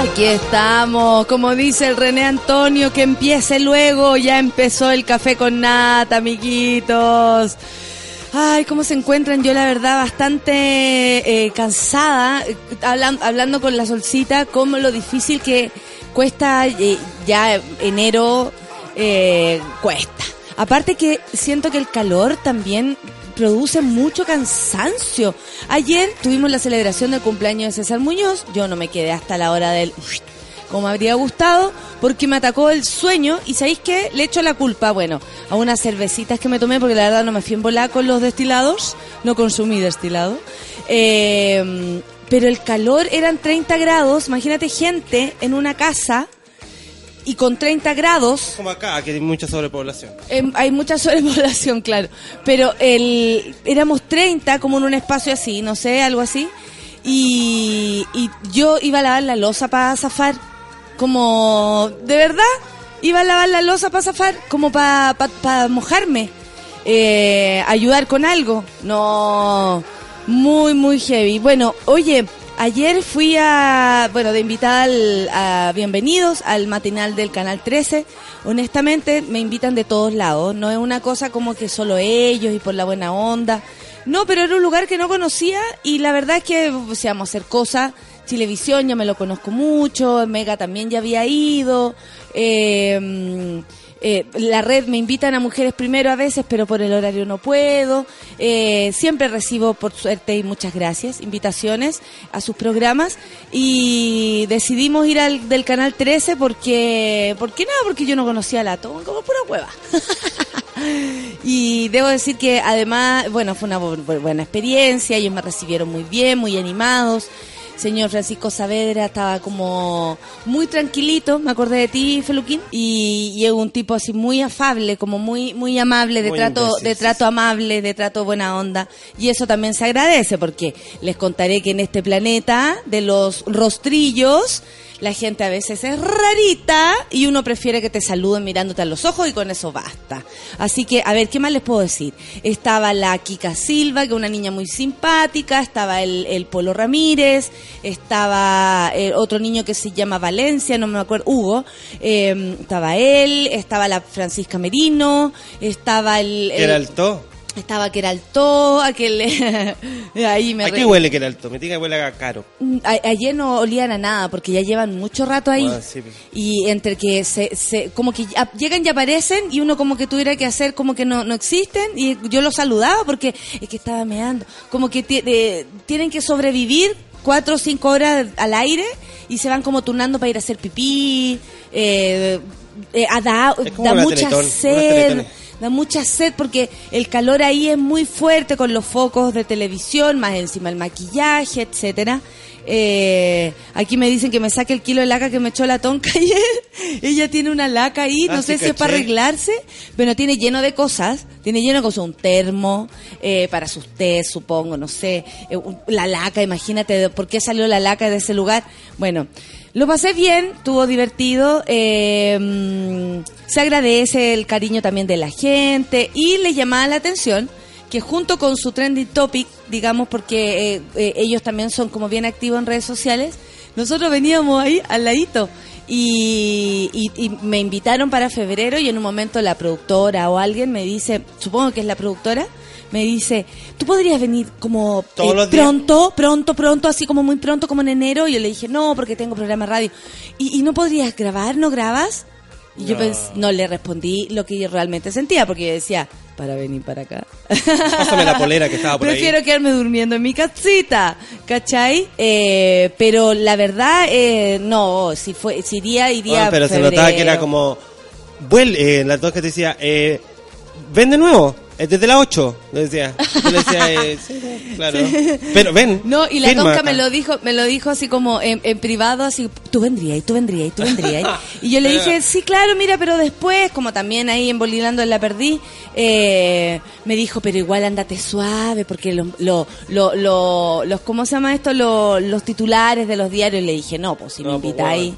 Aquí estamos, como dice el René Antonio, que empiece luego, ya empezó el café con nata, amiguitos. Ay, ¿cómo se encuentran? Yo la verdad bastante eh, cansada, eh, hablan- hablando con la solcita, como lo difícil que cuesta eh, ya enero, eh, cuesta. Aparte que siento que el calor también produce mucho cansancio. Ayer tuvimos la celebración del cumpleaños de César Muñoz, yo no me quedé hasta la hora del como habría gustado, porque me atacó el sueño y ¿sabéis qué? Le echo la culpa, bueno, a unas cervecitas que me tomé, porque la verdad no me fui en volar con los destilados, no consumí destilado. Eh, pero el calor eran 30 grados, imagínate gente en una casa y con 30 grados Como acá, que hay mucha sobrepoblación. Em, hay mucha sobrepoblación, claro. Pero el, éramos 30 como en un espacio así, no sé, algo así. Y, y yo iba a lavar la losa para zafar. Como, de verdad, iba a lavar la losa para zafar, como para mojarme. Eh, ayudar con algo. No, muy, muy heavy. Bueno, oye, ayer fui a, bueno, de invitada al, a Bienvenidos al matinal del Canal 13. Honestamente, me invitan de todos lados. No es una cosa como que solo ellos y por la buena onda. No, pero era un lugar que no conocía y la verdad es que, o sea, vamos a hacer cosas. Chilevisión ya me lo conozco mucho, Mega también ya había ido. Eh, eh, la red me invitan a mujeres primero a veces, pero por el horario no puedo. Eh, siempre recibo, por suerte y muchas gracias, invitaciones a sus programas. Y decidimos ir al del canal 13 porque, ¿por qué nada? Porque yo no conocía a la Tom, como pura hueva. Y debo decir que además, bueno, fue una bu- bu- buena experiencia, ellos me recibieron muy bien, muy animados. Señor Francisco Saavedra estaba como muy tranquilito, me acordé de ti, Feluquín, y, y es un tipo así muy afable, como muy muy amable, de Muy trato de trato amable, de trato buena onda, y eso también se agradece porque les contaré que en este planeta de los rostrillos la gente a veces es rarita y uno prefiere que te saluden mirándote a los ojos y con eso basta. Así que, a ver, ¿qué más les puedo decir? Estaba la Kika Silva, que es una niña muy simpática, estaba el, el Polo Ramírez, estaba eh, otro niño que se llama Valencia, no me acuerdo, Hugo, eh, estaba él, estaba la Francisca Merino, estaba el... ¿Qué era el- alto? Estaba que era alto, aquel... ahí me ¿A qué huele que era alto? Me tiene que huele a caro. Mm, a- ayer no olían a nada porque ya llevan mucho rato ahí Ah, sí, pues. y entre que se, se como que llegan y aparecen y uno como que tuviera que hacer como que no, no existen y yo los saludaba porque es que estaba meando como que eh, tienen que sobrevivir cuatro o cinco horas al aire y se van como turnando para ir a hacer pipí eh, eh, a da, da mucha Teletón, sed. Da mucha sed porque el calor ahí es muy fuerte con los focos de televisión, más encima el maquillaje, etcétera. Eh, aquí me dicen que me saque el kilo de laca que me echó la tonca ayer. Ella tiene una laca ahí, no Ah, sé sí, si es para arreglarse, pero tiene lleno de cosas. Tiene lleno de cosas, un termo eh, para sus té, supongo, no sé. eh, la laca, imagínate por qué salió la laca de ese lugar. Bueno, lo pasé bien, estuvo divertido. eh, se agradece el cariño también de la gente y le llamaba la atención que junto con su trending topic, digamos, porque eh, eh, ellos también son como bien activos en redes sociales, nosotros veníamos ahí al ladito Y, y- y me invitaron para febrero y en un momento la productora o alguien me dice, supongo que es la productora, me dice, ¿tú podrías venir como ¿Todos eh, los días? pronto, pronto, pronto, así como muy pronto, como en enero? Y yo le dije, no, porque tengo programa de radio. ¿Y, y no podrías grabar? ¿No grabas? Y yo No. no le respondí lo que yo realmente sentía, porque yo decía, para venir para acá. Pásame la polera que estaba por ahí. Prefiero quedarme durmiendo en mi casita, ¿cachai? Eh, pero la verdad, eh, no, si fue, si iría, iría Ah, pero se febrero. notaba que era como. Vuelve, eh, las dos que te decía, eh, ven de nuevo, desde las 8. Le decía. Yo le decía, eh, sí, sí, claro. Pero ven. No, y la tonca me lo dijo, me lo dijo así como en, en privado, así, tú vendrías, y tú vendrías, y tú vendrías. Y yo le dije, sí, claro, mira, pero después, como también ahí en Bolinando la perdí, eh, me dijo, pero igual andate suave, porque los, lo, lo, lo- los, ¿cómo se llama esto? Lo- los titulares de los diarios. Le dije, no, pues si No, me pues, invitáis.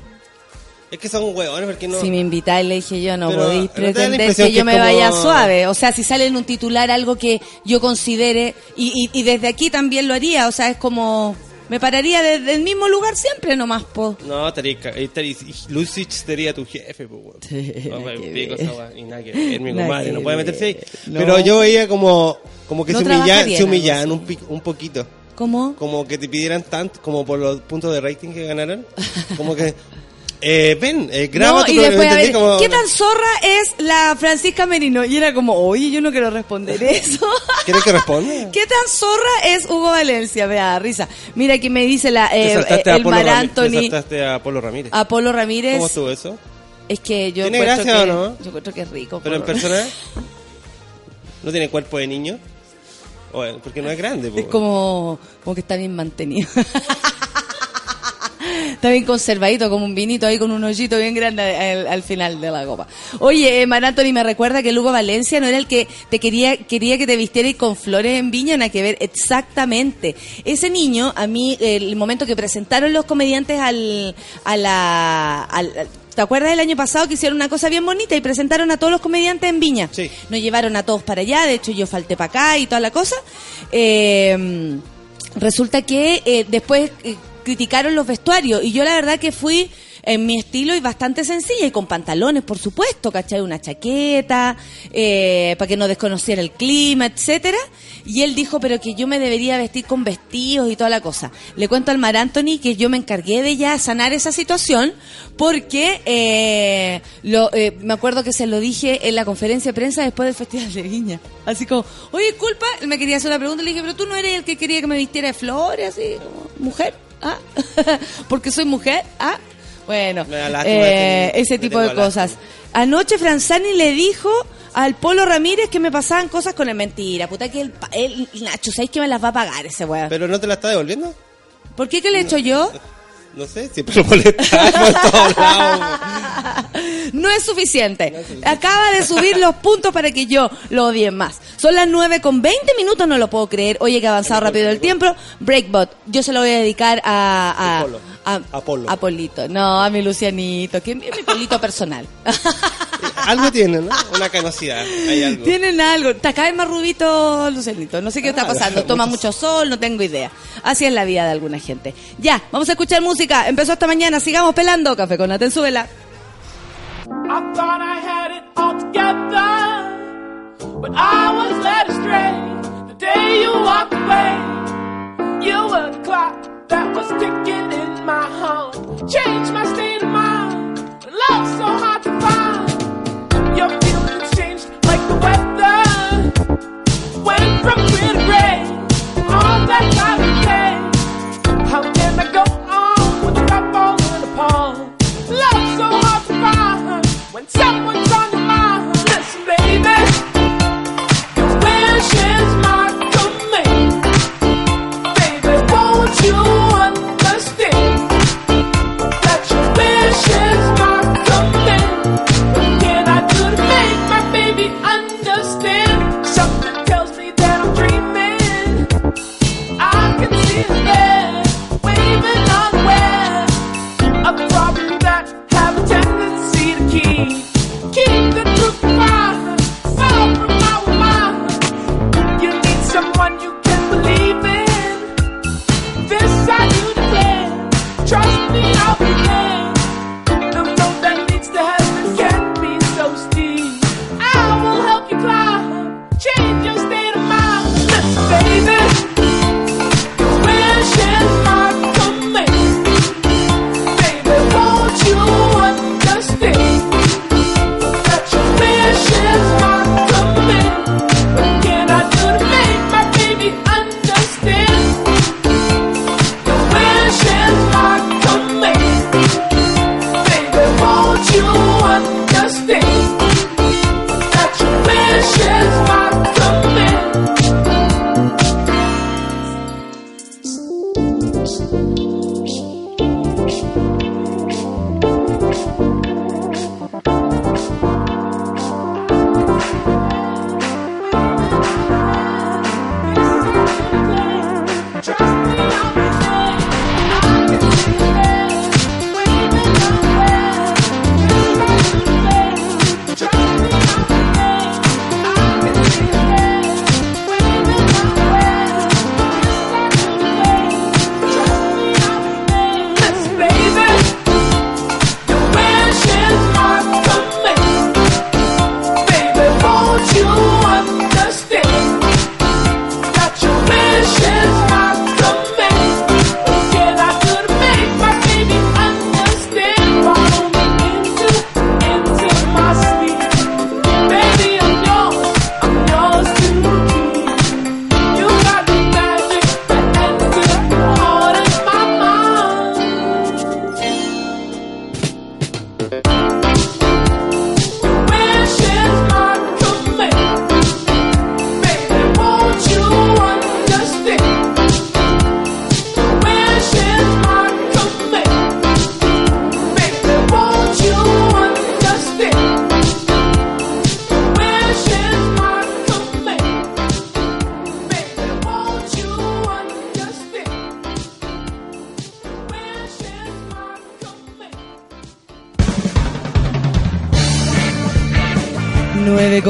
Es que son huevones porque no. Si me invitáis, le dije yo, no Pero, podéis ¿no te da la pretender que yo me como- vaya suave. O sea, si sale en un titular algo que yo considere, y, y, y desde aquí también lo haría, o sea, es como, me pararía desde el mismo lugar siempre nomás, po. No, estaría, ca- estaría, Lucich sería tu jefe, pues, weón. Y nada que ver, mi no puede meterse ahí. No. Pero yo veía como, como que No se humillaban, trabajaría se humillaban un, un poquito. ¿Cómo? Como que te pidieran tanto, como por los puntos de rating que ganaron. Como que, eh, ven, eh, graba No, tu y pro- después, a ¿entendí? ver, Como- ¿qué tan zorra es la Francisca Merino? Y era como, oye, yo no quiero responder eso. ¿Quieres que responda? ¿Qué tan zorra es Hugo Valencia? Me da risa. Mira aquí me dice la, eh, eh, a el Mar Anthony, te a Polo Ramírez. Apolo Ramírez. ¿Cómo estuvo eso? Es que yo ¿Tiene gracia que, o no? Yo encuentro que es rico. Pero en persona, ¿no tiene cuerpo de niño? Porque no es grande, Es como, como que está bien mantenido. Está bien conservadito, como un vinito ahí con un hoyito bien grande al, al final de la copa. Oye, eh, Mar Anthony me recuerda que Lugo Valencia no era el que te quería quería que te vistieras con flores en Viña, nada que ver exactamente. Ese niño, a mí, el momento que presentaron los comediantes al, a la, al- al- ¿Te acuerdas del año pasado que hicieron una cosa bien bonita y presentaron a todos los comediantes en Viña? Sí. Nos llevaron a todos para allá, de hecho yo falté para acá y toda la cosa. Eh, resulta que eh, después eh, criticaron los vestuarios y yo la verdad que fui en mi estilo y bastante sencilla y con pantalones, por supuesto, ¿cachai? Una chaqueta, eh, para que no desconociera el clima, etcétera. Y él dijo, pero que yo me debería vestir con vestidos y toda la cosa. Le cuento al Mar Anthony que yo me encargué de ya sanar esa situación porque eh, lo, eh, me acuerdo que se lo dije en la conferencia de prensa después del Festival de Viña. Así como, oye, disculpa, él me quería hacer una pregunta le dije, pero tú no eres el que quería que me vistiera de flores, así, mujer, ¿ah? porque soy mujer, ¿ah? Bueno, eh, que- ese tipo de cosas. Anoche Franzani le dijo al Polo Ramírez que me pasaban cosas con el mentira. Puta que el, el Nacho, ¿sabéis que me las va a pagar ese weón? ¿Pero no te la está devolviendo? ¿Por qué que le he hecho yo? No sé, siempre lo molestamos todos lados. No es suficiente. Acaba de subir los puntos para que yo lo odie más. Son las 9 con 20 minutos, no lo puedo creer. Oye, que ha avanzado rápido el tiempo. Breakbot, yo se lo voy a dedicar a... a, Apolo. a Polito. No, a mi Lucianito, que es mi Polito personal. Algo tiene, ¿no? Una canosidad. Hay algo. Tienen algo. Está cada vez más rubito, Lucianito. No sé qué está Ah, pasando. Toma mucho sol, no tengo idea. Así es la vida de alguna gente. Ya, vamos a escuchar música. Empezó esta mañana. Sigamos pelando. Café con Atenzuela. I thought I had it all together, but I was led astray. The day you walked away, you were the clock that was ticking in my heart. Changed my state of mind. Love's so hard to find. Your feelings changed like the weather. Went from clear to gray. All that of day. How can I go on got falling apart? Love's so hard to find when someone's on your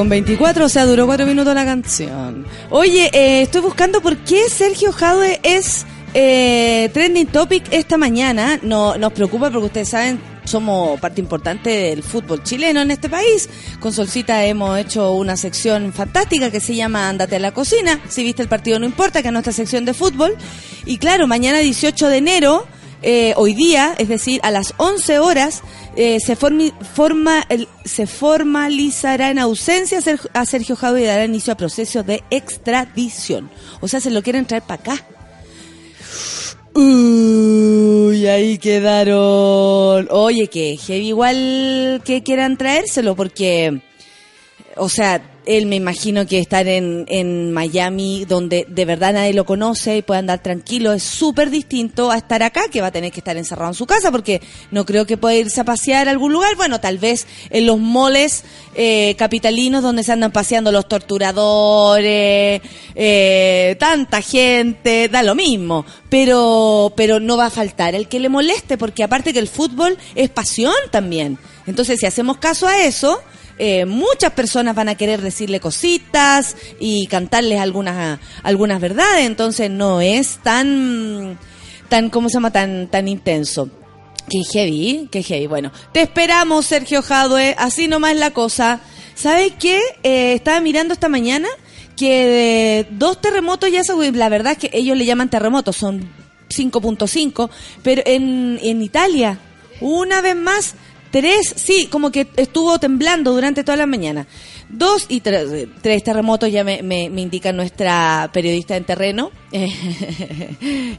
con 24, o sea, duró 4 minutos la canción. Oye, eh, estoy buscando por qué Sergio Jadwe es eh, trending topic esta mañana. No, nos preocupa porque ustedes saben, somos parte importante del fútbol chileno en este país. Con Solcita hemos hecho una sección fantástica que se llama Ándate a la cocina. Si viste el partido no importa, que es nuestra sección de fútbol. Y claro, mañana 18 de enero, eh, hoy día, es decir, a las 11 horas, eh, se, forma se formalizará en ausencia a Ser- a Sergio Jadwe y dará inicio a procesos de extradición. O sea, se lo quieren traer para acá. Uy, ahí quedaron. Oye, que heavy igual que quieran traérselo porque, o sea, él me imagino que estar en, en Miami, donde de verdad nadie lo conoce y puede andar tranquilo, es súper distinto a estar acá, que va a tener que estar encerrado en su casa, porque no creo que pueda irse a pasear a algún lugar. Bueno, tal vez en los moles eh, capitalinos donde se andan paseando los torturadores, eh, tanta gente, da lo mismo. Pero, pero no va a faltar el que le moleste, porque aparte que el fútbol es pasión también. Entonces, si hacemos caso a eso, eh, muchas personas van a querer decirle cositas y cantarles algunas algunas verdades entonces no es tan tan cómo se llama tan tan intenso Qué heavy, qué heavy. Bueno, te esperamos, Sergio Jadwe. Así nomás la cosa. ¿Sabes qué? Eh, estaba mirando esta mañana que de dos terremotos ya se... La verdad es que ellos le llaman terremotos, son 5.5, pero en, en Italia, una vez más, tres, sí, como que estuvo temblando durante toda la mañana. Dos y tres, terremotos ya me, me, me indica nuestra periodista en terreno.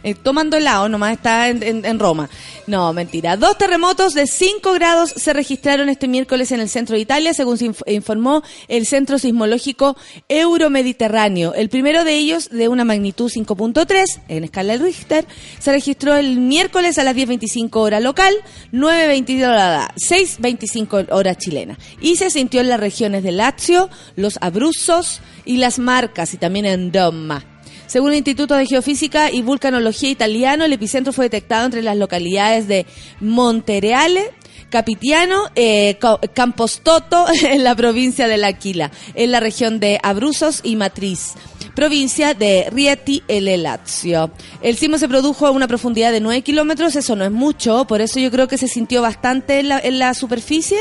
Eh, tomando helado, nomás está en, en- Roma. No, mentira. Dos terremotos de 5 grados se registraron este miércoles en el centro de Italia, según se inf- informó el Centro Sismológico Euromediterráneo. El primero de ellos, de una magnitud 5.3 en escala Richter, se registró el miércoles a las 10.25 hora local, 9.25 hora- 6.25 hora chilena. Y se sintió en las regiones de Lazio, los Abruzos y las Marcas, y también en Doma. Según el Instituto de Geofísica y Vulcanología italiano, el epicentro fue detectado entre las localidades de Montereale, Capitiano, eh, Campostoto, en la provincia de L'Aquila, en la región de Abruzos y Matriz provincia de Rieti el Lazio. El sismo se produjo a una profundidad de 9 kilómetros, eso no es mucho, por eso yo creo que se sintió bastante en la superficie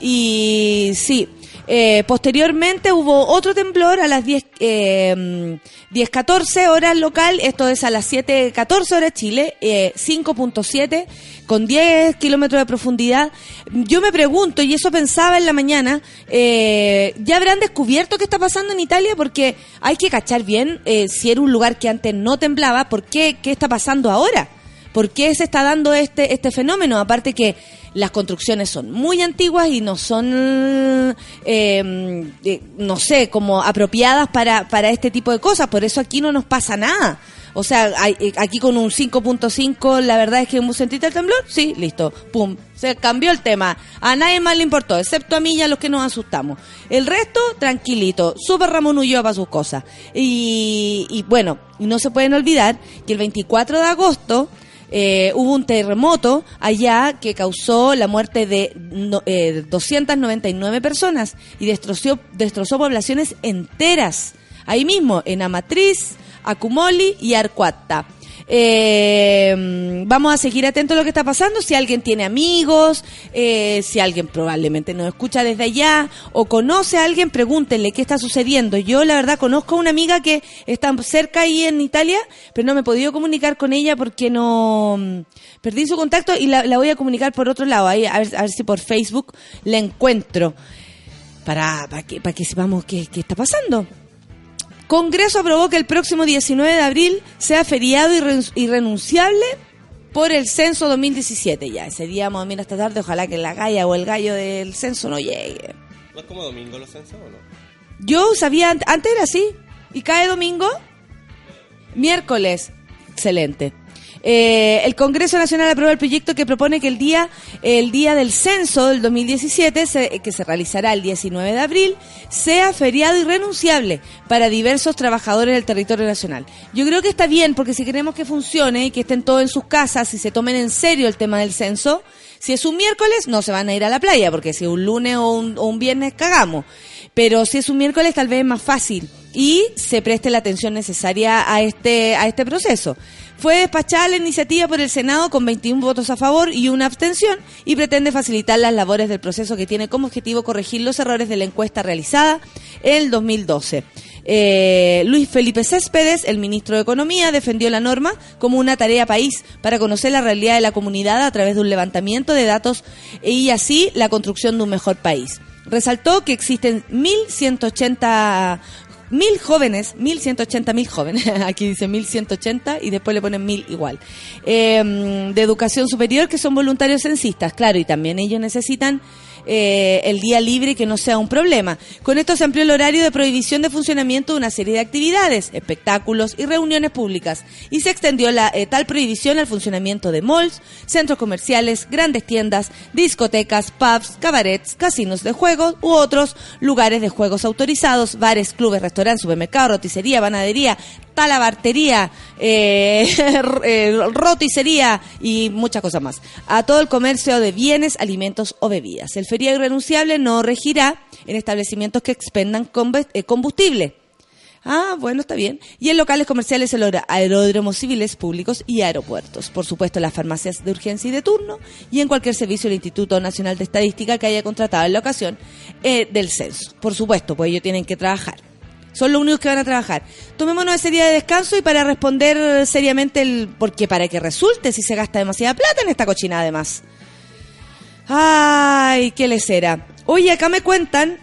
y sí. Eh, posteriormente hubo otro temblor a las 10, eh, 10.14 horas local, esto es a las 7.14 horas Chile, eh, 5.7 con 10 kilómetros de profundidad. Yo me pregunto, y eso pensaba en la mañana, eh, ¿ya habrán descubierto qué está pasando en Italia? Porque hay que cachar bien eh, si era un lugar que antes no temblaba, ¿por qué? ¿Qué está pasando ahora? ¿Por qué se está dando este, este fenómeno? Aparte que las construcciones son muy antiguas y no son, eh, eh, no sé, como apropiadas para, para este tipo de cosas. Por eso aquí no nos pasa nada. O sea, hay- eh, aquí con un 5.5, la verdad es que sentiste el temblor, sí, listo, pum, se cambió el tema. A nadie más le importó, excepto a mí y a los que nos asustamos. El resto, tranquilito, súper Ramón Ulloa para sus cosas. Y, y bueno, no se pueden olvidar que el 24 de agosto eh, hubo un terremoto allá que causó la muerte de no- eh, 299 personas y destrozó, destrozó poblaciones enteras. Ahí mismo, en Amatriz, Acumoli y Arcuata. Eh, vamos a seguir atentos a lo que está pasando. Si alguien tiene amigos, eh, si alguien probablemente nos escucha desde allá o conoce a alguien, pregúntenle qué está sucediendo. Yo, la verdad, conozco a una amiga que está cerca ahí en Italia, pero no me he podido comunicar con ella porque no mm, perdí su contacto y la, la voy a comunicar por otro lado. Ahí, a, ver, a ver si por Facebook la encuentro para, para, que, para que sepamos qué, qué está pasando. Congreso aprobó que el próximo 19 de abril sea feriado y ren- irrenunciable por el censo 2017. Ya, ese día vamos a mirar esta tarde, ojalá que la galla o el gallo del censo no llegue. ¿No es como domingo los censos o no? Yo sabía, ant- antes era así, y cae domingo, miércoles, excelente. Eh, el Congreso Nacional aprobó el proyecto que propone que el día, el día del censo del 2017, se- que se realizará el 19 de abril, sea feriado irrenunciable para diversos trabajadores del territorio nacional. Yo creo que está bien, porque si queremos que funcione y que estén todos en sus casas y se tomen en serio el tema del censo, Si es un miércoles, no se van a ir a la playa, porque si es un lunes o un, o un viernes, cagamos. Pero si es un miércoles, tal vez es más fácil y se preste la atención necesaria a este, a este proceso. Fue despachada la iniciativa por el Senado con 21 votos a favor y una abstención y pretende facilitar las labores del proceso que tiene como objetivo corregir los errores de la encuesta realizada en el 2012. Eh, Luis Felipe Céspedes, el ministro de Economía, defendió la norma como una tarea país para conocer la realidad de la comunidad a través de un levantamiento de datos y así la construcción de un mejor país. Resaltó que existen 1.180 mil jóvenes, 1.180 mil jóvenes, aquí dice 1.180 y después le ponen mil igual, eh, de educación superior que son voluntarios censistas, claro, y también ellos necesitan eh, el día libre y que no sea un problema. Con esto se amplió el horario de prohibición de funcionamiento de una serie de actividades, espectáculos y reuniones públicas y se extendió la eh, tal prohibición al funcionamiento de malls, centros comerciales, grandes tiendas, discotecas, pubs, cabarets, casinos de juegos u otros lugares de juegos autorizados, bares, clubes, restaurantes, supermercados, roticería, panadería, talabartería, eh, eh, roticería y muchas cosas más. A todo el comercio de bienes, alimentos o bebidas. El feriado irrenunciable no regirá en establecimientos que expendan eh, combustible. Ah, bueno, está bien. Y en locales comerciales, el aeródromos civiles públicos y aeropuertos. Por supuesto, las farmacias de urgencia y de turno y en cualquier servicio del Instituto Nacional de Estadística que haya contratado en la ocasión eh, del censo. Por supuesto, pues ellos tienen que trabajar. Son los únicos que van a trabajar. Tomémonos ese día de descanso y para responder seriamente el... Porque para que resulte si se gasta demasiada plata en esta cochina además. Ay, qué les era. Oye, acá me cuentan...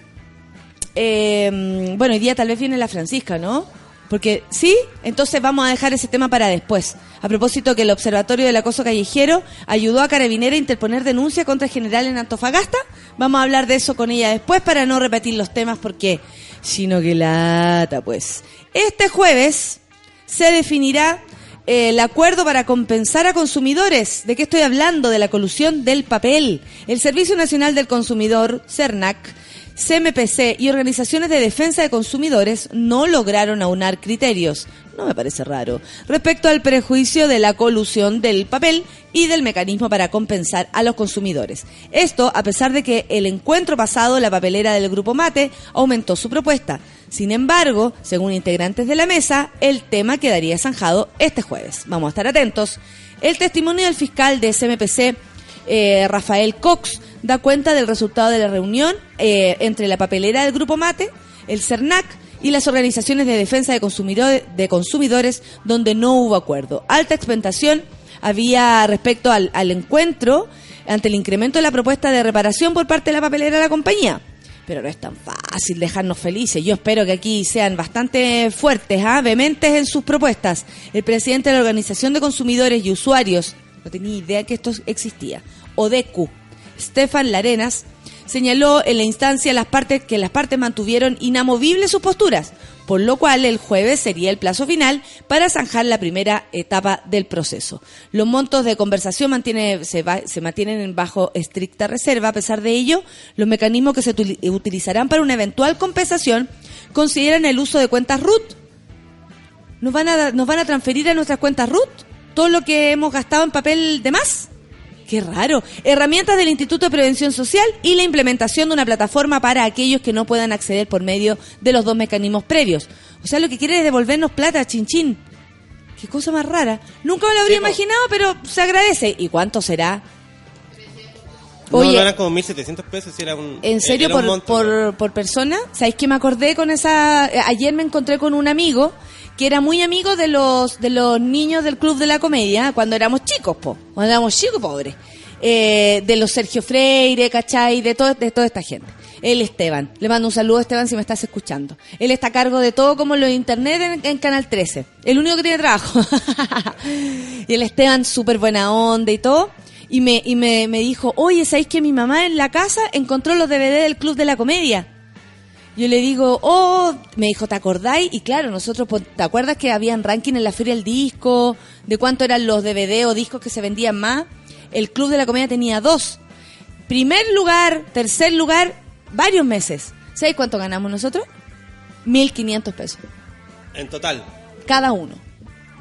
eh, bueno, hoy día tal vez viene la Francisca, ¿no? Porque, ¿sí? Entonces vamos a dejar ese tema para después. A propósito que el Observatorio del Acoso Callejero ayudó a Carabinera a interponer denuncia contra el general en Antofagasta. Vamos a hablar de eso con ella después para no repetir los temas porque, sino que lata, pues. Este jueves se definirá eh, el acuerdo para compensar a consumidores. ¿De qué estoy hablando? De la colusión del papel. El Servicio Nacional del Consumidor, CERNAC, CMPC y organizaciones de defensa de consumidores no lograron aunar criterios, no me parece raro, respecto al prejuicio de la colusión del papel y del mecanismo para compensar a los consumidores. Esto a pesar de que el encuentro pasado la papelera del Grupo Mate aumentó su propuesta. Sin embargo, según integrantes de la mesa, el tema quedaría zanjado este jueves. Vamos a estar atentos. El testimonio del fiscal de CMPC, eh, Rafael Cox, da cuenta del resultado de la reunión eh, entre la papelera del Grupo Mate, el CERNAC y las organizaciones de defensa de consumidores, de consumidores donde no hubo acuerdo. Alta expectación había respecto al, al encuentro ante el incremento de la propuesta de reparación por parte de la papelera de la compañía. Pero no es tan fácil dejarnos felices. Yo espero que aquí sean bastante fuertes, ¿ah? vehementes en sus propuestas. El presidente de la Organización de Consumidores y Usuarios, no tenía idea que esto existía, ODECU, Stefan Larenas, señaló en la instancia las partes que las partes mantuvieron inamovibles sus posturas, por lo cual el jueves sería el plazo final para zanjar la primera etapa del proceso. Los montos de conversación se, va- se mantienen bajo estricta reserva, a pesar de ello, los mecanismos que se util- utilizarán para una eventual compensación consideran el uso de cuentas RUT. ¿Nos van a, nos van a transferir a nuestras cuentas RUT todo lo que hemos gastado en papel de más? Qué raro. Herramientas del Instituto de Prevención Social y la implementación de una plataforma para aquellos que no puedan acceder por medio de los dos mecanismos previos. O sea, lo que quiere es devolvernos plata, chinchín. Qué cosa más rara. Nunca me lo habría Sí, imaginado, pero se agradece. ¿Y cuánto será? No, Oye, no eran como 1.700 pesos, si era un... ¿En serio era un por, monto, por, por persona? ¿Sabéis que me acordé con esa... eh, Ayer me encontré con un amigo que era muy amigo de los de los niños del Club de la Comedia cuando éramos chicos, po. Cuando éramos chicos, pobres. Eh, de los Sergio Freire, ¿cachai? De, todo, de toda esta gente. El Esteban. Le mando un saludo, Esteban, si me estás escuchando. Él está a cargo de todo como lo de internet en, en Canal 13. El único que tiene trabajo. y el Esteban, súper buena onda y todo. Y me, y me, me dijo, oye, ¿sabéis que mi mamá en la casa encontró los DVD del Club de la Comedia? Yo le digo, oh, me dijo, ¿te acordáis? Y claro, nosotros, pues, ¿te acuerdas que habían ranking en la feria del disco? ¿De cuánto eran los DVD o discos que se vendían más? El Club de la Comedia tenía dos. Primer lugar, tercer lugar, varios meses. ¿Sabéis cuánto ganamos nosotros? 1.500 pesos. En total. Cada uno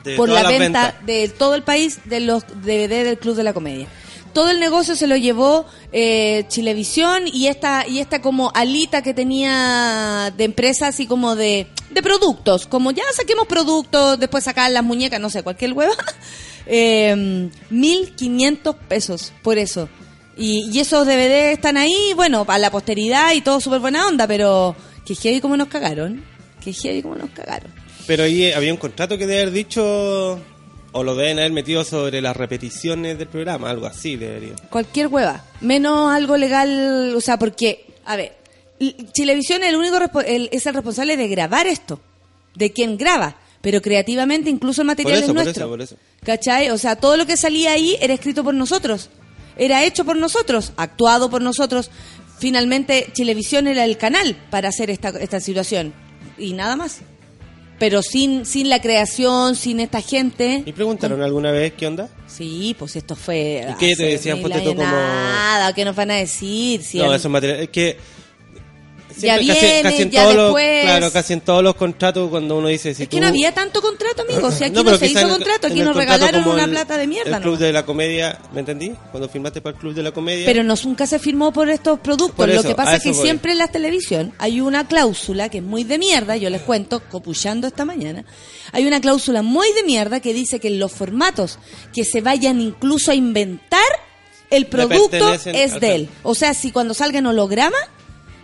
De por la venta ventas. de todo el país de los DVD del Club de la Comedia. Todo el negocio se lo llevó eh, Chilevisión y esta y esta como alita que tenía de empresas así como de, de productos, como ya saquemos productos, después sacar las muñecas, no sé, cualquier hueva. Eh, 1.500 pesos por eso. Y, y esos DVD están ahí, bueno, para la posteridad y todo súper buena onda, pero que heavy como nos cagaron. Que heavy como nos cagaron. Pero ahí había un contrato que debe haber dicho, o lo deben haber metido sobre las repeticiones del programa, algo así debería. Cualquier hueva. Menos algo legal, o sea, porque, a ver, Chilevisión es el único el- es el responsable de grabar esto, de quien graba, pero creativamente incluso el material Por eso, es por nuestro. eso, por eso. ¿Cachai? O sea, todo lo que salía ahí era escrito por nosotros, era hecho por nosotros, actuado por nosotros. Finalmente, Chilevisión era el canal para hacer esta, esta situación y nada más. Pero sin, sin la creación, sin esta gente. ¿Y preguntaron alguna vez qué onda? Sí, pues esto fue. ¿Y qué te decían, ponte tú, como- Nada, ¿qué nos van a decir? Si No, el- esos materiales. Es que. Ya viene, en ya los, después. claro, casi en todos los contratos cuando uno dice si Es que no había tanto contrato, amigo. Si aquí no, se hizo el- contrato, aquí nos regalaron una el- plata de mierda. El club nomás. de la comedia, ¿me entendí? Cuando firmaste para el club de la comedia. Pero no, nunca se firmó por estos productos. Por Lo que pasa es que voy. siempre en la televisión hay una cláusula que es muy de mierda, yo les cuento, copuchando esta mañana, hay una cláusula muy de mierda que dice que en los formatos que se vayan incluso a inventar, el producto es de él. O sea, si cuando salga en holograma,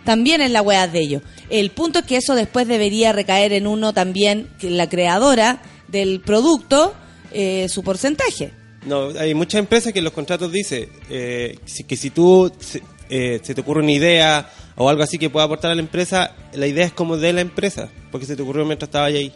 también es la weá de ellos. El punto es que eso después debería recaer en uno también, la creadora del producto, eh, su porcentaje. No, hay muchas empresas que en los contratos dice eh, que si tú eh, se te ocurre una idea o algo así que pueda aportar a la empresa, la idea es como de la empresa, porque se te ocurrió mientras estaba ahí.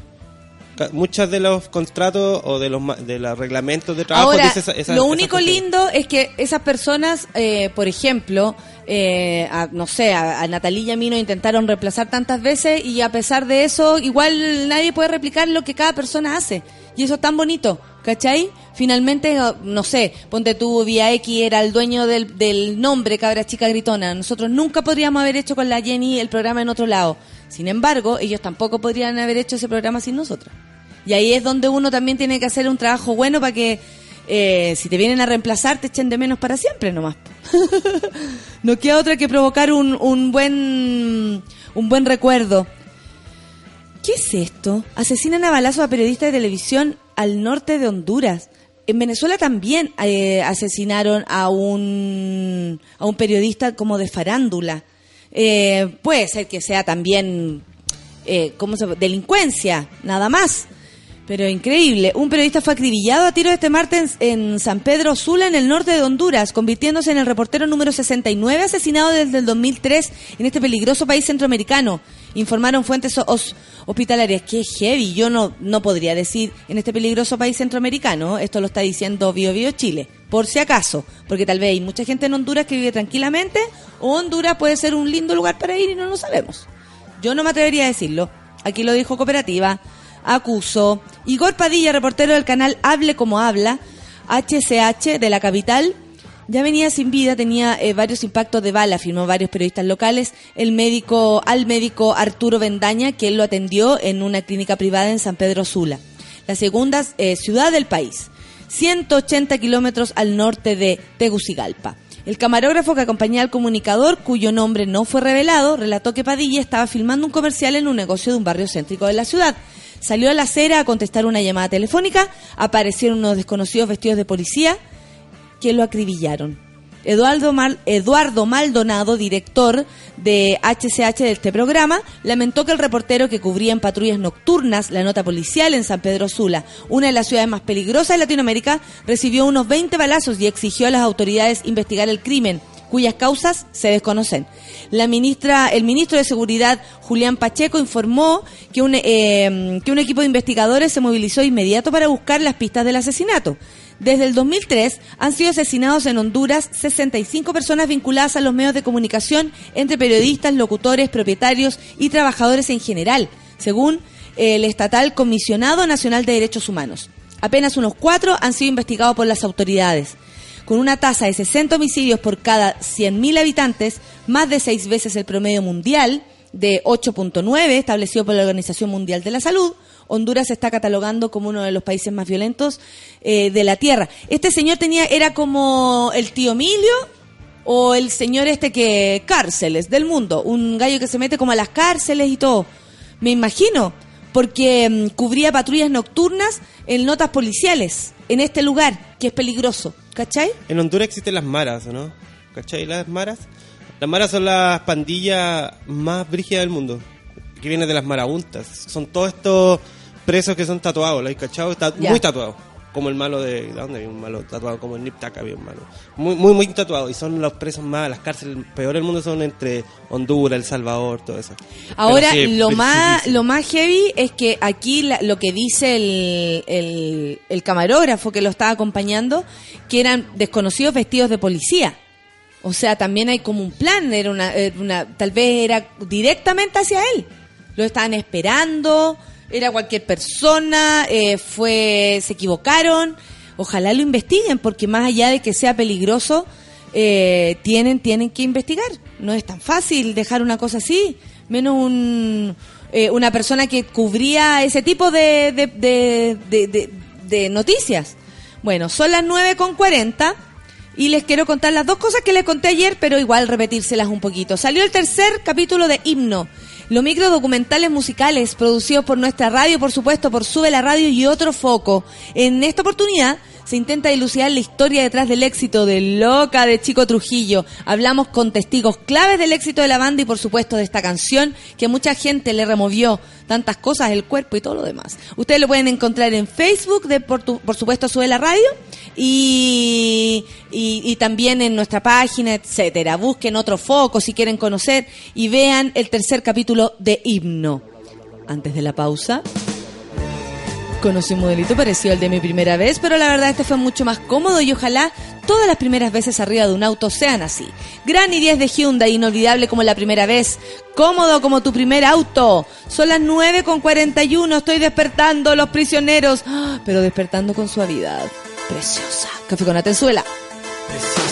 Muchos de los contratos o de los de los reglamentos de trabajo Ahora, dice esa- esa- lo único lindo es que esas personas, eh, por ejemplo, eh, a- no sé, a, a Natalie y a mí nos intentaron reemplazar tantas veces y a pesar de eso, igual nadie puede replicar lo que cada persona hace. Y eso es tan bonito, ¿cachai? Finalmente, oh, no sé, ponte tú, Vía X era el dueño del, del nombre Cabra Chica Gritona. Nosotros nunca podríamos haber hecho con la Jenny el programa en otro lado. Sin embargo, ellos tampoco podrían haber hecho ese programa sin nosotros. Y ahí es donde uno también tiene que hacer un trabajo bueno para que eh, si te vienen a reemplazar te echen de menos para siempre nomás. no queda otra que provocar un, un buen un buen recuerdo. ¿Qué es esto? Asesinan a balazos a periodistas de televisión al norte de Honduras. En Venezuela también eh, asesinaron a un, a un periodista como de farándula. Eh, puede ser que sea también eh, ¿cómo se, delincuencia, nada más. Pero increíble. Un periodista fue acribillado a tiros este martes en, San Pedro Sula, en el norte de Honduras, convirtiéndose en el reportero número 69 asesinado desde el 2003 en este peligroso país centroamericano. Informaron fuentes os- hospitalarias. Qué heavy. Yo no, no podría decir en este peligroso país centroamericano. Esto lo está diciendo Bio Bio Chile. Por si acaso. Porque tal vez hay mucha gente en Honduras que vive tranquilamente. O Honduras puede ser un lindo lugar para ir y no lo sabemos. Yo no me atrevería a decirlo. Aquí lo dijo Cooperativa. Acusó. Igor Padilla, reportero del canal Hable como Habla, HCH de la capital, ya venía sin vida, tenía eh, varios impactos de bala, afirmó varios periodistas locales. El médico, al médico Arturo Vendaña, que él lo atendió en una clínica privada en San Pedro Sula, la segunda eh, ciudad del país, 180 kilómetros al norte de Tegucigalpa. El camarógrafo que acompañaba al comunicador, cuyo nombre no fue revelado, relató que Padilla estaba filmando un comercial en un negocio de un barrio céntrico de la ciudad. Salió a la acera a contestar una llamada telefónica, aparecieron unos desconocidos vestidos de policía que lo acribillaron. Eduardo, Eduardo Maldonado, director de HCH de este programa, lamentó que el reportero que cubría en patrullas nocturnas la nota policial en San Pedro Sula, una de las ciudades más peligrosas de Latinoamérica, recibió unos 20 balazos y exigió a las autoridades investigar el crimen, cuyas causas se desconocen. La ministra, el ministro de Seguridad, Julián Pacheco, informó que un, eh, que un equipo de investigadores se movilizó de inmediato para buscar las pistas del asesinato. Desde el 2003 han sido asesinados en Honduras 65 personas vinculadas a los medios de comunicación, entre periodistas, locutores, propietarios y trabajadores en general, según el estatal Comisionado Nacional de Derechos Humanos. Apenas unos cuatro han sido investigados por las autoridades. Con una tasa de 60 homicidios por cada 100.000 habitantes, más de seis veces el promedio mundial de 8.9 establecido por la Organización Mundial de la Salud, Honduras se está catalogando como uno de los países más violentos eh, de la tierra. Este señor tenía era como el tío Emilio o el señor este que cárceles del mundo, un gallo que se mete como a las cárceles y todo. Me imagino, porque mm, cubría patrullas nocturnas en notas policiales en este lugar que es peligroso, ¿cachai? En Honduras existen las maras, ¿o ¿no? ¿Cachai? Las maras. Las maras son las pandillas más brígidas del mundo. Que vienen de las marabuntas. Son todos estos presos que son tatuados, ¿lo hay cachado? Está muy tatuado. Como el malo de. ¿De dónde había un malo tatuado? Como el Niptaka había un malo. Muy, muy, muy tatuado. Y son los presos más. Las cárceles peores del mundo son entre Honduras, El Salvador, todo eso. Ahora, lo más lo más heavy es que aquí la- lo que dice el, el, el camarógrafo que lo estaba acompañando, que eran desconocidos vestidos de policía. O sea, también hay como un plan, era una, era una tal vez era directamente hacia él. Lo estaban esperando, era cualquier persona, eh, fue, se equivocaron. Ojalá lo investiguen, porque más allá de que sea peligroso, eh, tienen, tienen que investigar. No es tan fácil dejar una cosa así, menos un, eh, una persona que cubría ese tipo de, de, de, de- noticias. Bueno, son las 9 con 40 y les quiero contar las dos cosas que les conté ayer, pero igual repetírselas un poquito. Salió el tercer capítulo de Himno, los micro documentales musicales producidos por nuestra radio, por supuesto, por Sube la Radio y otro foco. En esta oportunidad se intenta dilucidar la historia detrás del éxito de Loca de Chico Trujillo. Hablamos con testigos claves del éxito de la banda y por supuesto de esta canción que mucha gente le removió tantas cosas, el cuerpo y todo lo demás. Ustedes lo pueden encontrar en Facebook, de por, por supuesto Sube la Radio y también en nuestra página, etcétera. Busquen otro foco si quieren conocer y vean el tercer capítulo de Himno. Antes de la pausa. Conocí un modelito parecido al de mi primera vez, pero la verdad este fue mucho más cómodo y ojalá todas las primeras veces arriba de un auto sean así. Gran i10 de Hyundai, inolvidable como la primera vez, cómodo como tu primer auto. Son las 9 con 41, estoy despertando los prisioneros, ¡Ah! pero despertando con suavidad. Preciosa. Café con Atenzuela. Llego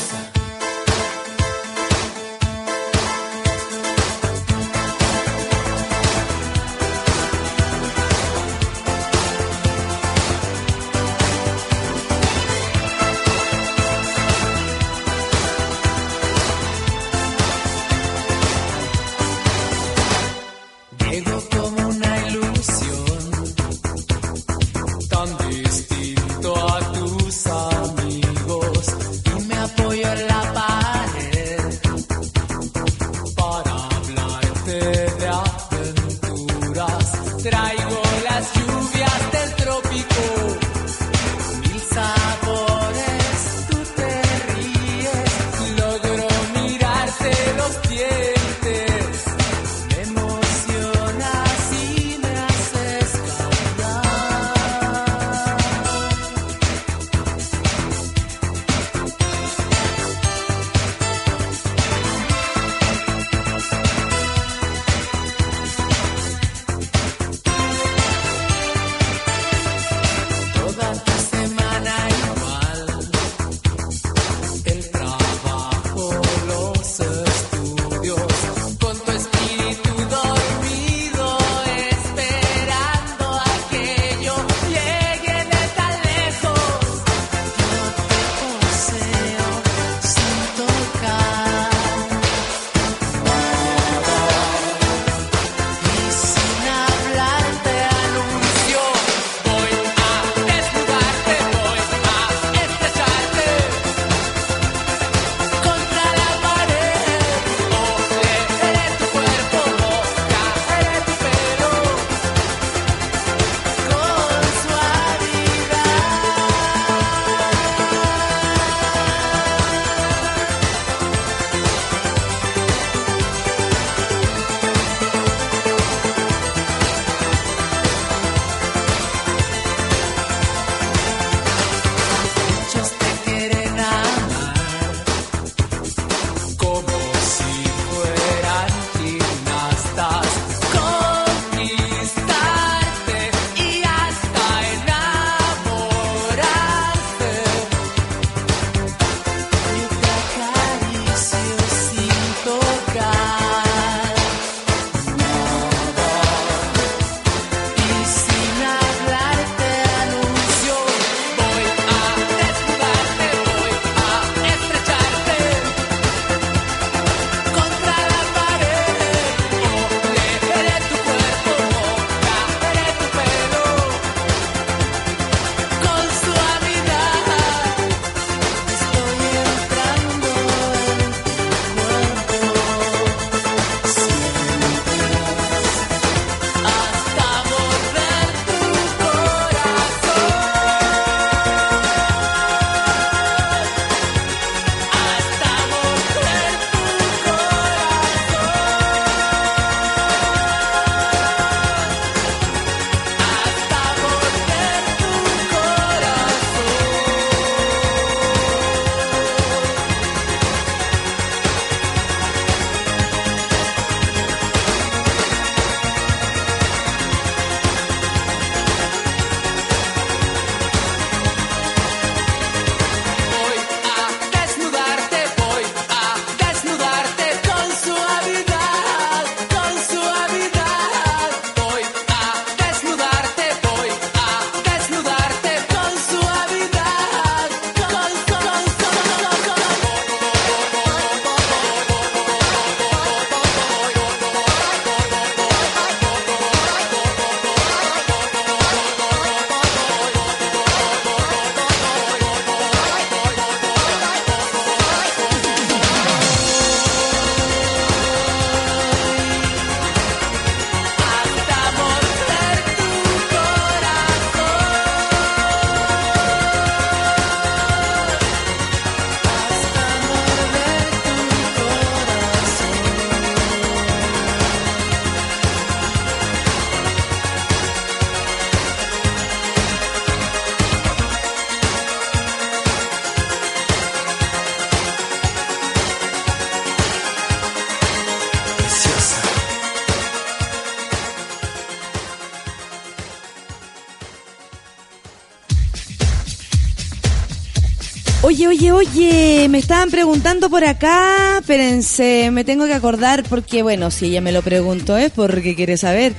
Oye, me estaban preguntando por acá. Espérense, me tengo que acordar porque, bueno, si ella me lo preguntó es porque quiere saber.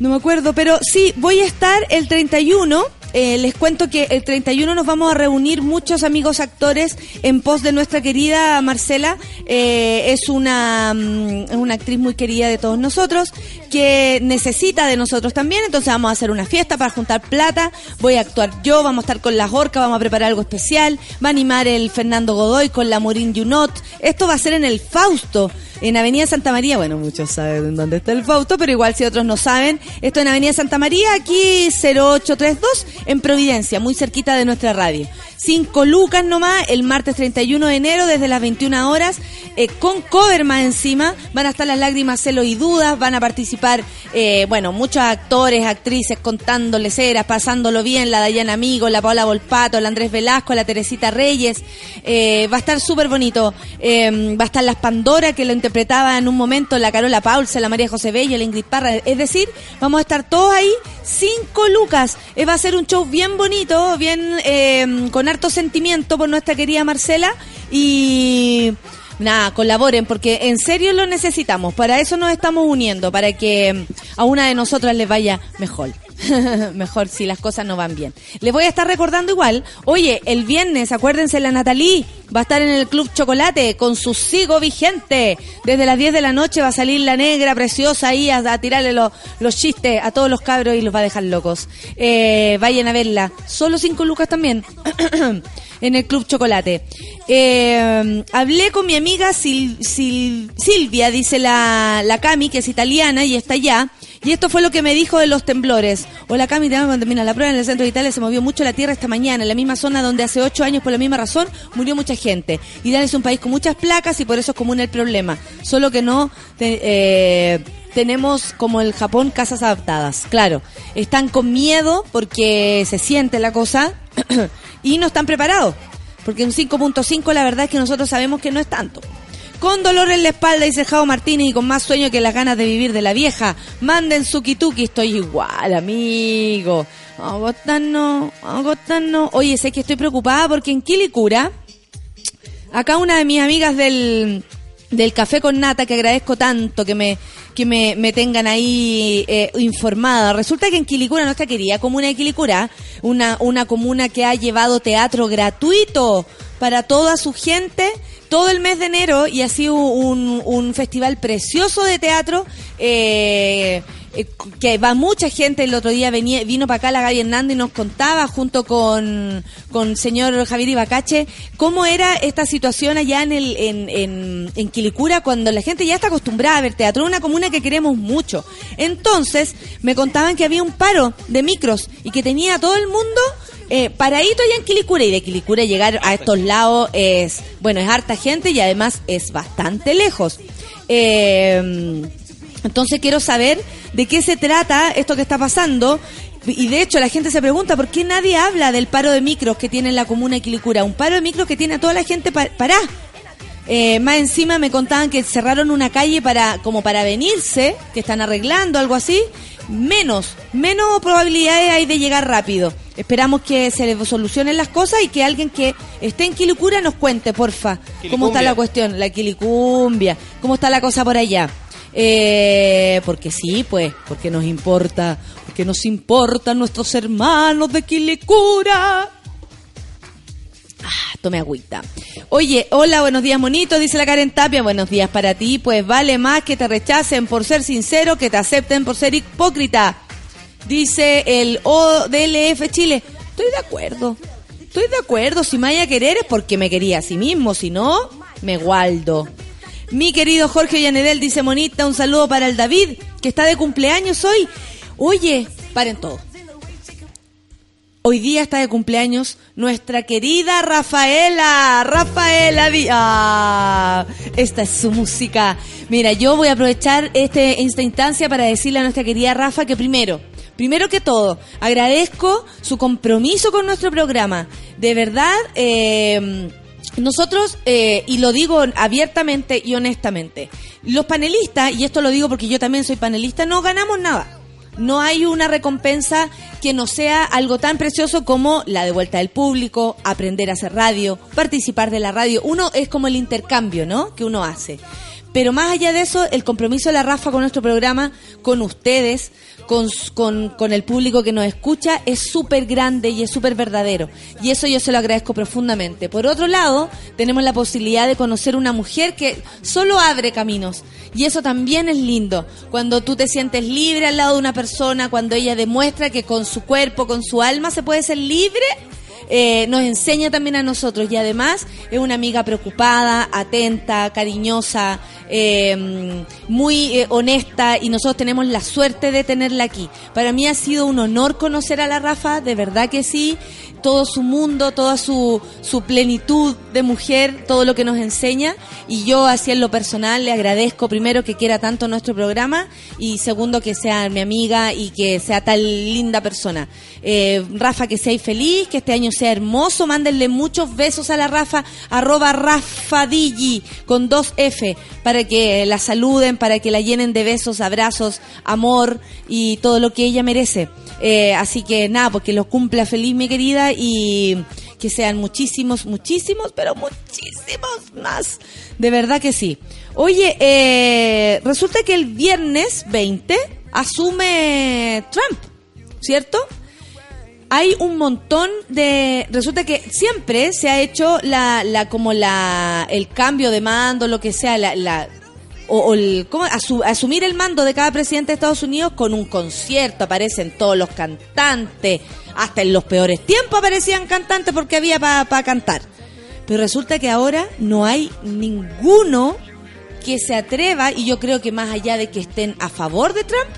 No me acuerdo, pero sí, voy a estar el 31. Eh, les cuento que el 31 nos vamos a reunir muchos amigos actores en pos de nuestra querida Marcela. Eh, es una, mm, una actriz muy querida de todos nosotros que necesita de nosotros también. Entonces vamos a hacer una fiesta para juntar plata. Voy a actuar yo, vamos a estar con las orcas, vamos a preparar algo especial. Va a animar el Fernando Godoy con la Morín Junot. Esto va a ser en el Fausto en Avenida Santa María. Bueno, muchos saben dónde está el Fausto, pero igual si otros no saben, esto en Avenida Santa María, aquí 0832, en Providencia, muy cerquita de nuestra radio. Cinco lucas nomás, el martes 31 de enero, desde las 21 horas, eh, con cover más encima. Van a estar las lágrimas, celo y dudas, van a participar, eh, bueno, muchos actores, actrices contándoles eras, pasándolo bien, la Dayana Amigo, la Paola Volpato, la Andrés Velasco, la Teresita Reyes. Eh, va a estar súper bonito. Eh, va a estar las Pandora, que lo interpretaba en un momento la Carola Paulse, la María José Bello, la Ingrid Parra. Es decir, vamos a estar todos ahí, cinco lucas. Eh, va a ser un show bien bonito, bien eh, con harto sentimiento por nuestra querida Marcela. Y nada, colaboren, porque en serio lo necesitamos. Para eso nos estamos uniendo, para que a una de nosotras les vaya mejor. mejor si las cosas no van bien. Les voy a estar recordando igual, oye, el viernes, acuérdense, la Natalí va a estar en el Club Chocolate con su sigo vigente. Desde las 10 de la noche va a salir la negra preciosa ahí a, tirarle lo- los chistes a todos los cabros y los va a dejar locos. Eh, vayan a verla. Solo 5 lucas también. en el Club Chocolate. Eh, hablé con mi amiga Sil- Sil- Silvia, dice la, la Cami, que es italiana y está allá. Y esto fue lo que me dijo de los temblores. Hola Cami, cuando termina la prueba. En el centro de Italia se movió mucho la tierra esta mañana, en la misma zona donde hace ocho años por la misma razón murió mucha gente. Italia es un país con muchas placas y por eso es común el problema. Solo que no eh, tenemos como el Japón casas adaptadas. Claro, están con miedo porque se siente la cosa y no están preparados. Porque un 5.5 la verdad es que nosotros sabemos que no es tanto. Con dolor en la espalda, dice Jao Martínez, y con más sueño que las ganas de vivir de la vieja. Manden su kituki, estoy igual, amigo. Vamos a acostarnos, vamos a acostarnos. Oye, sé que estoy preocupada porque en Quilicura, acá una de mis amigas del, del café con nata, que agradezco tanto que me, que me, me tengan ahí eh, informada. Resulta que en Quilicura, nuestra querida comuna de Quilicura, una, una comuna que ha llevado teatro gratuito para toda su gente todo el mes de enero y ha sido un, festival precioso de teatro. eh, eh, que va mucha gente, el otro día venía, vino para acá la Gaby Hernández y nos contaba junto con, con señor Javier Ibacache cómo era esta situación allá en, el, en, en, en Quilicura cuando la gente ya está acostumbrada a ver teatro, una comuna que queremos mucho. Entonces me contaban que había un paro de micros y que tenía todo el mundo eh, paradito allá en Quilicura y de Quilicura llegar a estos lados es, bueno, es harta gente y además es bastante lejos. Eh, entonces quiero saber de qué se trata esto que está pasando. Y de hecho la gente se pregunta por qué nadie habla del paro de micros que tiene en la comuna de Quilicura. Un paro de micros que tiene a toda la gente pa- pará. Eh, más encima me contaban que cerraron una calle para como para venirse, que están arreglando algo así. Menos, menos probabilidades hay de llegar rápido. Esperamos que se le solucionen las cosas y que alguien que esté en Quilicura nos cuente, porfa, cómo está la cuestión, la Quilicumbia, cómo está la cosa por allá. Eh, porque sí, pues, porque nos importa, porque nos importan nuestros hermanos de Quilicura. Ah, tome agüita. Oye, hola, buenos días, monito, dice la Karen Tapia. Buenos días para ti. Pues vale más que te rechacen por ser sincero que te acepten por ser hipócrita. Dice el ODLF Chile. Estoy de acuerdo. Estoy de acuerdo. Si me vaya a querer es porque me quería a sí mismo. Si no, me gualdo. Mi querido Jorge Llanedel dice, monita, un saludo para el David, que está de cumpleaños hoy. Oye, paren todo. Hoy día está de cumpleaños nuestra querida Rafaela. Rafaela Díaz. Esta es su música. Mira, yo voy a aprovechar este, esta instancia para decirle a nuestra querida Rafa que primero, primero que todo, agradezco su compromiso con nuestro programa. De verdad, eh, nosotros, eh, y lo digo abiertamente y honestamente, los panelistas, y esto lo digo porque yo también soy panelista, no ganamos nada. No hay una recompensa que no sea algo tan precioso como la de vuelta del público, aprender a hacer radio, participar de la radio. Uno es como el intercambio, ¿no? Que uno hace. Pero más allá de eso, el compromiso de la Rafa con nuestro programa, con ustedes, con, con, con el público que nos escucha, es súper grande y es súper verdadero. Y eso yo se lo agradezco profundamente. Por otro lado, tenemos la posibilidad de conocer una mujer que solo abre caminos. Y eso también es lindo. Cuando tú te sientes libre al lado de una persona, cuando ella demuestra que con su cuerpo, con su alma, se puede ser libre eh, nos enseña también a nosotros y además es una amiga preocupada, atenta, cariñosa, eh, muy eh, honesta y nosotros tenemos la suerte de tenerla aquí. Para mí ha sido un honor conocer a la Rafa, de verdad que sí, todo su mundo, toda su, su plenitud de mujer, todo lo que nos enseña y yo así en lo personal le agradezco primero que quiera tanto nuestro programa y segundo que sea mi amiga y que sea tal linda persona. Rafa, que seáis feliz, que este año hermoso, mándenle muchos besos a la Rafa, arroba Rafadigi con dos F, para que la saluden, para que la llenen de besos, abrazos, amor y todo lo que ella merece. Eh, así que nada, porque lo cumpla feliz mi querida y que sean muchísimos, muchísimos, pero muchísimos más. De verdad que sí. Oye, eh, resulta que el viernes 20 asume Trump, ¿cierto? Hay un montón de resulta que siempre se ha hecho la, la como la el cambio de mando lo que sea la, o, el, ¿cómo? Asu- asumir el mando de cada presidente de Estados Unidos con un concierto aparecen todos los cantantes hasta en los peores tiempos aparecían cantantes porque había para cantar pero resulta que ahora no hay ninguno que se atreva y yo creo que más allá de que estén a favor de Trump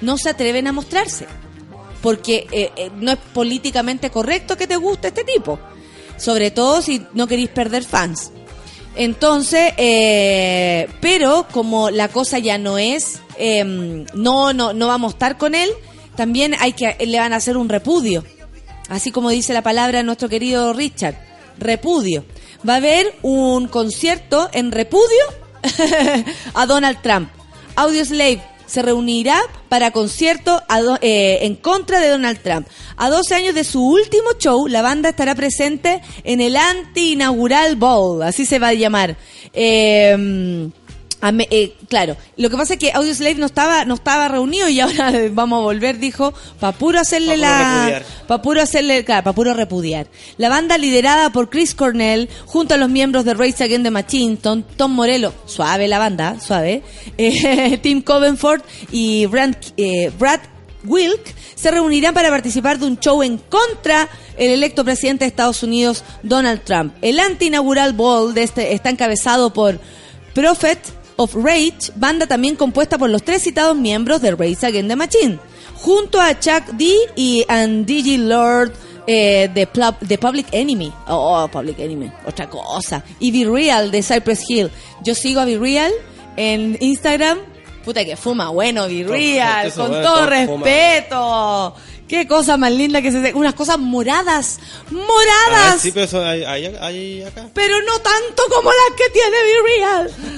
no se atreven a mostrarse porque eh, eh, no es políticamente correcto que te guste este tipo. Sobre todo si no queréis perder fans. Entonces, eh, pero como la cosa ya no es, eh, no, no, no vamos a estar con él, también hay que, le van a hacer un repudio. Así como dice la palabra nuestro querido Richard, repudio. Va a haber un concierto en repudio a Donald Trump. Audioslave se reunirá para concierto a do- eh, en contra de Donald Trump. A 12 años de su último show, la banda estará presente en el anti-inaugural Bowl, así se va a llamar. Eh, a me- eh, claro, lo que pasa es que Audioslave no estaba, no estaba reunido y ahora vamos a volver, dijo, para puro hacerle Pa' puro la... Para puro hacerle, claro, para puro repudiar. La banda liderada por Chris Cornell, junto a los miembros de Race Against the Machine, Tom, Tom Morello, suave la banda, suave, eh, Tim Covenford y Brad, eh, Brad Wilk, se reunirán para participar de un show en contra el electo presidente de Estados Unidos, Donald Trump. El anti-inaugural ball de este está encabezado por Prophet of Rage, banda también compuesta por los tres citados miembros de Race Against the Machine, junto a Chuck D y and DJ Lord eh, de, Pla- de Public Enemy. Oh, Public Enemy, otra cosa. Y Be Real de Cypress Hill. Yo sigo a Be Real en Instagram. Puta que fuma, bueno, Be Real, eso, con todo fuma. Qué cosa más linda que se... Unas cosas moradas, Ah, moradas. sí, pero eso hay, hay, hay acá. Pero no tanto como las que tiene Be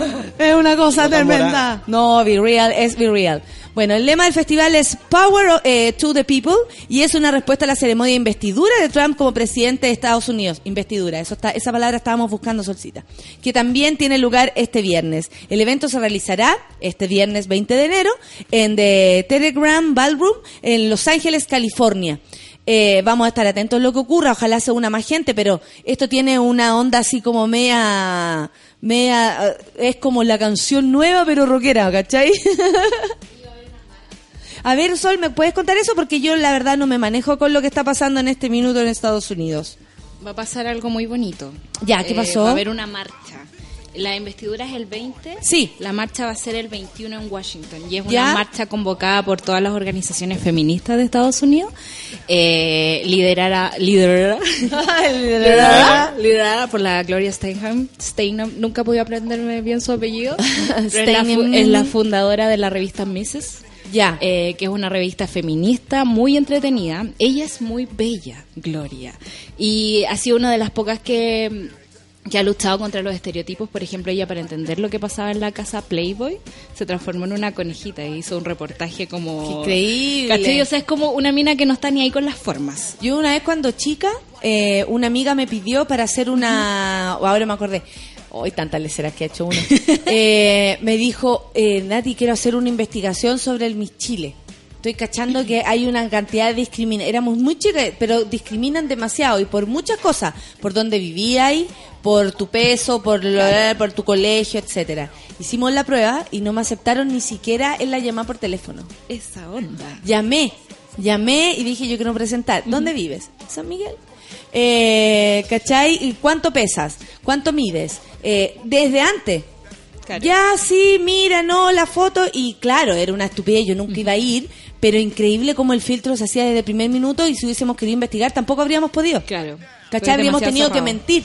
Real. Es una cosa No tremenda. No, Be Real es Be Real. Bueno, el lema del festival es Power eh, to the People y es una respuesta a la ceremonia de investidura de Trump como presidente de Estados Unidos. Investidura, eso está, esa palabra estábamos buscando, Solcita. Que también tiene lugar este viernes. El evento se realizará este viernes 20 de enero en The Telegram Ballroom en Los Ángeles, California. Eh, vamos a estar atentos a lo que ocurra, ojalá sea una más gente, pero esto tiene una onda así como media, media, eh, es como la canción nueva pero rockera, ¿cachai? A ver, Sol, ¿me puedes contar eso? Porque yo la verdad no me manejo con lo que está pasando en este minuto en Estados Unidos. Va a pasar algo muy bonito. Ya, ¿qué Eh, pasó? va a haber una marcha. La investidura es el 20. Sí. La marcha va a ser el 21 en Washington. Y es una Ya. marcha convocada por todas las organizaciones feministas de Estados Unidos. Eh, liderada, liderada, liderada, liderada por la Gloria Steinem. Steinem. Nunca pude aprenderme bien su apellido. es, la es la fundadora de la revista Mrs. Ya. eh, que es una revista feminista muy entretenida. Ella es muy bella, Gloria, y ha sido una de las pocas que que ha luchado contra los estereotipos. Por ejemplo, ella para entender lo que pasaba en la casa Playboy se transformó en una conejita y hizo un reportaje como... Qué increíble. ¿Cachai? O sea, es como una mina que no está ni ahí con las formas. Yo una vez cuando chica, eh, una amiga me pidió para hacer una... ahora me acordé. Hoy tantas leceras que ha hecho uno. Eh, me dijo, eh, Nati, quiero hacer una investigación sobre el Miss Chile. Estoy cachando que hay una cantidad de discriminación. Éramos muy chicas, pero discriminan demasiado y por muchas cosas. Por dónde vivíais, por tu peso, por, lo- por tu colegio, etcétera. Hicimos la prueba y no me aceptaron ni siquiera en la llamada por teléfono. Esa onda. Llamé, llamé y dije yo quiero presentar. ¿Dónde vives? San Miguel. Eh, ¿Cachai? ¿Y cuánto pesas? ¿Cuánto mides? Eh, desde antes. Claro. Ya, sí, mira, no, la foto. Y claro, era una estupidez, yo nunca iba a ir, pero increíble como el filtro se hacía desde el primer minuto y si hubiésemos querido investigar tampoco habríamos podido. Claro. ¿Cachai? Habríamos tenido que mentir.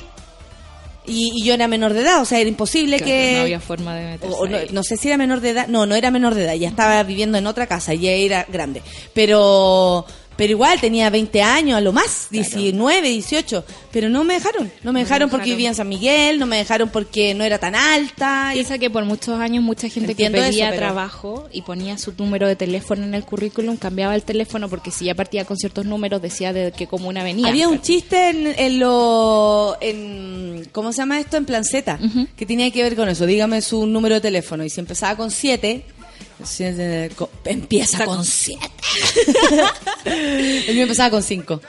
Y, y yo era menor de edad, o sea, era imposible Claro, que... No había forma de meterse O- o no, ahí. no sé si era menor de edad. No, no era menor de edad. Ya estaba viviendo en otra casa. Ya era grande. Pero, pero igual tenía 20 años a lo más. 19, 18. Pero no me dejaron. No me dejaron porque vivía en San Miguel. No me dejaron porque no era tan alta. y- Piensa que por muchos años mucha gente Entiendo que pedía eso, pero- trabajo y ponía su número de teléfono en el currículum, cambiaba el teléfono porque si ya partía con ciertos números decía de qué comuna venía. Había un chiste en, en lo. En, ¿Cómo se llama esto? En Planceta. Que tenía que ver con eso. Dígame su número de teléfono. Y si empezaba con 7. Empieza con 7. El mío empezaba con 5.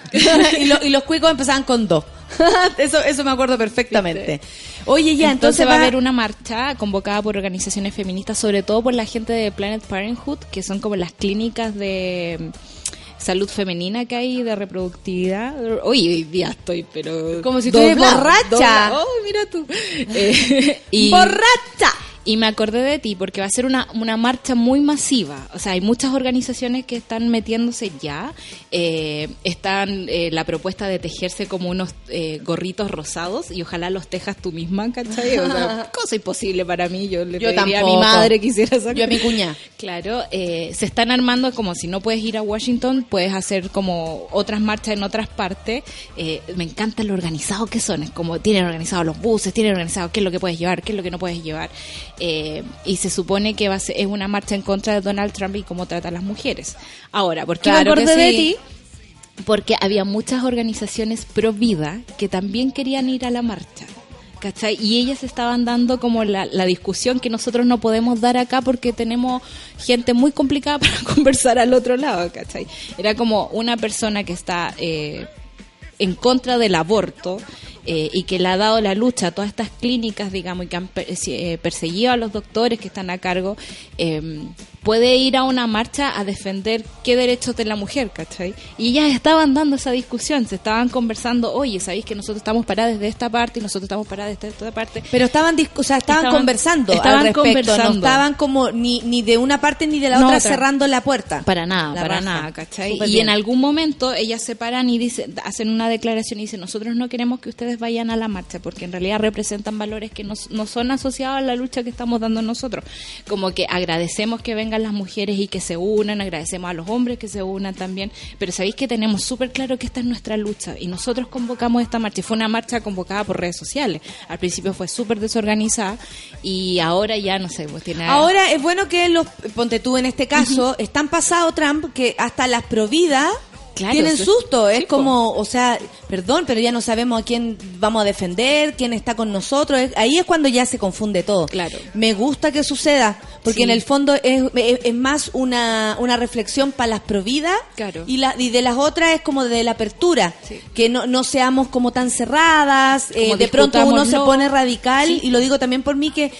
y, lo- y los cuicos empezaban con 2. eso, eso me acuerdo perfectamente. Oye, ya, entonces, Entonces va a haber una marcha convocada por organizaciones feministas, sobre todo por la gente de Planet Parenthood, que son como las clínicas de mm, salud femenina que hay de reproductividad. Oye, hoy día estoy, pero Como si eres borracha. Oh, mira tú. Eh, y, ¡Borracha! Y me acordé de ti porque va a ser una, una marcha muy masiva. O sea, hay muchas organizaciones que están metiéndose ya. Eh, están eh, la propuesta de tejerse como unos eh, gorritos rosados y ojalá los tejas tú misma, ¿cachai? O sea, cosa imposible para mí. Yo le Yo pediría a mi tampoco. madre que hiciera esa Yo a mi cuña. Claro, eh, se están armando como si no puedes ir a Washington, puedes hacer como otras marchas en otras partes. Eh, me encanta lo organizado que son, es como tienen organizados los buses, tienen organizado qué es lo que puedes llevar, qué es lo que no puedes llevar. Eh, y se supone que va a ser, es una marcha en contra de Donald Trump y cómo trata a las mujeres. Ahora, ¿por qué Claro me de ti? Porque había muchas organizaciones pro vida que también querían ir a la marcha. ¿Cachai? Y ellas estaban dando como la, la discusión que nosotros no podemos dar acá porque tenemos gente muy complicada para conversar al otro lado, ¿cachai? Era como una persona que está eh, en contra del aborto eh, y que le ha dado la lucha a todas estas clínicas, digamos, y que han eh, perseguido a los doctores que están a cargo, eh, puede ir a una marcha a defender qué derechos de la mujer, ¿cachai? Y ellas estaban dando esa discusión, se estaban conversando, oye, ¿sabéis que nosotros estamos paradas desde esta parte y nosotros estamos paradas desde esta parte? Pero estaban, o sea, estaban, Estaban- conversando estaban al respecto. conversando. No estaban como ni, ni de una parte ni de la No, otra otra. cerrando la puerta. Para nada, La para raja. nada, ¿cachai? Y bien. en algún momento ellas se paran y dicen, hacen una declaración y dicen, nosotros no queremos que ustedes vayan a la marcha porque en realidad representan valores que no, no son asociados a la lucha que estamos dando nosotros. Como que agradecemos que vengan las mujeres y que se unan, agradecemos a los hombres que se unan también, pero sabéis que tenemos súper claro que esta es nuestra lucha y nosotros convocamos esta marcha. Y fue una marcha convocada por redes sociales. Al principio fue súper desorganizada y ahora ya, no sé, pues tiene... Ahora es bueno que los, ponte tú en este caso, están pasado Trump que hasta las providas Claro, tienen susto. Es como, o sea, perdón, pero ya no sabemos a quién vamos a defender, quién está con nosotros. Es- ahí es cuando ya se confunde todo. Claro. Me gusta que suceda, porque Sí. en el fondo es, más una, una reflexión para las providas Claro. y, la, y de las otras es como de la apertura. Sí. Que no, no seamos como tan cerradas, eh, de pronto uno se pone radical Sí. y lo digo también por mí que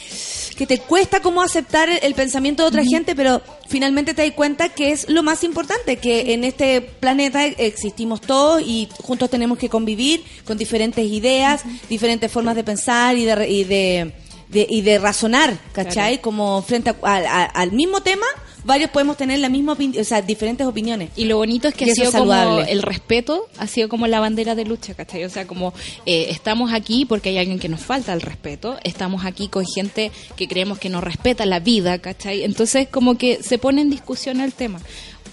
que te cuesta como aceptar el, el pensamiento de otra gente, pero finalmente te das cuenta que es lo más importante, que en este planeta existimos todos y juntos tenemos que convivir con diferentes ideas, diferentes formas de pensar y de, y de, de- y de razonar, ¿cachai? Claro. Como frente a- a- a- al mismo tema, varios podemos tener la misma opin- o sea, diferentes opiniones. Y lo bonito es que Y ha sido es como saludable. el respeto, ha sido como la bandera de lucha, ¿cachai? O sea, como eh, estamos aquí porque hay alguien que nos falta el respeto, estamos aquí con gente que creemos que nos respeta la vida, ¿cachai? Entonces como que se pone en discusión el tema.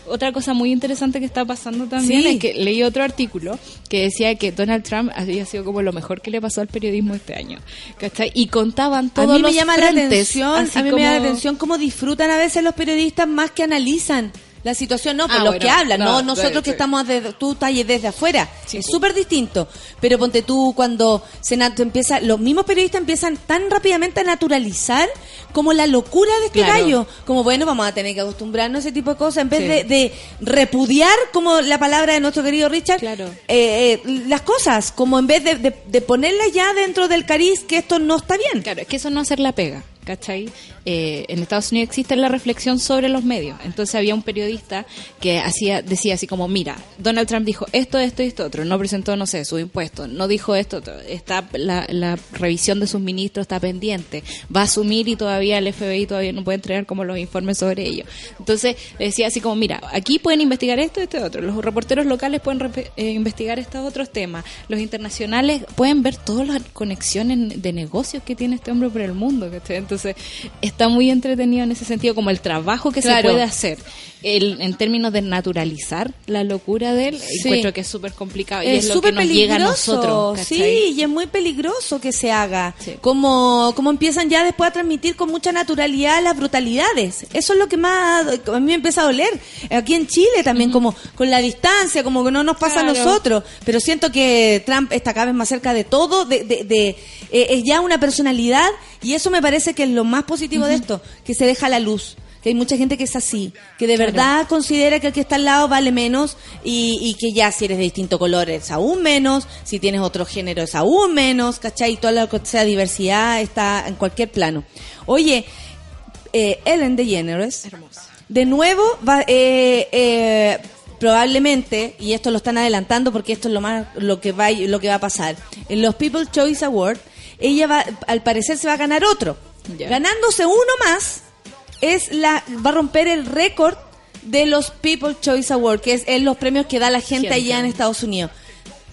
Otra cosa muy interesante que está pasando también Sí. es que leí otro artículo que decía que Donald Trump había sido como lo mejor que le pasó al periodismo este año. ¿Cachai? Y contaban A todos mí me los llama la atención, a mí me llama la atención cómo disfrutan a veces los periodistas más que analizan la situación, no, por Ah, los bueno, que hablan, no, no, nosotros que sí. estamos desde, tú talles desde afuera, Sí, es súper distinto, pero ponte tú cuando se empieza, los mismos periodistas empiezan tan rápidamente a naturalizar como la locura de este Claro. gallo, como bueno, vamos a tener que acostumbrarnos a ese tipo de cosas, en vez Sí. de, de repudiar, como la palabra de nuestro querido Richard, Claro. eh, eh, las cosas, como en vez de, de, de ponerlas ya dentro del cariz que esto no está bien. Claro, es que eso no hacer la pega, ¿cachai? Eh, en Estados Unidos existe la reflexión sobre los medios. Entonces había un periodista que hacía decía así como, mira, Donald Trump dijo esto, esto y esto otro, no presentó, no sé, su impuesto, no dijo esto, está la, revisión de sus ministros está pendiente, va a asumir y todavía el FBI todavía no puede entregar como los informes sobre ello. Entonces decía así como, mira, aquí pueden investigar esto, esto y otro, los reporteros locales pueden repe- eh, investigar estos otros temas, los internacionales pueden ver todas las conexiones de negocios que tiene este hombre por el mundo, ¿cachai? Entonces está muy entretenido en ese sentido, como el trabajo que Claro. se puede hacer el, en términos de naturalizar la locura de él, Sí. encuentro que es súper complicado y es lo que nos llega a nosotros. ¿cachai? sí, y es muy peligroso que se haga. Sí. Como, como empiezan ya después a transmitir con mucha naturalidad las brutalidades. Eso es lo que más a mí me empieza a doler. Aquí en Chile también, como con la distancia, como que no nos pasa a nosotros. Pero siento que Trump está cada vez más cerca de todo, de, de, de- eh, es ya una personalidad, y eso me parece que es lo más positivo de esto, que se deja la luz. Que hay mucha gente que es así, que de Claro. verdad considera que el que está al lado vale menos y, y que ya si eres de distinto color es aún menos, si tienes otro género es aún menos, ¿cachai? Y toda la sea diversidad está en cualquier plano. Oye, eh, Ellen DeGeneres, Hermosa. de nuevo va, eh, eh, probablemente, y esto lo están adelantando porque esto es lo más lo que va lo que va a pasar, en los People's Choice Awards, ella va, al parecer se va a ganar otro. Ganándose uno más, es la va a romper el récord de los People's Choice Awards, que es, es los premios que da la gente, Gente. allá en Estados Unidos.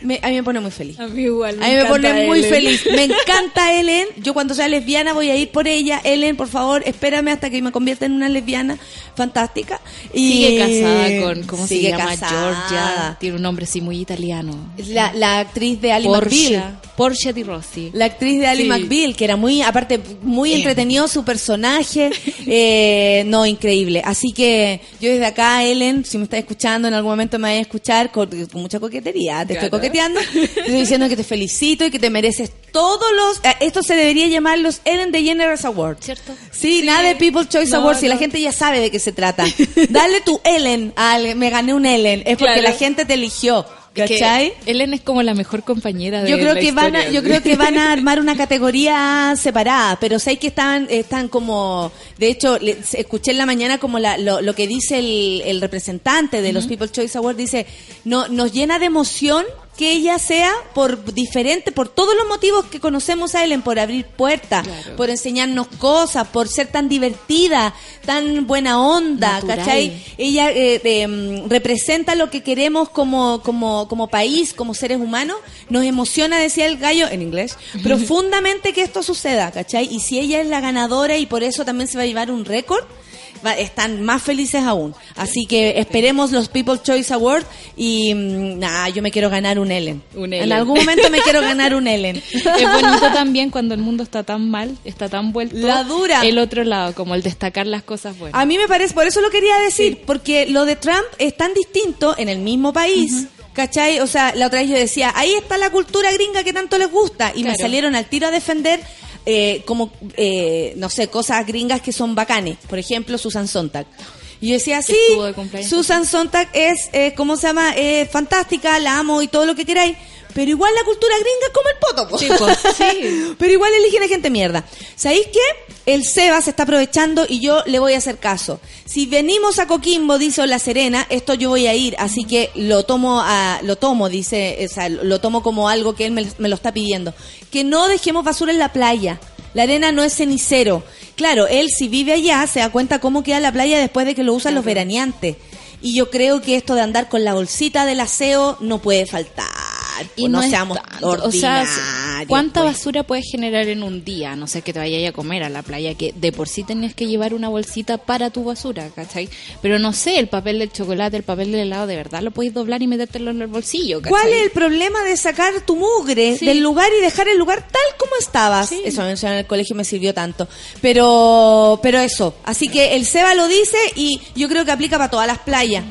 Me- a mí me pone muy feliz. A mí igual. A mí me pone encanta muy Ellen. feliz. Me encanta Ellen. Yo cuando sea lesbiana voy a ir por ella. Ellen, por favor, espérame hasta que me convierta en una lesbiana fantástica. Y Sigue casada con, ¿cómo Sigue se llama? casada. Georgia. Tiene un nombre así muy italiano. La, la actriz de Ali McBeal. Porsche. Porsche Di Rossi. La actriz de Ali Sí. McBeal, que era muy, aparte, muy entretenido su personaje. Eh, no, increíble. Así que yo desde acá, Ellen, si me estás escuchando, en algún momento me vayas a escuchar con, con mucha coquetería. Te estoy coqueteando. Estoy diciendo que te felicito y que te mereces todos los. eh, Esto se debería llamar los Ellen DeGeneres Awards. ¿Cierto? Sí, Sí. nada de People's Choice No, Awards y la gente ya sabe de qué se trata. Dale tu Ellen. al- me gané un Ellen. Es porque Claro. la gente te eligió. Que ¿Cachai? Ellen es como la mejor compañera de Yo creo la que van a, yo creo que van a armar una categoría separada, pero sé que están, están como, de hecho, escuché en la mañana como la- lo, lo que dice el, el representante de los People's Choice Awards, dice, no, nos llena de emoción que ella sea por diferente, por todos los motivos que conocemos a Ellen, por abrir puertas, Claro. por enseñarnos cosas, por ser tan divertida, tan buena onda, Natural. ¿cachai? ella eh, de, mm, representa lo que queremos como, como, como país, como seres humanos. Nos emociona, decía el gallo en inglés, profundamente que esto suceda, ¿cachai? Y si ella es la ganadora y por eso también se va a llevar un récord, va- están más felices aún. Así que esperemos los People's Choice Awards y mm, nada, yo me quiero ganar un Ellen. Un En Ellen. algún momento me quiero ganar un Ellen. Es bonito también cuando el mundo está tan mal, está tan vuelto. La dura. El otro lado, como el destacar las cosas buenas. A mí me parece, por eso lo quería decir, porque lo de Trump es tan distinto en el mismo país. ¿Cachai? O sea, la otra vez yo decía, ahí está la cultura gringa que tanto les gusta. Y me Claro. salieron al tiro a defender eh, como, eh, no sé, cosas gringas que son bacanes. Por ejemplo, Susan Sontag. Y yo decía, sí, de. Susan Sontag es, eh, ¿cómo se llama? Eh, fantástica, la amo y todo lo que queráis. Pero igual la cultura gringa es como el poto, po. Sí. Pero igual eligen a gente mierda. ¿Sabéis qué? El Seba se está aprovechando y yo le voy a hacer caso. Si venimos a Coquimbo, dice La Serena, esto yo voy a ir, así que lo tomo, a, lo tomo, dice, o sea, lo tomo como algo que él me, me lo está pidiendo. Que no dejemos basura en la playa. La arena no es cenicero. Claro, él si vive allá se da cuenta cómo queda la playa después de que lo usan los veraneantes. Y yo creo que esto de andar con la bolsita del aseo no puede faltar. Pues, no, es seamos. O sea. ¿cuánta pues. basura puedes generar en un día? No sé, que te vayas a comer a la playa, que de por sí tenías que llevar una bolsita para tu basura, ¿cachai? Pero no sé, el papel del chocolate, el papel del helado, de verdad lo podéis doblar y metértelo en el bolsillo, ¿cachai? ¿Cuál es el problema de sacar tu mugre Sí. del lugar y dejar el lugar tal como estabas? Sí. Eso mencionó en el colegio me sirvió tanto. Pero, pero eso. Así que el Seba lo dice y yo creo que aplica para todas las playas.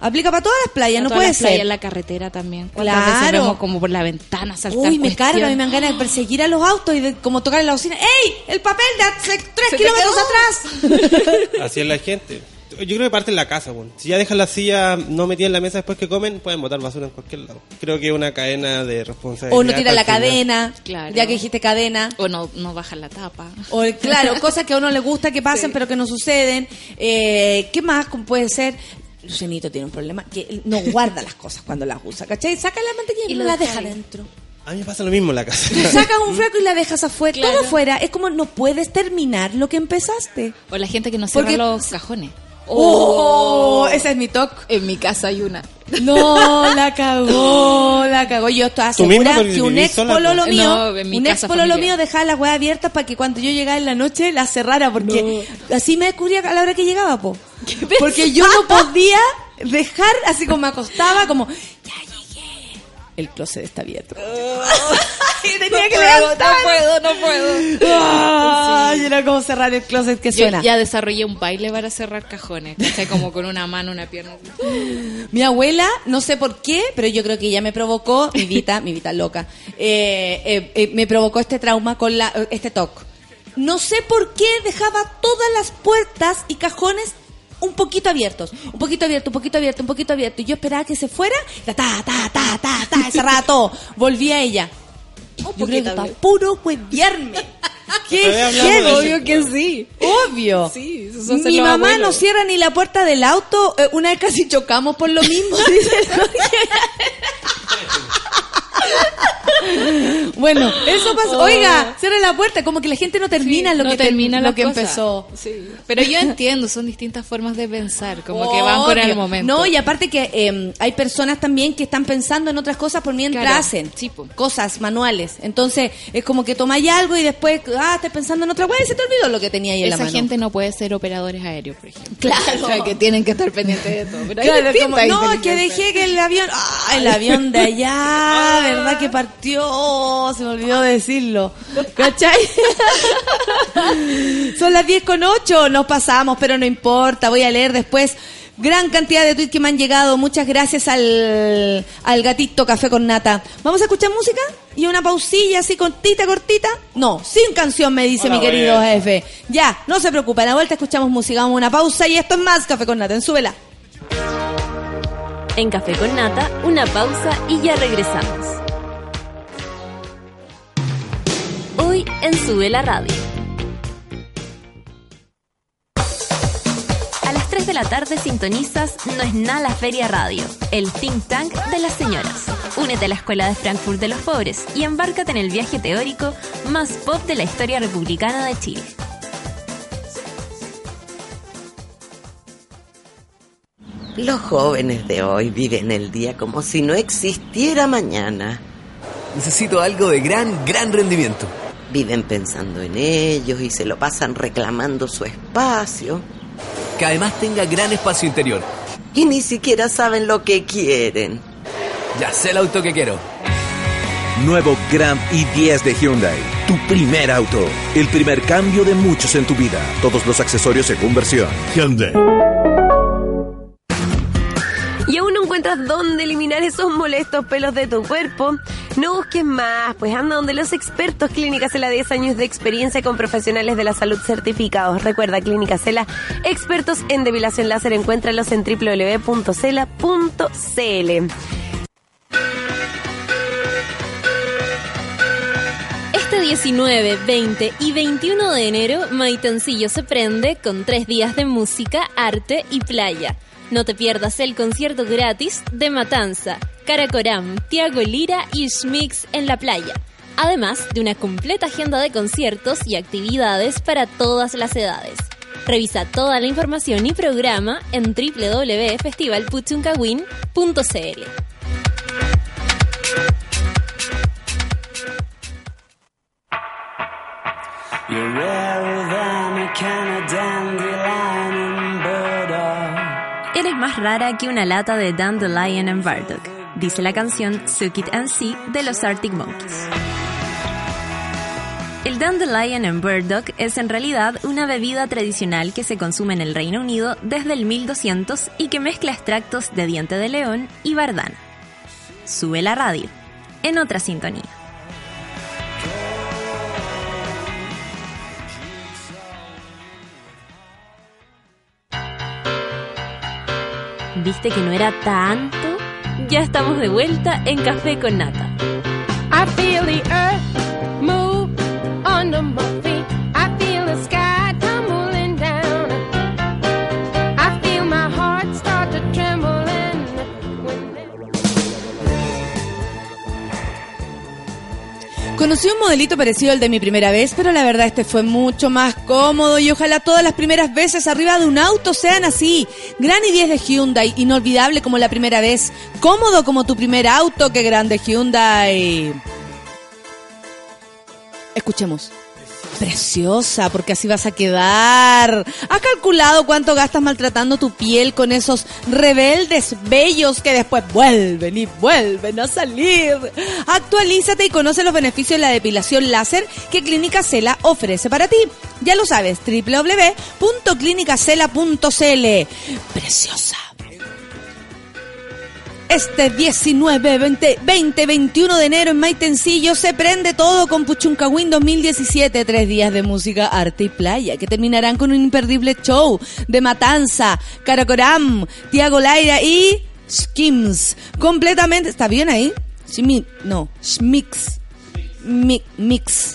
Aplica para todas las playas, A no todas puede las playas, ser. en la carretera también. ¿Cuántas Claro. veces vemos como por la ventana saltar Uy, me cuestión? carga, a mí me dan ganas de perseguir a los autos y de como tocar en la bocina. ¡Ey! ¡El papel de hace tres Se kilómetros atrás! Así es la gente. Yo creo que parte en la casa, bueno. Si ya dejan la silla no metida en la mesa después que comen, pueden botar basura en cualquier lado. Creo que es una cadena de responsabilidad. o no tira la cadena, Claro. ya que dijiste cadena. O no, no bajan la tapa. O claro, cosas que a uno le gusta que pasen, pero que no suceden. Eh, ¿Qué más ¿Cómo puede ser? Lucianito tiene un problema que él no guarda las cosas cuando las usa, ¿cachai? Saca la mantequilla y, Y no lo la deja ahí. dentro. A mí me pasa lo mismo en la casa. Tú sacas un fraco y la dejas afuera, Claro. todo afuera. Es como no puedes terminar lo que empezaste. O la gente que no cierra Porque- los cajones. Oh, ese es mi toque. En mi casa hay una. No, la cagó, la cagó. Yo estaba segura que un ex pololo pues. mío, No, en mi un ex pololo mío dejaba las weas abiertas para que cuando yo llegaba en la noche las cerrara, porque así me descubría a la hora que llegaba, po. Porque yo no podía dejar, así como me acostaba, como, ya. El closet está abierto. tenía que levantar. No puedo, no puedo. Ay, era como cerrar el closet que Yo suena. ya desarrollé un baile para cerrar cajones. ¿cachai? Como con una mano, una pierna. Mi abuela, no sé por qué, pero yo creo que ella me provocó, mi Vita, mi Vita loca, eh, eh, eh, me provocó este trauma con la, este toque. No sé por qué dejaba todas las puertas y cajones un poquito abiertos, un poquito abierto, un poquito abierto, un poquito abierto. Y yo esperaba que se fuera, ta, ta, ta, ta, ta, ta, cerraba todo. Volvía ella. Yo creo que para puro huevearme. ¡Qué heavy! Obvio que sí. Obvio. Sí, Mi mamá abuelos. no cierra ni la puerta del auto. Eh, una vez casi chocamos por lo mismo. dice. bueno, eso pasó. Oiga, cierra la puerta. Como que la gente no termina Sí, lo no que, te- termina lo que empezó. Sí. Pero yo entiendo, son distintas formas de pensar, como que van por el momento. No, y aparte que eh, hay personas también que están pensando en otras cosas por mientras Claro, hacen sí, po. cosas manuales. Entonces, es como que tomáis algo y después, ah, estás pensando en otra cosa y se te olvidó lo que tenía ahí en la Esa mano. gente no puede ser operadores aéreos, por ejemplo. Claro. O sea, que tienen que estar pendientes de todo. Pero hay Claro, como, no, que dejé que el avión, ah, el avión de allá, ¿verdad? Que partió, se me olvidó decirlo, ¿cachai? Son las 10 con 8, nos pasamos, pero no importa, voy a leer después. Gran cantidad de tweets que me han llegado, muchas gracias al, al gatito Café con Nata. ¿Vamos a escuchar música? ¿Y una pausilla así cortita, cortita? No, sin canción me dice Hola, mi querido jefe. Ya, no se preocupe, a la vuelta escuchamos música, vamos a una pausa y esto es más Café con Nata, en súbela. En Café con Nata, una pausa y ya regresamos. Hoy en Sube la Radio. A las 3 de la tarde sintonizas No es nada la Feria Radio, el think tank de las señoras. Únete a la Escuela de Frankfurt de los Pobres y embárcate en el viaje teórico más pop de la historia republicana de Chile. Los jóvenes de hoy viven el día como si no existiera mañana. Necesito algo de gran, gran rendimiento. Viven pensando en ellos y se lo pasan reclamando su espacio. Que además tenga gran espacio interior. Y ni siquiera saben lo que quieren. Ya sé el auto que quiero. Nuevo Grand i10 de Hyundai. Tu primer auto. El primer cambio de muchos en tu vida. Todos los accesorios según versión. Hyundai. ¿Y aún no encuentras dónde eliminar esos molestos pelos de tu cuerpo? No busques más, pues anda donde los expertos Clínica Cela 10 años de experiencia con profesionales de la salud certificados. Recuerda, Clínica Cela, expertos en depilación láser, encuéntralos en www.cela.cl. Este 19, 20 y 21 de enero, Maitencillo se prende con tres días de música, arte y playa. No te pierdas el concierto gratis de Matanza, Caracoram, Tiago Lira y Schmix en la playa. Además de una completa agenda de conciertos y actividades para todas las edades. Revisa toda la información y programa en www.festivalpuchuncahuin.cl. You're rarer Eres más rara que una lata de Dandelion and Bardock dice la canción Suck It and See de los Arctic Monkeys. El Dandelion and Burdock es en realidad una bebida tradicional que se consume en el Reino Unido desde el 1200 y que mezcla extractos de diente de león y bardana. Sube la radio, en otra sintonía. ¿Viste que no era tanto? Ya estamos de vuelta en Café con Nata. I feel the earth move under my Conocí un modelito parecido al de mi primera vez, pero la verdad este fue mucho más cómodo y ojalá todas las primeras veces arriba de un auto sean así. Gran y 10 de Hyundai, inolvidable como la primera vez, cómodo como tu primer auto, qué grande Hyundai. Escuchemos. Preciosa, porque así vas a quedar. ¿Has calculado cuánto gastas maltratando tu piel con esos rebeldes bellos que después vuelven y vuelven a salir? Actualízate y conoce los beneficios de la depilación láser que Clínica Cela ofrece para ti. Ya lo sabes, www.clinicacela.cl. Preciosa. Este 19, 20, 20, 21 de enero en Maitencillo se prende todo con Puchuncawin 2017. Tres días de música, arte y playa que terminarán con un imperdible show de Matanza, Caracoram, Tiago Laira y Skims. Completamente. ¿Está bien ahí? Schmi- no, Schmix. Mi- mix.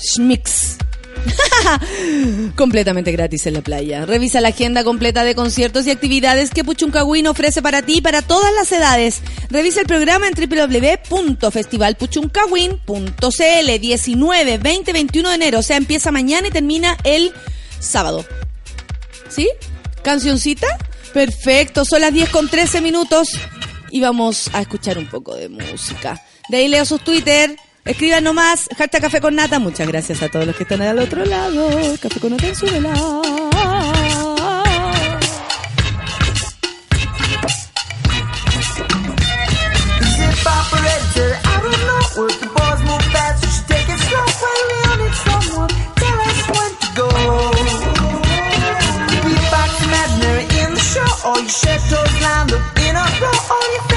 Schmix. Completamente gratis en la playa. Revisa la agenda completa de conciertos y actividades que Puchuncagüín ofrece para ti y para todas las edades. Revisa el programa en www.festivalpuchuncagüín.cl 19, 20, 21 de enero. O sea, empieza mañana y termina el sábado. ¿Sí? ¿Cancioncita? Perfecto, son las 10 con 13 minutos y vamos a escuchar un poco de música. De ahí leo sus Twitter. Escriban nomás, hashtag Café con Nata. Muchas gracias a todos los que están al otro lado. Café con Nata en su lined up in a row. Your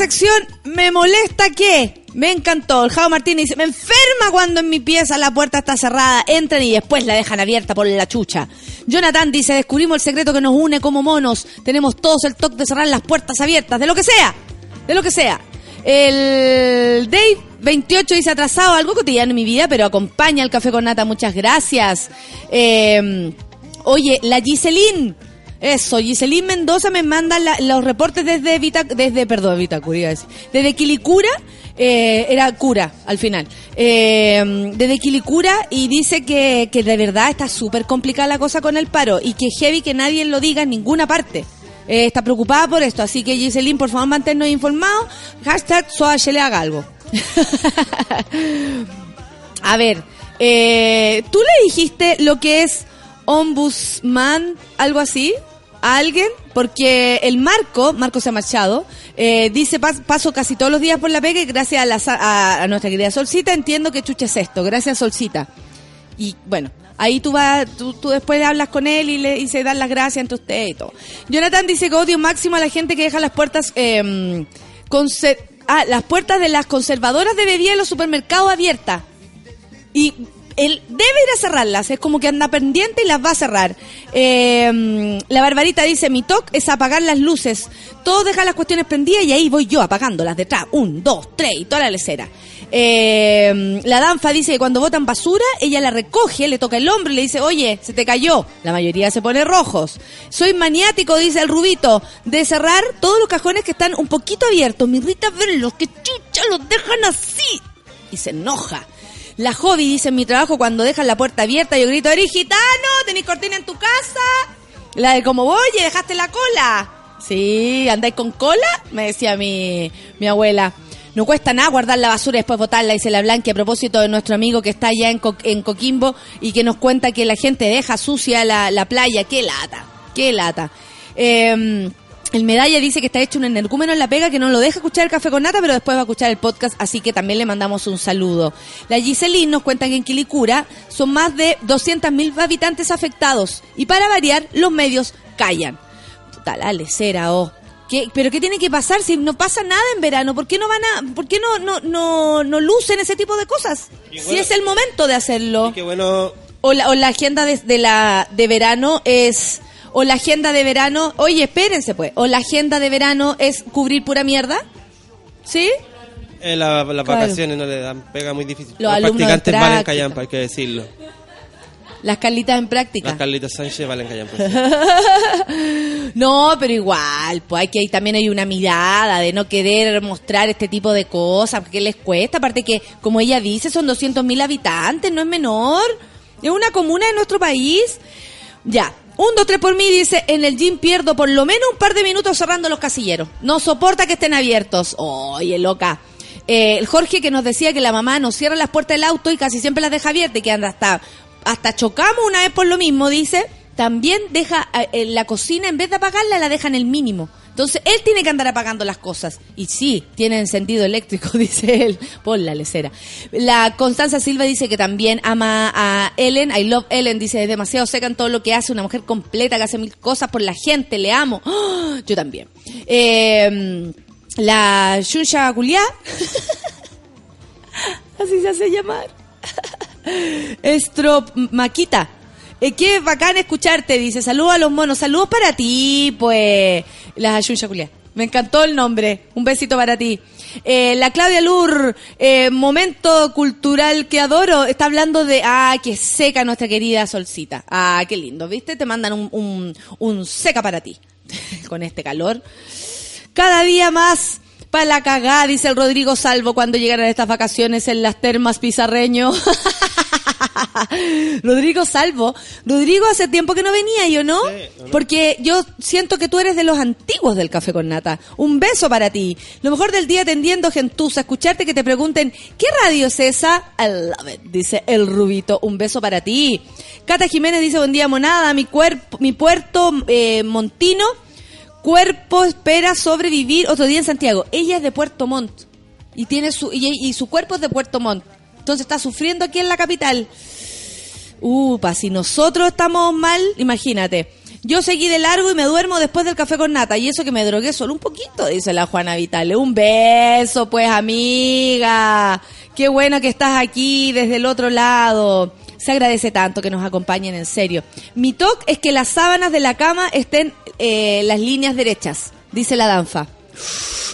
sección, me molesta que. Me encantó. El Jao Martínez dice, me enferma cuando en mi pieza la puerta está cerrada. Entran y después la dejan abierta por la chucha. Jonathan dice, descubrimos el secreto que nos une como monos. Tenemos todos el toque de cerrar las puertas abiertas, de lo que sea. De lo que sea. El Dave 28 dice atrasado, algo cotidiano en mi vida, pero acompaña el café con nata. Muchas gracias. Eh, oye, la Giselín. Eso, Giselín Mendoza me manda los reportes desde Vita, desde, perdón, Vitacura, iba a decir, desde Quilicura, eh, era cura al final, eh, desde Quilicura y dice que, que de verdad está súper complicada la cosa con el paro y que heavy que nadie lo diga en ninguna parte. Eh, está preocupada por esto, así que Giselín, por favor, manténnos informados. Hashtag Soa le haga algo. A ver, eh, ¿tú le dijiste lo que es ombudsman, algo así, a alguien? Porque el Marco, Marco se Machado, eh, dice, "Pas- paso casi todos los días por la pega y gracias a, la nuestra querida Solcita entiendo que chucha es esto. Gracias, Solcita. Y bueno, ahí tú vas, tú, tú después hablas con él y le y se dan las gracias entre ustedes y todo. Jonathan dice que odio máximo a la gente que deja las puertas, conser- ah, las puertas de las conservadoras de bebida en los supermercados abiertas. Y él debe ir a cerrarlas, es como que anda pendiente y las va a cerrar. Eh, la Barbarita dice, mi toque es apagar las luces. Todos dejan las cuestiones prendidas y ahí voy yo apagándolas detrás. Un, dos, tres y toda la lecera. Eh, la Danfa dice que cuando botan basura, ella la recoge, le toca el hombro y le dice, oye, se te cayó. La mayoría se pone rojos. Soy maniático, dice el Rubito, de cerrar todos los cajones que están un poquito abiertos. Me irrita verlos, que chucha los dejan así. Y se enoja. La hobby dice en mi trabajo cuando dejan la puerta abierta, yo grito, eres gitano, tenés cortina en tu casa. La de como, oye, dejaste la cola. Sí, andáis con cola, me decía mi, mi abuela. No cuesta nada guardar la basura y después botarla, dice la Blanca, a propósito de nuestro amigo que está allá en, en Coquimbo y que nos cuenta que la gente deja sucia la, la playa. ¡Qué lata! ¡Qué lata! Eh, el medalla dice que está hecho un energúmeno en la pega que no lo deja escuchar el café con nata, pero después va a escuchar el podcast, así que también le mandamos un saludo. La Giselín nos cuenta que en Quilicura son más de 200.000 habitantes afectados y para variar, los medios callan. Puta la lecera, oh. ¿Qué- ¿Pero qué tiene que pasar si no pasa nada en verano? ¿Por qué no van a, por qué no, no, no, no lucen ese tipo de cosas? Si es el momento de hacerlo. Qué bueno. O la, o la agenda de, de la de verano es o la agenda de verano, oye, espérense pues, o la agenda de verano es cubrir pura mierda. ¿Sí? eh, la- las Claro. vacaciones no le dan pega muy difícil. Los practicantes valen callampa, hay que decirlo. Las Carlitas en práctica. Las Carlitas Sánchez valen callampa. no, pero igual, pues hay que también hay una mirada de no querer mostrar este tipo de cosas, porque les cuesta, aparte que, como ella dice, son 200.000 habitantes, no es menor. Es una comuna de nuestro país. Ya, un, dos, tres por mí dice, en el gym pierdo por lo menos un par de minutos cerrando los casilleros. No soporta que estén abiertos. Oye, loca. Eh, el Jorge que nos decía que la mamá nos cierra las puertas del auto y casi siempre las deja abiertas y que anda hasta, hasta chocamos una vez por lo mismo, dice. También deja eh, la cocina, en vez de apagarla, la deja en el mínimo. Entonces, él tiene que andar apagando las cosas. Y sí, tienen sentido eléctrico, dice él. Por la lecera. La Constanza Silva dice que también ama a Ellen. I love Ellen. Dice, es demasiado seca en todo lo que hace. Una mujer completa que hace mil cosas por la gente. Le amo. Yo también. Eh, la Xuxa Juliá. Así se hace llamar. Estromaquita. Eh, qué bacán escucharte, dice. Saludos a los monos. Saludos para ti, pues. Las Ayuncha Julia. Me encantó el nombre. Un besito para ti. Eh, la Claudia Lur, eh, momento cultural que adoro, está hablando de, ah, que seca nuestra querida Solcita. Ah, qué lindo, ¿viste? Te mandan un, un seca para ti, con este calor. Cada día más para la cagá, dice el Rodrigo Salvo cuando llegaran estas vacaciones en las termas pizarreño. Rodrigo Salvo. Rodrigo, hace tiempo que no venía, ¿yo no? Porque yo siento que tú eres de los antiguos del Café con Nata. Un beso para ti. Lo mejor del día atendiendo gentuza, escucharte que te pregunten, ¿qué radio es esa? I love it, dice el Rubito. Un beso para ti. Cata Jiménez dice, buen día, monada. Mi cuerpo, mi puerto eh, Montino, cuerpo espera sobrevivir otro día en Santiago. Ella es de Puerto Montt. Y tiene su, y, su cuerpo es de Puerto Montt. Entonces está sufriendo aquí en la capital. Upa, si nosotros estamos mal, imagínate. Yo seguí de largo y me duermo después del café con nata. Y eso que me drogué solo un poquito, dice la Juana Vitale. Un beso, pues, amiga. Qué bueno que estás aquí desde el otro lado. Se agradece tanto que nos acompañen en serio. Mi toque es que las sábanas de la cama estén eh, las líneas derechas, dice la danfa.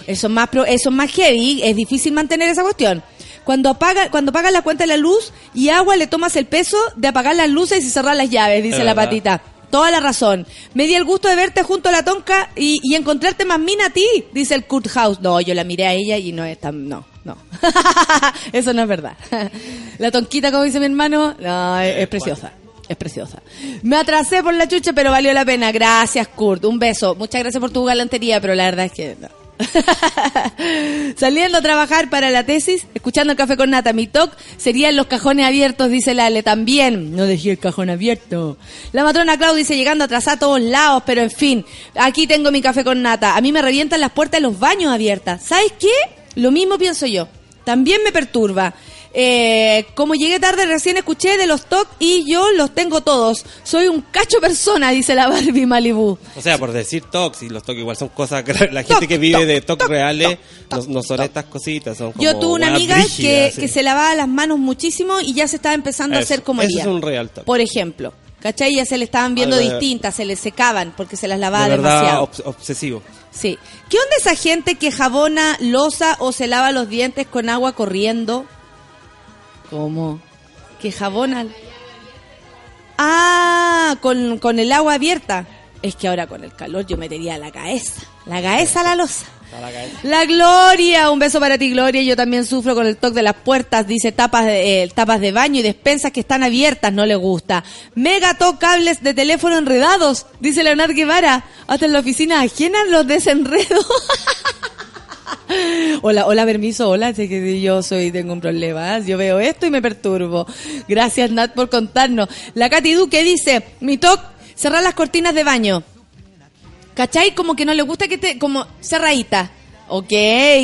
Eso es más, pro- eso es más heavy, es difícil mantener esa cuestión. Cuando apaga, cuando pagas la cuenta de la luz y agua, le tomas el peso de apagar las luces y cerrar las llaves, dice la patita. Toda la razón. Me di el gusto de verte junto a la tonca y, y encontrarte más mina a ti, dice el Kurt House. No, yo la miré a ella y no es tan... No, no. Eso no es verdad. La tonquita, como dice mi hermano, no, es, es preciosa. Es preciosa. Me atrasé por la chucha, pero valió la pena. Gracias, Kurt. Un beso. Muchas gracias por tu galantería, pero la verdad es que no. Saliendo a trabajar para la tesis, escuchando el café con nata. Mi toc serían los cajones abiertos, dice Lale. También, no dejé el cajón abierto. La matrona Clau dice, llegando atrasada a todos lados, pero en fin, aquí tengo mi café con nata. A mí me revientan las puertas de los baños abiertas. ¿Sabes qué? Lo mismo pienso yo. También me perturba. Eh, como llegué tarde, recién escuché de los TOC y yo los tengo todos. Soy un cacho persona, dice la Barbie Malibu. O sea, por decir TOC, y los TOC igual son cosas que la gente que vive de TOC reales no, no son estas cositas, son como Yo tuve una amiga que, brígidas, sí. que se lavaba las manos muchísimo y ya se estaba empezando a hacer como eso ella. es un real TOC. Por ejemplo, ¿cachai? Ya se le estaban viendo Algo de- distintas, se le secaban porque se las lavaba de verdad demasiado. obs- obsesivo. Sí. ¿Qué onda esa gente que jabona losa o se lava los dientes con agua corriendo? ¿Cómo? Que jabona. Ah, con, con el agua abierta. Es que ahora con el calor yo metería la cabeza. La cabeza a la losa. La Gloria, un beso para ti Gloria, yo también sufro con el toque de las puertas, dice tapas de, eh, tapas de baño y despensas que están abiertas, no le gusta. Mega cables de teléfono enredados, dice Leonardo Guevara, hasta en la oficina ajena los desenredo. hola, hola, permiso, hola, sé que yo soy, tengo un problema, ¿eh? yo veo esto y me perturbo. Gracias Nat por contarnos. La Katy Duque dice, mi toc, cerrar las cortinas de baño. ¿Cachai? Como que no le gusta que te... como cerradita. Ok,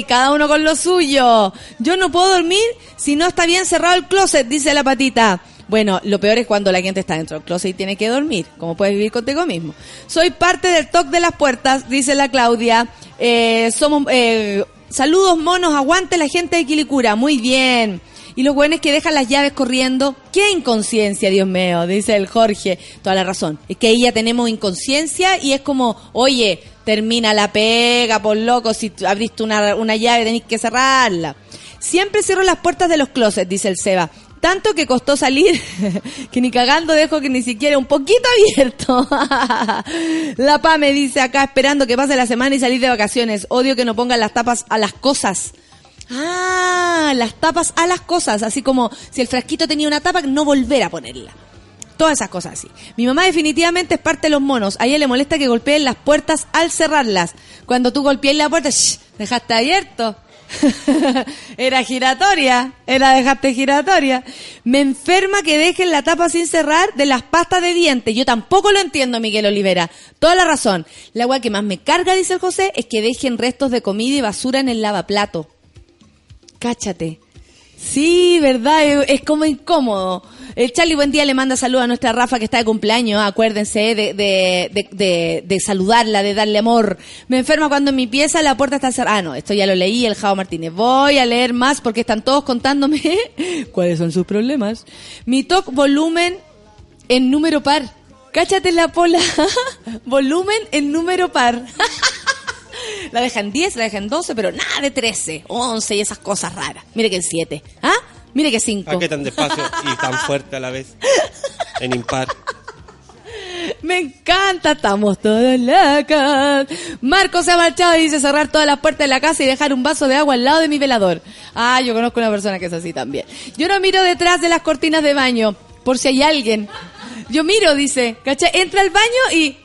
cada uno con lo suyo. Yo no puedo dormir si no está bien cerrado el closet, dice la patita. Bueno, lo peor es cuando la gente está dentro del closet y tiene que dormir. Como puedes vivir contigo mismo. Soy parte del toque de las puertas, dice la Claudia. Eh, somos... eh, saludos monos, aguante la gente de Quilicura. Muy bien. Y los buenos que dejan las llaves corriendo. ¡Qué inconsciencia, Dios mío! Dice el Jorge. Toda la razón. Es que ahí ya tenemos inconsciencia y es como, oye, termina la pega, por loco, si abriste una, una llave tenéis que cerrarla. Siempre cierro las puertas de los closets, dice el Seba. Tanto que costó salir, que ni cagando dejo que ni siquiera un poquito abierto. la PA me dice acá esperando que pase la semana y salir de vacaciones. Odio que no pongan las tapas a las cosas. Ah, las tapas a las cosas, así como si el frasquito tenía una tapa, no volver a ponerla. Todas esas cosas así. Mi mamá definitivamente es parte de los monos. A ella le molesta que golpeen las puertas al cerrarlas. Cuando tú golpeas la puerta, shh, dejaste abierto. era giratoria, era dejaste giratoria. Me enferma que dejen la tapa sin cerrar de las pastas de dientes. Yo tampoco lo entiendo, Miguel Olivera. Toda la razón. La agua que más me carga, dice el José, es que dejen restos de comida y basura en el lavaplato. Cáchate. Sí, verdad, es, como incómodo. El Charlie Buen Día le manda saludos a nuestra Rafa que está de cumpleaños. Acuérdense de, de, de, de- de saludarla, de darle amor. Me enferma cuando en mi pieza la puerta está cerrada. Ah, no, esto ya lo leí, el Jao Martínez. Voy a leer más porque están todos contándome cuáles son sus problemas. Mi TOC volumen en número par. Cáchate la pola. Volumen en número par. la dejan 10, la dejan 12, pero nada de 13, 11 y esas cosas raras. Mire que el 7. ¿Ah? Mire que 5. ¿Para qué tan despacio y tan fuerte a la vez? En impar. Me encanta, estamos todos locos. Marco se ha marchado y dice cerrar todas las puertas de la casa y dejar un vaso de agua al lado de mi velador. Ah, yo conozco una persona que es así también. Yo no miro detrás de las cortinas de baño, por si hay alguien. Yo miro, dice, ¿cachai? Entra al baño y...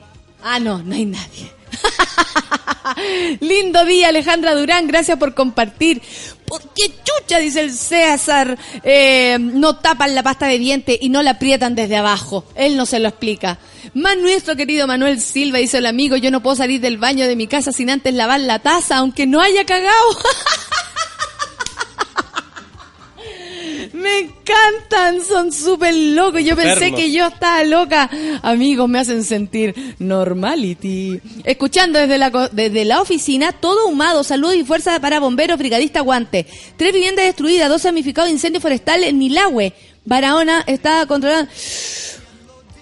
Ah, no, no hay nadie. Lindo día, Alejandra Durán, gracias por compartir. ¿Por qué chucha, dice el César, eh, no tapan la pasta de dientes y no la aprietan desde abajo? Él no se lo explica. Más nuestro querido Manuel Silva, dice el amigo, yo no puedo salir del baño de mi casa sin antes lavar la taza, aunque no haya cagado. Me encantan, son súper locos. Yo pensé que yo estaba loca. Amigos, me hacen sentir normality. Escuchando desde la, co- desde la oficina, todo humado. Saludos y fuerza para bomberos, brigadista guante. Tres viviendas destruidas, dos damnificados de incendio forestal en Nilahue. Barahona está controlada.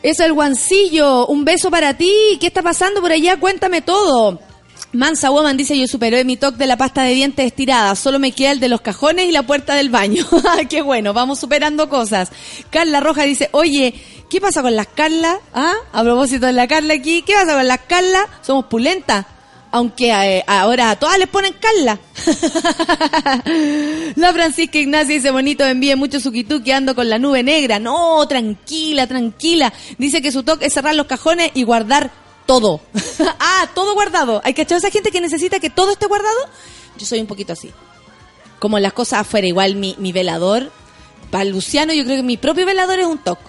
Es el guancillo. Un beso para ti. ¿Qué está pasando por allá? Cuéntame todo. Mansa Woman dice, yo superé mi toque de la pasta de dientes estirada, solo me queda el de los cajones y la puerta del baño. Qué bueno, vamos superando cosas. Carla Roja dice, oye, ¿qué pasa con las Carla? ¿Ah? A propósito de la Carla aquí, ¿qué pasa con las Carla? Somos pulentas. Aunque eh, ahora a todas les ponen Carla. La Francisca Ignacia dice, bonito, envíe mucho suquituki, ando con la nube negra. No, tranquila, tranquila. Dice que su toque es cerrar los cajones y guardar todo. ah, todo guardado. ¿Hay cachado esa gente que necesita que todo esté guardado? Yo soy un poquito así. Como las cosas afuera, igual mi, velador. Para Luciano yo creo que mi propio velador es un toque.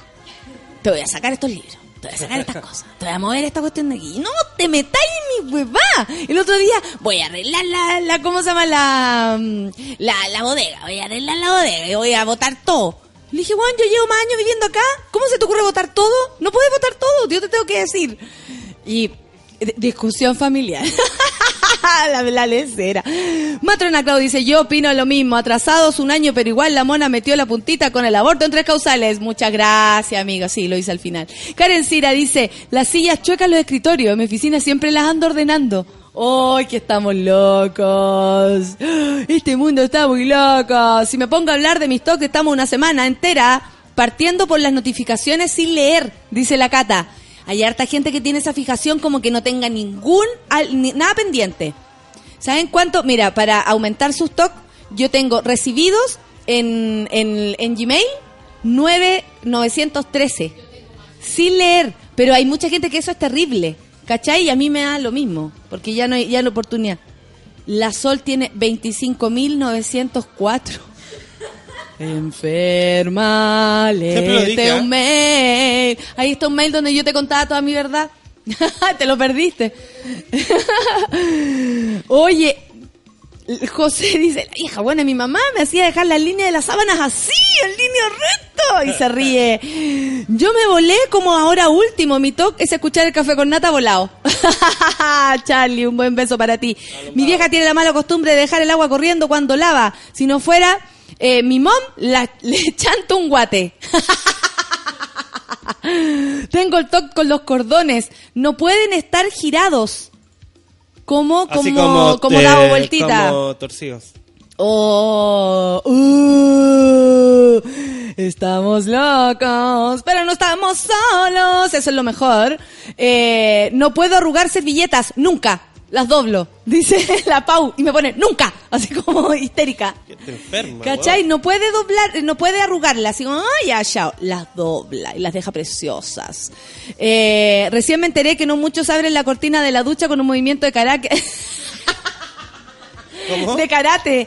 Te voy a sacar estos libros. Te voy a sacar estas cosas. Te voy a mover esta cuestión de aquí. No te metáis en mi huevá. El otro día voy a arreglar la, la ¿cómo se llama? La, mm, la, la bodega. Voy a arreglar la bodega y voy a botar todo. Le dije, Juan, yo llevo más años viviendo acá. ¿Cómo se te ocurre votar todo? No puedes votar todo. Yo te tengo que decir. Y discusión familiar. la, la lecera. Matrona Clau dice, yo opino lo mismo, atrasados un año, pero igual la mona metió la puntita con el aborto en tres causales. Muchas gracias, amiga. Sí, lo hice al final. Karen Cira dice, las sillas chuecas en los escritorios, en mi oficina siempre las ando ordenando. ¡Ay, que estamos locos! Este mundo está muy loco. Si me pongo a hablar de mis toques, estamos una semana entera partiendo por las notificaciones sin leer, dice la Cata. Hay harta gente que tiene esa fijación como que no tenga ningún, nada pendiente. ¿Saben cuánto? Mira, para aumentar sus stock, yo tengo recibidos en, en, en Gmail 9913. Sin leer. Pero hay mucha gente que eso es terrible. ¿Cachai? Y a mí me da lo mismo. Porque ya no hay, ya no oportunidad. La Sol tiene 25.904. Enferma, léete ¿ah? un mail. Ahí está un mail donde yo te contaba toda mi verdad. te lo perdiste. Oye, José dice, la hija, bueno, mi mamá me hacía dejar las líneas de las sábanas así, en línea recto, y se ríe. Yo me volé como ahora último, mi toque es escuchar el café con nata volado. Charlie, un buen beso para ti. Mi vieja tiene la mala costumbre de dejar el agua corriendo cuando lava. Si no fuera, eh, mi mom la- le chanto un guate. Tengo el toque con los cordones. No pueden estar girados. Como, Así como, como, eh, dado vueltita. Como torcidos. Oh, uh, estamos locos, pero no estamos solos, eso es lo mejor. Eh, no puedo arrugar servilletas, nunca, las doblo, dice la Pau, y me pone, nunca, así como histérica. Te enferma. ¿Cachai? No puede doblar, no puede arrugarlas, así como, ay, ya, chao. Las dobla y las deja preciosas. Eh, recién me enteré que no muchos abren la cortina de la ducha con un movimiento de karate. De karate.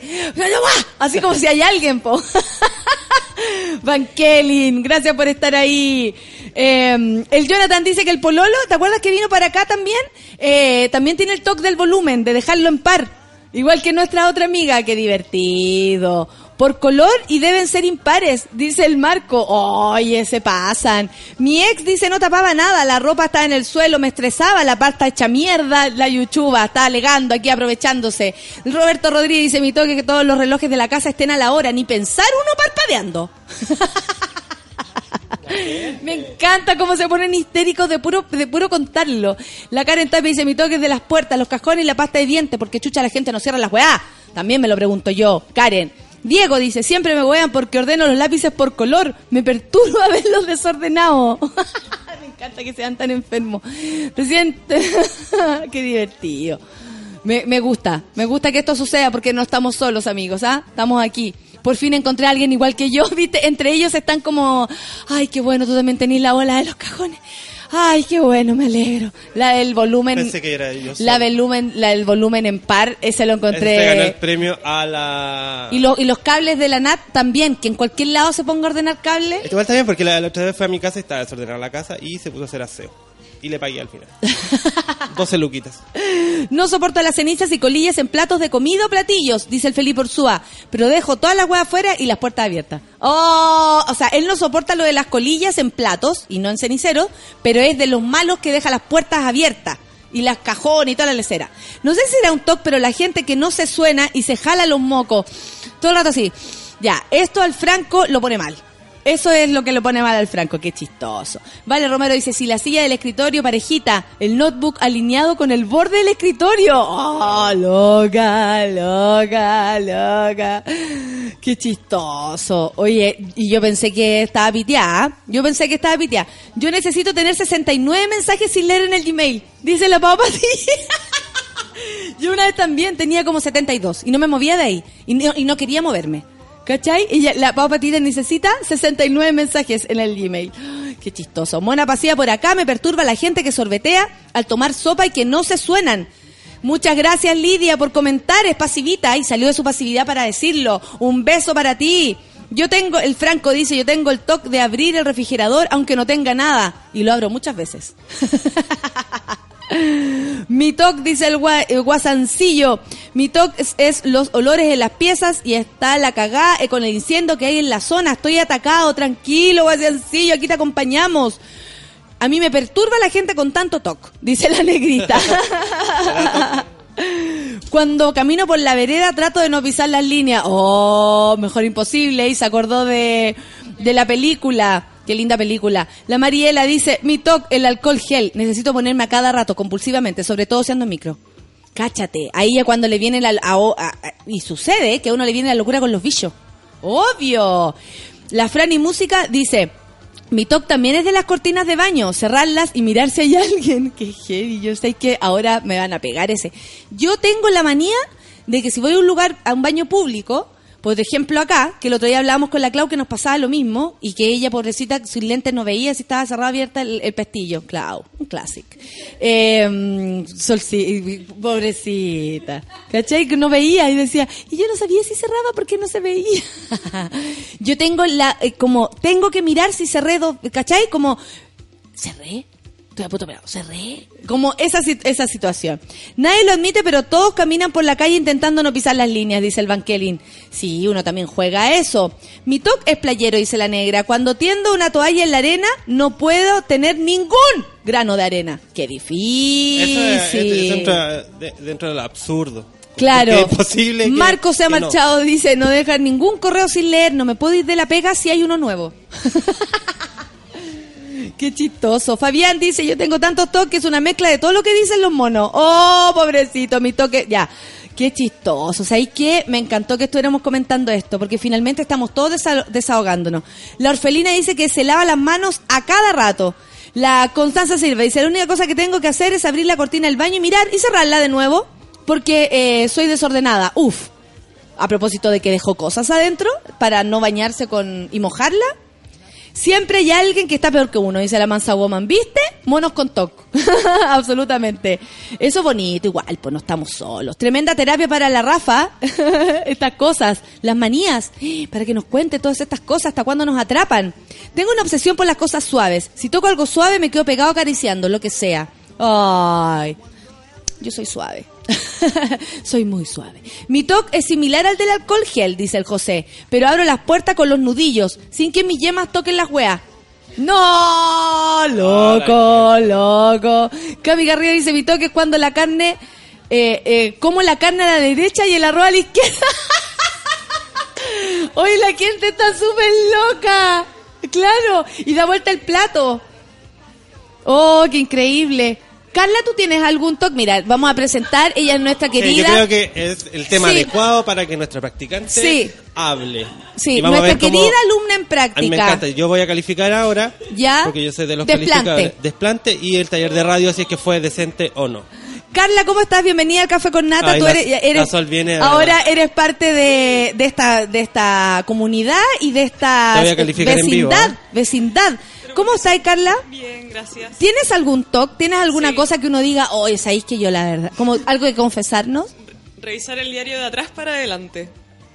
Así como si hay alguien, po. Van Kelly, gracias por estar ahí. Eh, el Jonathan dice que el pololo, ¿te acuerdas que vino para acá también? Eh, también tiene el toque del volumen, de dejarlo en par. Igual que nuestra otra amiga, qué divertido. Por color y deben ser impares, dice el Marco. Oye, se pasan. Mi ex dice no tapaba nada, la ropa estaba en el suelo, me estresaba, la pasta hecha mierda, la yuchuba, está alegando aquí aprovechándose. Roberto Rodríguez dice mi toque que todos los relojes de la casa estén a la hora, ni pensar uno parpadeando. Me encanta cómo se ponen histéricos de puro, de puro contarlo. La Karen Tapia dice, mi toque es de las puertas, los cajones y la pasta de dientes, porque chucha la gente no cierra las weá. También me lo pregunto yo. Karen. Diego dice, siempre me wean porque ordeno los lápices por color. Me perturba verlos desordenados. me encanta que sean tan enfermos. Recién, qué divertido. Me, me gusta, me gusta que esto suceda porque no estamos solos, amigos, ¿ah? Estamos aquí. Por fin encontré a alguien igual que yo, ¿viste? Entre ellos están como, ay, qué bueno, tú también tenés la ola de los cajones. Ay, qué bueno, me alegro. La del volumen, Pensé que era yo. la volumen, la del volumen en par, ese lo Ese se ganó el encontré. premio a la... Y, lo- y los cables de la NAT también, que en cualquier lado se ponga a ordenar cables. Igual está bien porque la, la otra vez fue a mi casa y estaba desordenada la casa y se puso a hacer aseo. Y le pagué al final. 12 luquitas. No soporto las cenizas y colillas en platos de comida o platillos, dice el Felipe Ursúa. Pero dejo todas las huevas afuera y las puertas abiertas. Oh, o sea, él no soporta lo de las colillas en platos y no en ceniceros, pero es de los malos que deja las puertas abiertas. Y las cajones y toda la lecera. No sé si era un toque, pero la gente que no se suena y se jala los mocos. Todo el rato así. Ya, esto al Franco lo pone mal. Eso es lo que lo pone mal al Franco, qué chistoso. Vale, Romero dice, si la silla del escritorio parejita, el notebook alineado con el borde del escritorio. ¡Oh, loca, loca, loca! Qué chistoso. Oye, y yo pensé que estaba piteada. Yo pensé que estaba piteada. Yo necesito tener 69 mensajes sin leer en el Gmail. Dice la papa Yo una vez también tenía como 72 y no me movía de ahí. Y no, y no quería moverme. ¿Cachai? Y ya- la Pau Patita necesita 69 mensajes en el Gmail. Ay, Qué chistoso. Mona pasía por acá, me perturba la gente que sorbetea al tomar sopa y que no se suenan. Muchas gracias Lidia por comentar, es pasivita y salió de su pasividad para decirlo. Un beso para ti. Yo tengo, el Franco dice, yo tengo el toque de abrir el refrigerador aunque no tenga nada. Y lo abro muchas veces. Mi toc, dice el, gua- guasancillo, mi toc es, es los olores en las piezas y está la cagada eh, con el incendio que hay en la zona. Estoy atacado, tranquilo, guasancillo, aquí te acompañamos. A mí me perturba la gente con tanto toc, dice la negrita. Cuando camino por la vereda trato de no pisar las líneas. Oh, mejor imposible. Y se acordó de, de la película. Qué linda película. La Mariela dice, mi toc, el alcohol gel. Necesito ponerme a cada rato, compulsivamente, sobre todo si ando en micro. Cáchate. Ahí ya cuando le viene la... a- a- a- y sucede que a uno le viene la locura con los bichos. Obvio. La Fran y Música dice... Mi toc también es de las cortinas de baño, cerrarlas y mirar si hay alguien. Qué heavy, yo sé que ahora me van a pegar ese. Yo tengo la manía de que si voy a un lugar, a un baño público, por ejemplo acá, que el otro día hablábamos con la Clau que nos pasaba lo mismo y que ella, pobrecita, sin lentes no veía si estaba cerrada abierta el, pestillo. Clau, un clásico. Eh, Solci- pobrecita. ¿Cachai? Que no veía y decía, y yo no sabía si cerraba porque no se veía. yo tengo la, eh, como, tengo que mirar si cerré dos, ¿cachai? Como, ¿cerré? Estoy a pegar, cerré. Como esa, esa situación. Nadie lo admite, pero todos caminan por la calle intentando no pisar las líneas, dice el Bankelin. Sí, uno también juega a eso. Mi toc es playero, dice la negra. Cuando tiendo una toalla en la arena, no puedo tener ningún grano de arena. Qué difícil. Eso es, es- es dentro, de- dentro del absurdo. Claro. Posible que- Marco se ha no. marchado, dice, no dejar ningún correo sin leer, no me puedo ir de la pega si hay uno nuevo. Qué chistoso. Fabián dice, yo tengo tantos toques, una mezcla de todo lo que dicen los monos. Oh, pobrecito, mi toque. Ya. Qué chistoso. ¿y qué? Me encantó que estuviéramos comentando esto, porque finalmente estamos todos desa- desahogándonos. La orfelina dice que se lava las manos a cada rato. La Constanza Silva dice, la única cosa que tengo que hacer es abrir la cortina del baño y mirar y cerrarla de nuevo, porque eh, soy desordenada. Uf. A propósito de que dejó cosas adentro para no bañarse con y mojarla. Siempre hay alguien que está peor que uno, dice la mansa woman. ¿Viste? Monos con TOC. Absolutamente. Eso es bonito, igual, pues no estamos solos. Tremenda terapia para la Rafa. estas cosas, las manías, para que nos cuente todas estas cosas, hasta cuándo nos atrapan. Tengo una obsesión por las cosas suaves. Si toco algo suave, me quedo pegado acariciando, lo que sea. Ay, yo soy suave. soy muy suave. Mi toque es similar al del alcohol gel, dice el José, pero abro las puertas con los nudillos, sin que mis yemas toquen las weas. No, loco, loco. Cami Garrido dice, mi toque es cuando la carne, eh, eh, como la carne a la derecha y el arroz a la izquierda. Hoy la gente está súper loca. Claro, y da vuelta el plato. Oh, qué increíble. Carla, ¿tú tienes algún toque? Mira, vamos a presentar, ella es nuestra Eh, yo querida. creo que es el tema Sí. adecuado para que nuestra practicante Sí. hable. Sí, a nuestra cómo- querida alumna en A mí me práctica. encanta. Yo voy a calificar ahora. Ya. Porque yo soy de los Desplante. calificadores. Desplante y el taller de radio, si es que fue decente o no. Carla, ¿cómo estás? Bienvenida al Café con Nata. Ay, Tú eres, la eres- viene a- ahora eres parte de, de esta de esta comunidad y de esta a en vivo, vecindad, ¿eh? vecindad. ¿Cómo estás, Carla? Bien, gracias. ¿Tienes algún toque? ¿Tienes alguna cosa que uno diga, oye, sabéis que yo la verdad? Como algo que confesarnos. Revisar el diario de atrás para adelante.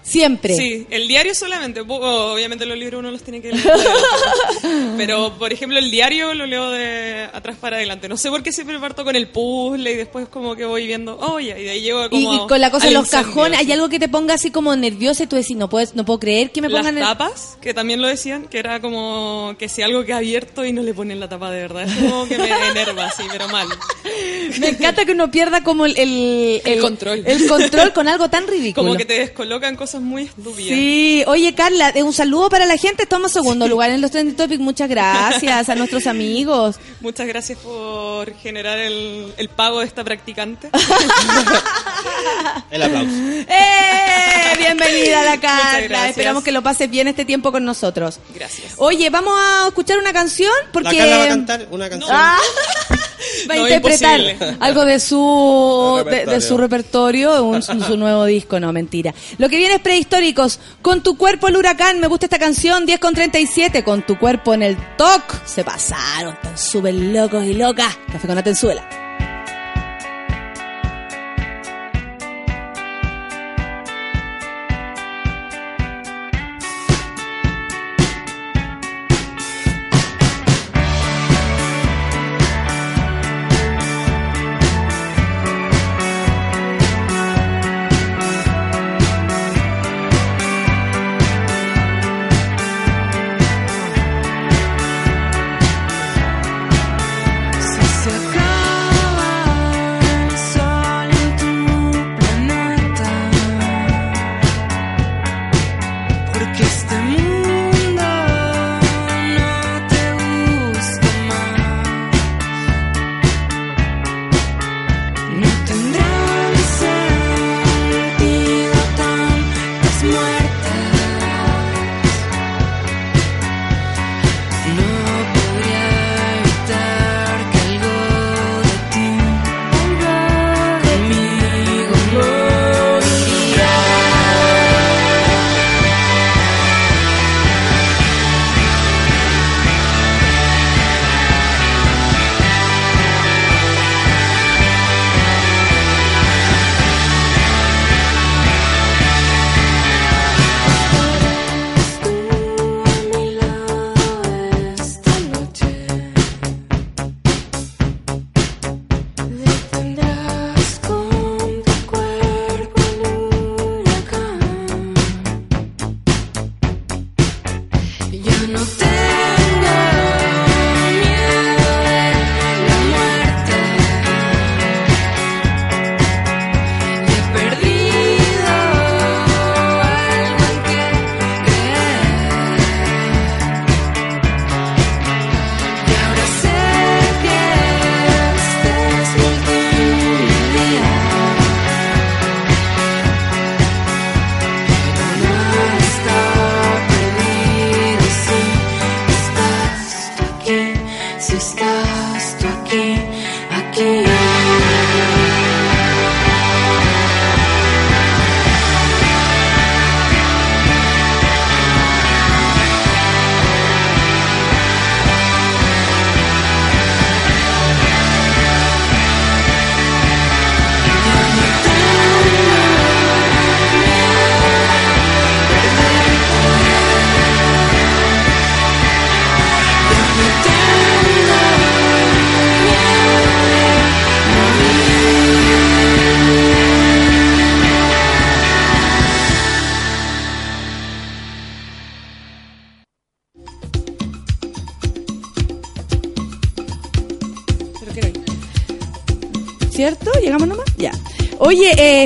Siempre. Sí, el diario solamente. Obviamente los libros uno los tiene que leer. Pero, por ejemplo, el diario lo leo de atrás para adelante. No sé por qué siempre parto con el puzzle y después como que voy viendo, oh, y de ahí llego Y, como y con la cosa de los incendio, cajones. ¿hay algo que te ponga así como nerviosa y tú decís, no, puedes, no puedo creer que me Las pongan... el- tapas, que también lo decían, que era como que si algo que abierto y no le ponen la tapa de verdad. Es como que me enerva, sí, pero mal. Me encanta que uno pierda como el... El, El control. El control con algo tan ridículo. Como que te descolocan cosas muy estúpidas. Sí, oye Carla, eh, un saludo para la gente. Estamos segundo lugar en los Trending Topics. Muchas gracias a nuestros amigos. Muchas gracias por generar el, el pago de esta practicante. El aplauso. ¡Eh! Bienvenida a la Carla. Esperamos que lo pases bien este tiempo con nosotros. Gracias. Oye, vamos a escuchar una canción porque La Carla va a cantar una canción. Ah, va a No, interpretar imposible. algo de su De de, su repertorio, un- su nuevo disco, no, mentira. Lo que viene es prehistóricos. Con tu cuerpo el huracán, me gusta esta canción, 10 con 37, con tu cuerpo en el TOC. Se pasaron, están súper locos y locas. Café con Atenzuela. Si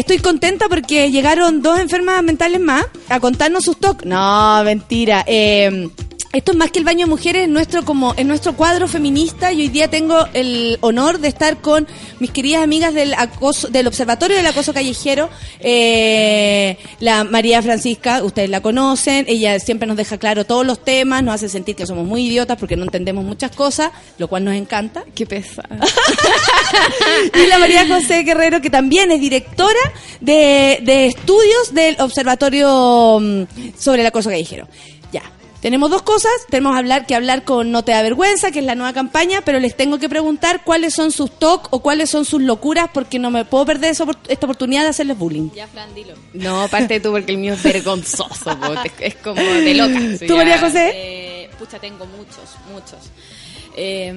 estoy contenta porque llegaron dos enfermas mentales más a contarnos sus toques. No, mentira. Eh, esto es más que el baño de mujeres, es nuestro como en nuestro cuadro feminista y hoy día tengo el honor de estar con mis queridas amigas del acoso, del Observatorio del Acoso Callejero, eh, la María Francisca, ustedes la conocen, ella siempre nos deja claro todos los temas, nos hace sentir que somos muy idiotas porque no entendemos muchas cosas, lo cual nos encanta. Qué pesa. y la María José Guerrero, que también es directora de, de estudios del Observatorio mm, sobre el acoso callejero. Tenemos dos cosas, tenemos hablar, que hablar con No te da vergüenza, que es la nueva campaña, pero les tengo que preguntar cuáles son sus TOC o cuáles son sus locuras, porque no me puedo perder esa esta oportunidad de hacerles bullying. Ya, Fran, dilo. No, parte tú porque el mío es vergonzoso, po. es, como de loca. ¿Tú, ya. María José? Eh, pucha, tengo muchos, muchos. Eh,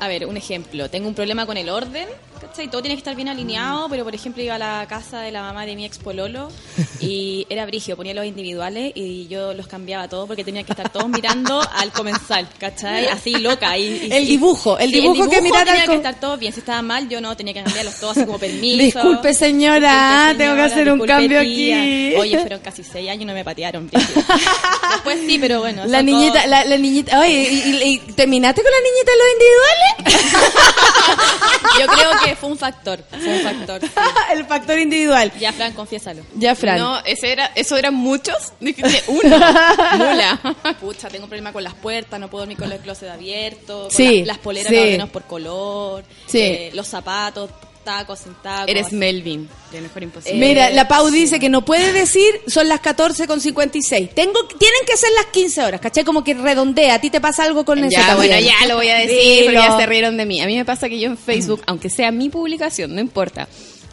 a ver, un ejemplo. Tengo un problema con el orden, ¿cachai? Todo tiene que estar bien alineado, pero por ejemplo iba a la casa de la mamá de mi ex pololo y era brigio, ponía los individuales y yo los cambiaba todos porque tenía que estar todos mirando al comensal, ¿cachai? Así loca. Y, y- El y- dibujo, el Sí, dibujo que mirar al tenía que com- estar todo bien. Si estaba mal, yo no, tenía que cambiarlos todos así como permiso. Disculpe, señora, Disculpe, tengo que hacer un cambio tía. aquí. Oye, fueron casi seis años y no me patearon. brígido. Después sí, pero bueno. La niñita, la, la niñita, oye, ¿y, y- y terminaste con la niñita en los individuales? Yo creo que fue un factor. Fue un factor. sí. el factor individual. Ya, Fran, confiésalo. Ya, Fran. No, ese era, eso eran muchos. Dijiste uno. Mula. Pucha, tengo un problema con las puertas, no puedo dormir con los closet abiertos. con Sí, la- las poleras sí. no ordenadas por color. Sí. eh, los zapatos, tacos sin tacos. Eres Melvin, de mejor imposible. Mira, la Pau dice que no puede decir son las 14 con 56. Tengo, tienen que ser las 15 horas, ¿cachai? Como que redondea. ¿A ti te pasa algo con eso Ya, también? bueno, ya lo voy a decir, porque Dilo. ya se rieron de mí. A mí me pasa que yo en Facebook, aunque sea mi publicación, no importa.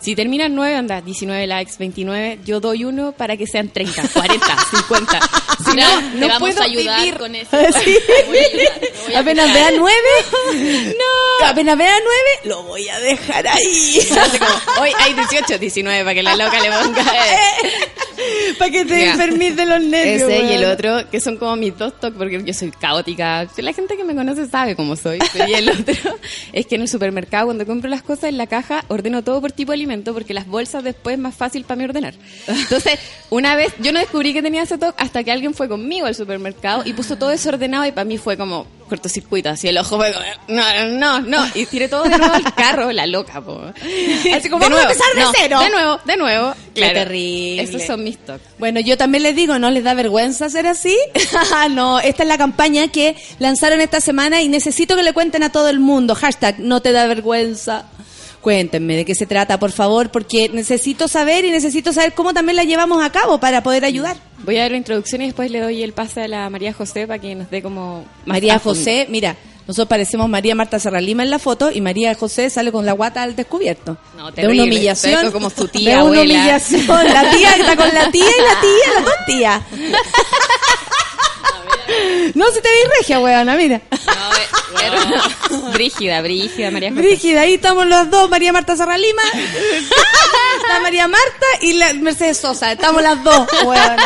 Si terminan 9, anda, 19 likes, 29, yo doy uno para que sean 30, 40, 50. Si no, te no vamos puedo a ayudar vivir. con eso. Sí. Ayudar, Apenas vea 9, no. Apenas vea 9, lo voy a dejar ahí. Como, hoy hay 18, 19, para que la loca le ponga. Para que te enfermes de los nervios. Ese y el otro, que son como mis dos toques, porque yo soy caótica. La gente que me conoce sabe cómo soy. Y el otro es que en el supermercado, cuando compro las cosas en la caja, ordeno todo por tipo de alimento, porque las bolsas después es más fácil para mí ordenar. Entonces, una vez, yo no descubrí que tenía ese toque hasta que alguien fue conmigo al supermercado y puso todo desordenado y para mí fue como cortocircuito, así el ojo fue como, no, no, no, y tiré todo de nuevo al carro, la loca, po. Así como, vamos a empezar de no, cero. De nuevo, de nuevo. Qué Claro. terrible. Esos son mis toques. Bueno, yo también les digo, ¿no les da vergüenza ser así? no, esta es la campaña que lanzaron esta semana y necesito que le cuenten a todo el mundo. Hashtag, no te da vergüenza. Cuéntenme de qué se trata, por favor, porque necesito saber y necesito saber cómo también la llevamos a cabo para poder ayudar. Voy a dar la introducción y después le doy el pase a la María José para que nos dé como... María. José, mira, nosotros parecemos María Marta Serralima en la foto y María José sale con la guata al descubierto. No, de terrible. una humillación. Como su tía, de una humillación. La tía está con la tía y la tía, las dos tías. No, si te vi regia, weona, mira. No, pero- Brígida, brígida, María José. Brígida, ahí estamos los dos, María Marta Serralima, la María Marta y la Mercedes Sosa, estamos las dos, weona.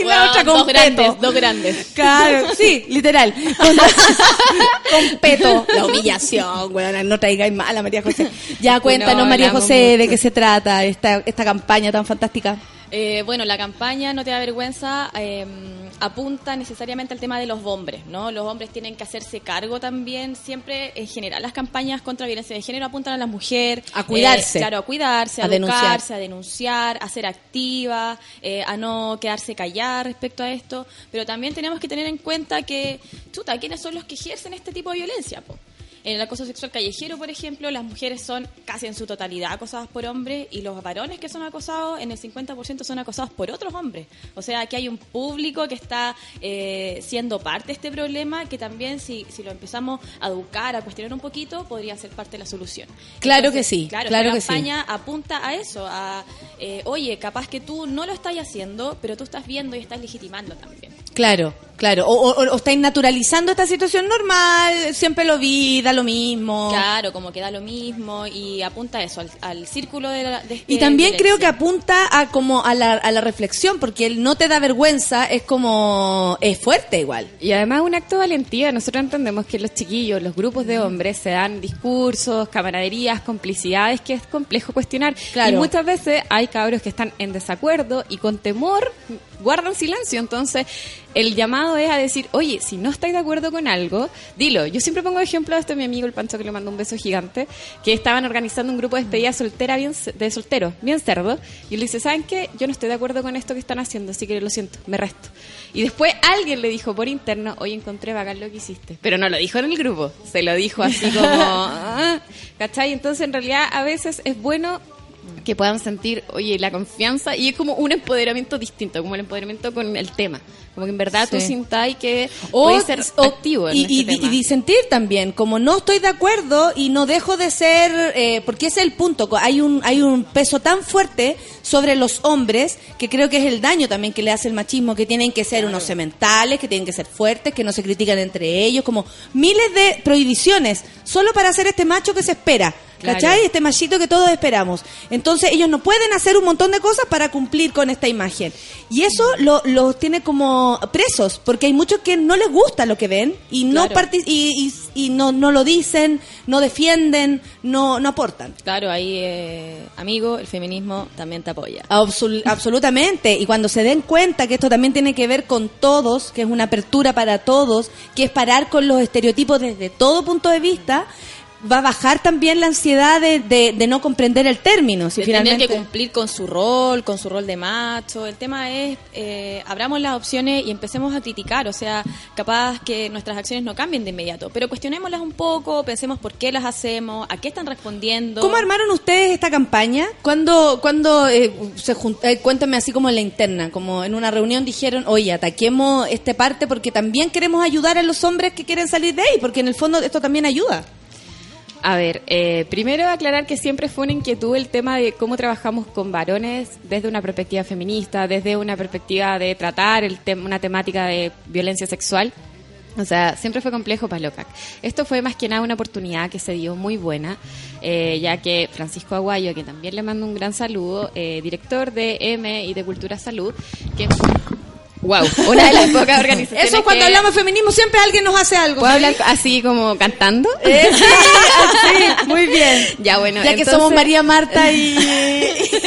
Y la otra dos peto. grandes, dos grandes. Claro, sí, literal. Con, con peto. La humillación, weona, no traigáis mal a María José. Ya cuéntanos, No, María José, de qué se trata esta, esta campaña tan fantástica. Eh, bueno, la campaña No te da vergüenza eh, apunta necesariamente al tema de los hombres, ¿no? Los hombres tienen que hacerse cargo también, siempre en general las campañas contra violencia de género apuntan a la mujer. A cuidarse. eh, claro, a cuidarse, a, A denunciar. educarse, a denunciar, a ser activa, eh, a no quedarse callada respecto a esto. Pero también tenemos que tener en cuenta que, chuta, ¿quiénes son los que ejercen este tipo de violencia? po? En el acoso sexual callejero, por ejemplo, las mujeres son casi en su totalidad acosadas por hombres y los varones que son acosados en el 50% son acosados por otros hombres. O sea, que hay un público que está eh, siendo parte de este problema que también si, si lo empezamos a educar, a cuestionar un poquito, podría ser parte de la solución. Claro que sí, Claro, que sí. campaña apunta a eso, a, eh, oye, capaz que tú no lo estás haciendo, pero tú estás viendo y estás legitimando también. Claro, claro. O, o- o estáis naturalizando esta situación normal, siempre lo vi, da lo mismo. Claro, como que da lo mismo y apunta a eso, al, al círculo de, la, de este Y también creo que apunta a como a la, a la reflexión, porque el no te da vergüenza es como es fuerte igual. Y además un acto de valentía. Nosotros entendemos que los chiquillos, los grupos de hombres, se dan discursos, camaraderías, complicidades que es complejo cuestionar. Claro. Y muchas veces hay cabros que están en desacuerdo y con temor guardan silencio. Entonces, el llamado es a decir, oye, si no estáis de acuerdo con algo, dilo. Yo siempre pongo ejemplo de este mi amigo el Pancho que le mandó un beso gigante, que estaban organizando un grupo de despedida soltera bien, de solteros, bien cerdo, y le dice, ¿saben qué? Yo no estoy de acuerdo con esto que están haciendo, así que lo siento, me resto. Y después alguien le dijo por interno, oye, encontré bacán lo que hiciste. Pero no lo dijo en el grupo, se lo dijo así como, "Ah", ¿cachai? Entonces, en realidad, a veces es bueno que puedan sentir, oye, la confianza y es como un empoderamiento distinto, como el empoderamiento con el tema. Como que en verdad tú Sí. sintáis que O- puedes ser o- activo en y, este y- tema. y disentir también, como no estoy de acuerdo y no dejo de ser, eh, porque ese es el punto, hay un, hay un peso tan fuerte sobre los hombres que creo que es el daño también que le hace el machismo, que tienen que ser unos sementales, que tienen que ser fuertes, que no se critican entre ellos, como miles de prohibiciones, solo para ser este macho que se espera. Claro. ¿Cachai? Este machito que todos esperamos. Entonces ellos no pueden hacer un montón de cosas para cumplir con esta imagen. Y eso lo- los tiene como presos, porque hay muchos que no les gusta lo que ven y no Claro. y, y- y no, no lo dicen, no defienden, no, no aportan. Claro, ahí, eh, amigo, el feminismo también te apoya. Absol- absolutamente. Y cuando se den cuenta que esto también tiene que ver con todos, que es una apertura para todos, que es parar con los estereotipos desde todo punto de vista, va a bajar también la ansiedad de, de- de no comprender el término. Si de tener finalmente... que cumplir con su rol, con su rol de macho. El tema es, eh, abramos las opciones y empecemos a criticar. O sea, capaz que nuestras acciones no cambien de inmediato, pero cuestionémoslas un poco, pensemos por qué las hacemos, a qué están respondiendo. ¿Cómo armaron ustedes esta campaña? Cuando, cuando eh, se jun- eh, cuéntame así como en la interna, como en una reunión dijeron, oye, ataquemos este parte porque también queremos ayudar a los hombres que quieren salir de ahí, porque en el fondo esto también ayuda. A ver, eh, primero aclarar que siempre fue una inquietud el tema de cómo trabajamos con varones desde una perspectiva feminista, desde una perspectiva de tratar el tem- una temática de violencia sexual. O sea, siempre fue complejo para LOCAC. Esto fue más que nada una oportunidad que se dio muy buena, eh, ya que Francisco Aguayo, que también le mando un gran saludo, eh, director de M y de Cultura Salud, que... Wow, una de las pocas organizaciones Eso cuando que- hablamos de feminismo siempre alguien nos hace algo. ¿Puedo hablar así como cantando? Eh, sí, muy bien. Ya, bueno. Ya que somos María Marta y...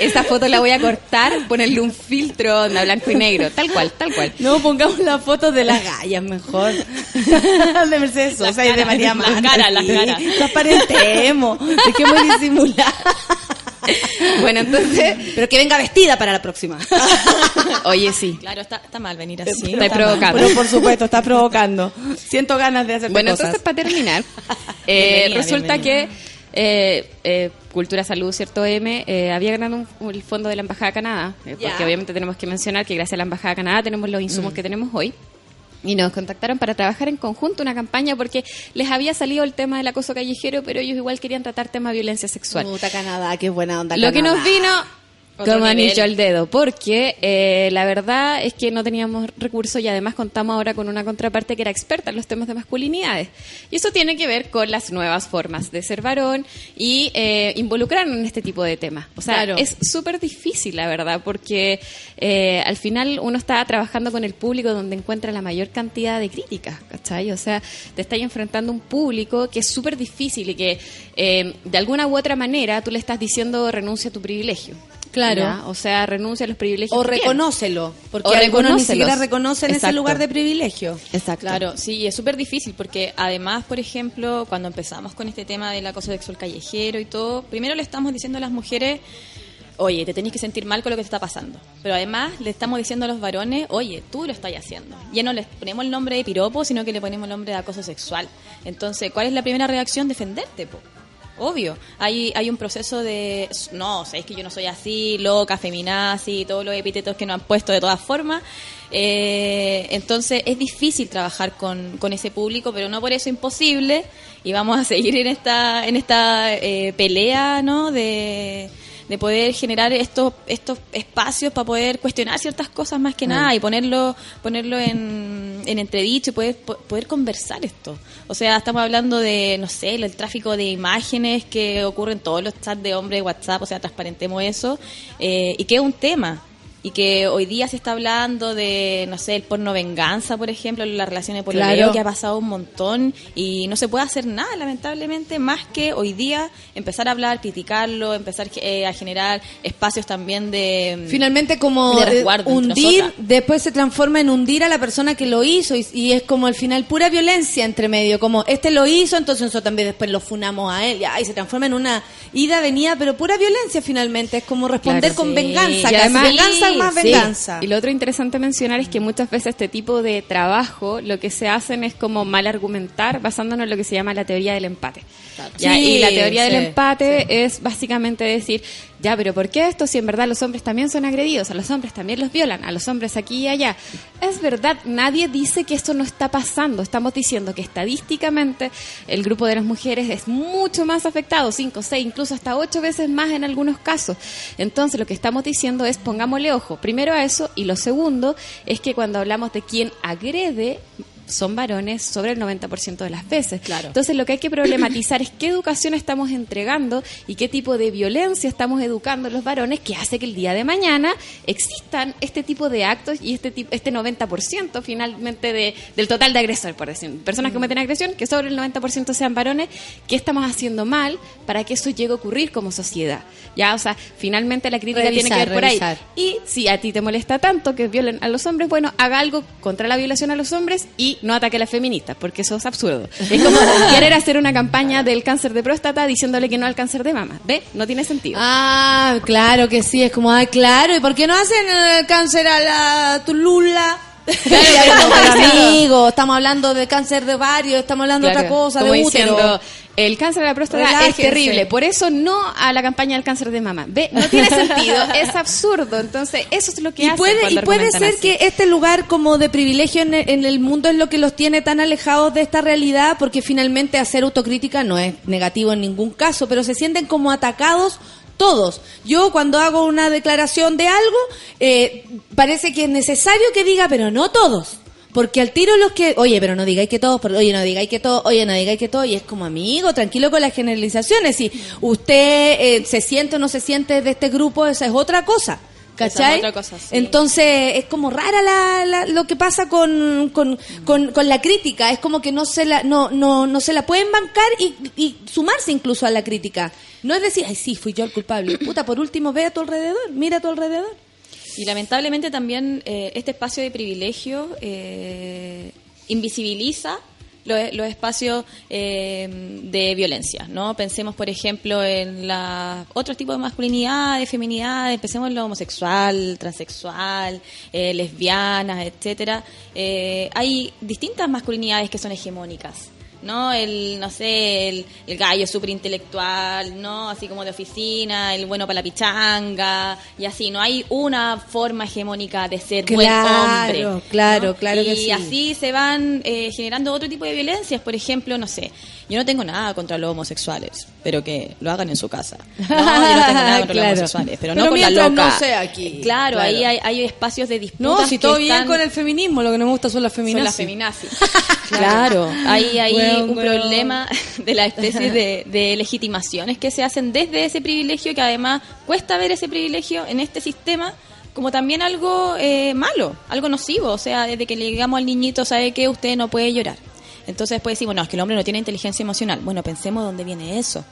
Esa foto la voy a cortar, ponerle un filtro onda blanco y negro, tal cual, tal cual. No, pongamos la foto de las gallas mejor. de Mercedes Sosa y de María las Marta. caras, las sí. caras. Transparentemos. Dejemos de disimular. Bueno, entonces, Pero que venga vestida para la próxima. oye, sí. Claro, está, está mal venir así. Está provocando. Pero por supuesto, está provocando. Siento ganas de hacer Bueno, cosas. entonces para terminar, eh, Bienvenida, resulta bienvenida. que eh, eh, Cultura Salud, ¿cierto? M, eh, había ganado un, un- el fondo de la Embajada de Canadá, eh, porque obviamente tenemos que mencionar que gracias a la Embajada de Canadá tenemos los Mm. insumos que tenemos hoy. Y nos contactaron para trabajar en conjunto una campaña porque les había salido el tema del acoso callejero, pero ellos igual querían tratar tema de violencia sexual. Puta Canadá, qué buena onda Lo que nos vino como anillo al dedo, porque eh, la verdad es que no teníamos recursos y además contamos ahora con una contraparte que era experta en los temas de masculinidades. Y eso tiene que ver con las nuevas formas de ser varón y eh, involucrarnos en este tipo de temas. O sea, Claro. es súper difícil, la verdad, porque eh, al final uno está trabajando con el público donde encuentra la mayor cantidad de críticas, ¿cachai? O sea, te estás enfrentando a un público que es súper difícil y que eh, de alguna u otra manera tú le estás diciendo renuncia a tu privilegio. Claro. ¿ya? O sea, renuncia a los privilegios. O reconócelo, porque O algunos ni siquiera reconocen ese lugar de privilegio. Exacto. Claro, sí, y es súper difícil porque además, por ejemplo, cuando empezamos con este tema del acoso sexual callejero y todo, primero le estamos diciendo a las mujeres, oye, te tenés que sentir mal con lo que te está pasando. Pero además le estamos diciendo a los varones, oye, tú lo estás haciendo. Ya no les ponemos el nombre de piropo, sino que le ponemos el nombre de acoso sexual. Entonces, ¿cuál es la primera reacción? Defenderte, po. Obvio, hay, hay un proceso de, no, sabéis que yo no soy así, loca, feminazi, todos los epítetos que nos han puesto de todas formas. Eh, entonces es difícil trabajar con, con ese público, pero no por eso imposible. Y vamos a seguir en esta, en esta eh, pelea, ¿no? De, de poder generar estos, estos espacios para poder cuestionar ciertas cosas más que nada y ponerlo, ponerlo en, en entredicho y poder, po- poder conversar esto. O sea, estamos hablando de, no sé, el tráfico de imágenes que ocurre en todos los chats de hombres de WhatsApp, o sea, transparentemos eso, eh, y que es un tema. Y que hoy día se está hablando de, no sé, el porno venganza, por ejemplo, las relaciones por Claro. que ha pasado un montón y no se puede hacer nada, lamentablemente, más que hoy día empezar a hablar, criticarlo, empezar eh, a generar espacios también de... Finalmente como de eh, resguardo hundir, después se transforma en hundir a la persona que lo hizo y, y es como al final pura violencia entre medio, como este lo hizo, entonces nosotros también después lo funamos a él, ya, y se transforma en una ida, venida, pero pura violencia finalmente, es como responder Claro, con sí. venganza, casi. además- venganza más venganza. Y lo otro interesante mencionar es que muchas veces este tipo de trabajo lo que se hacen es como mal argumentar basándonos en lo que se llama la teoría del empate. Ya, y la teoría del empate es básicamente decir, ya, pero ¿por qué esto si en verdad los hombres también son agredidos? A los hombres también los violan, a los hombres aquí y allá. Es verdad, nadie dice que esto no está pasando. Estamos diciendo que estadísticamente el grupo de las mujeres es mucho más afectado, 5, 6, incluso hasta 8 veces más en algunos casos. Entonces lo que estamos diciendo es pongámosle ojo, primero a eso y lo segundo es que cuando hablamos de quien agrede son varones sobre el 90% de las veces. Claro. Entonces lo que hay que problematizar es qué educación estamos entregando y qué tipo de violencia estamos educando a los varones que hace que el día de mañana existan este tipo de actos y este tipo, este 90% finalmente de, del total de agresor, por decir, personas que cometen agresión, que sobre el 90% sean varones, ¿qué estamos haciendo mal para que eso llegue a ocurrir como sociedad? Ya, o sea, finalmente la crítica tiene que Revisar, ver por ahí. Y si a ti te molesta tanto que violen a los hombres, bueno, haga algo contra la violación a los hombres y no ataque a las feministas, porque eso es absurdo. Es como querer hacer una campaña del cáncer de próstata diciéndole que no al cáncer de mama. ¿Ve? No tiene sentido. Ah, claro que sí, es como, ay, claro, ¿y por qué no hacen el cáncer a la tulula? Claro, amigo, estamos hablando de cáncer de varios, estamos hablando de Claro, otra cosa, de útero. diciendo, el cáncer de la próstata Relájense. es terrible, por eso no a la campaña del cáncer de mama. ¿Ve? No tiene sentido, es absurdo. Entonces, eso es lo que y puede, y puede ser así. que este lugar como de privilegio en el, en el mundo es lo que los tiene tan alejados de esta realidad, porque finalmente hacer autocrítica no es negativo en ningún caso, pero se sienten como atacados todos. Yo cuando hago una declaración de algo, eh, parece que es necesario que diga, pero no todos. Porque al tiro los que, oye, pero no digáis que todos, oye, no digáis que todos, oye, no digáis que todos, y es como amigo, tranquilo con las generalizaciones. Si usted eh, se siente o no se siente de este grupo, esa es otra cosa. ¿Cachai? otra cosa, sí. Entonces es como rara la, la- lo que pasa con, con, con, con la crítica. Es como que no se la, no, no, no se la pueden bancar y, y sumarse incluso a la crítica. No es decir, ay, sí, fui yo el culpable. Puta, por último, ve a tu alrededor, mira a tu alrededor. Y lamentablemente también eh, este espacio de privilegio eh, invisibiliza los, los espacios eh, de violencia, ¿no? Pensemos, por ejemplo, en la, otros tipos de masculinidades, feminidades, pensemos en lo homosexual, transexual, eh, lesbianas, etcétera. Eh, hay distintas masculinidades que son hegemónicas. ¿No? El, no sé, el, el gallo súper intelectual, ¿no? Así como de oficina, el bueno para la pichanga, y así. No hay una forma hegemónica de ser buen hombre. Claro, claro, ¿no? claro que y sí. así se van eh, generando otro tipo de violencias. Por ejemplo, no sé, yo no tengo nada contra los homosexuales, pero que lo hagan en su casa. No, yo no tengo nada contra Claro. los homosexuales, pero, Pero no con la loca. no sea aquí. Claro, Claro. ahí hay, hay espacios de disputa. No, si todo bien con el feminismo, lo que no me gusta son las son feminazis. las feminazis. Claro, hay Weón, un problema de la especie de, de legitimaciones que se hacen desde ese privilegio, que además cuesta ver ese privilegio en este sistema como también algo eh, malo, algo nocivo. O sea, desde que le digamos al niñito, ¿sabe qué? Usted no puede llorar. Entonces después decimos, no, es que el hombre no tiene inteligencia emocional. Bueno, pensemos dónde viene eso.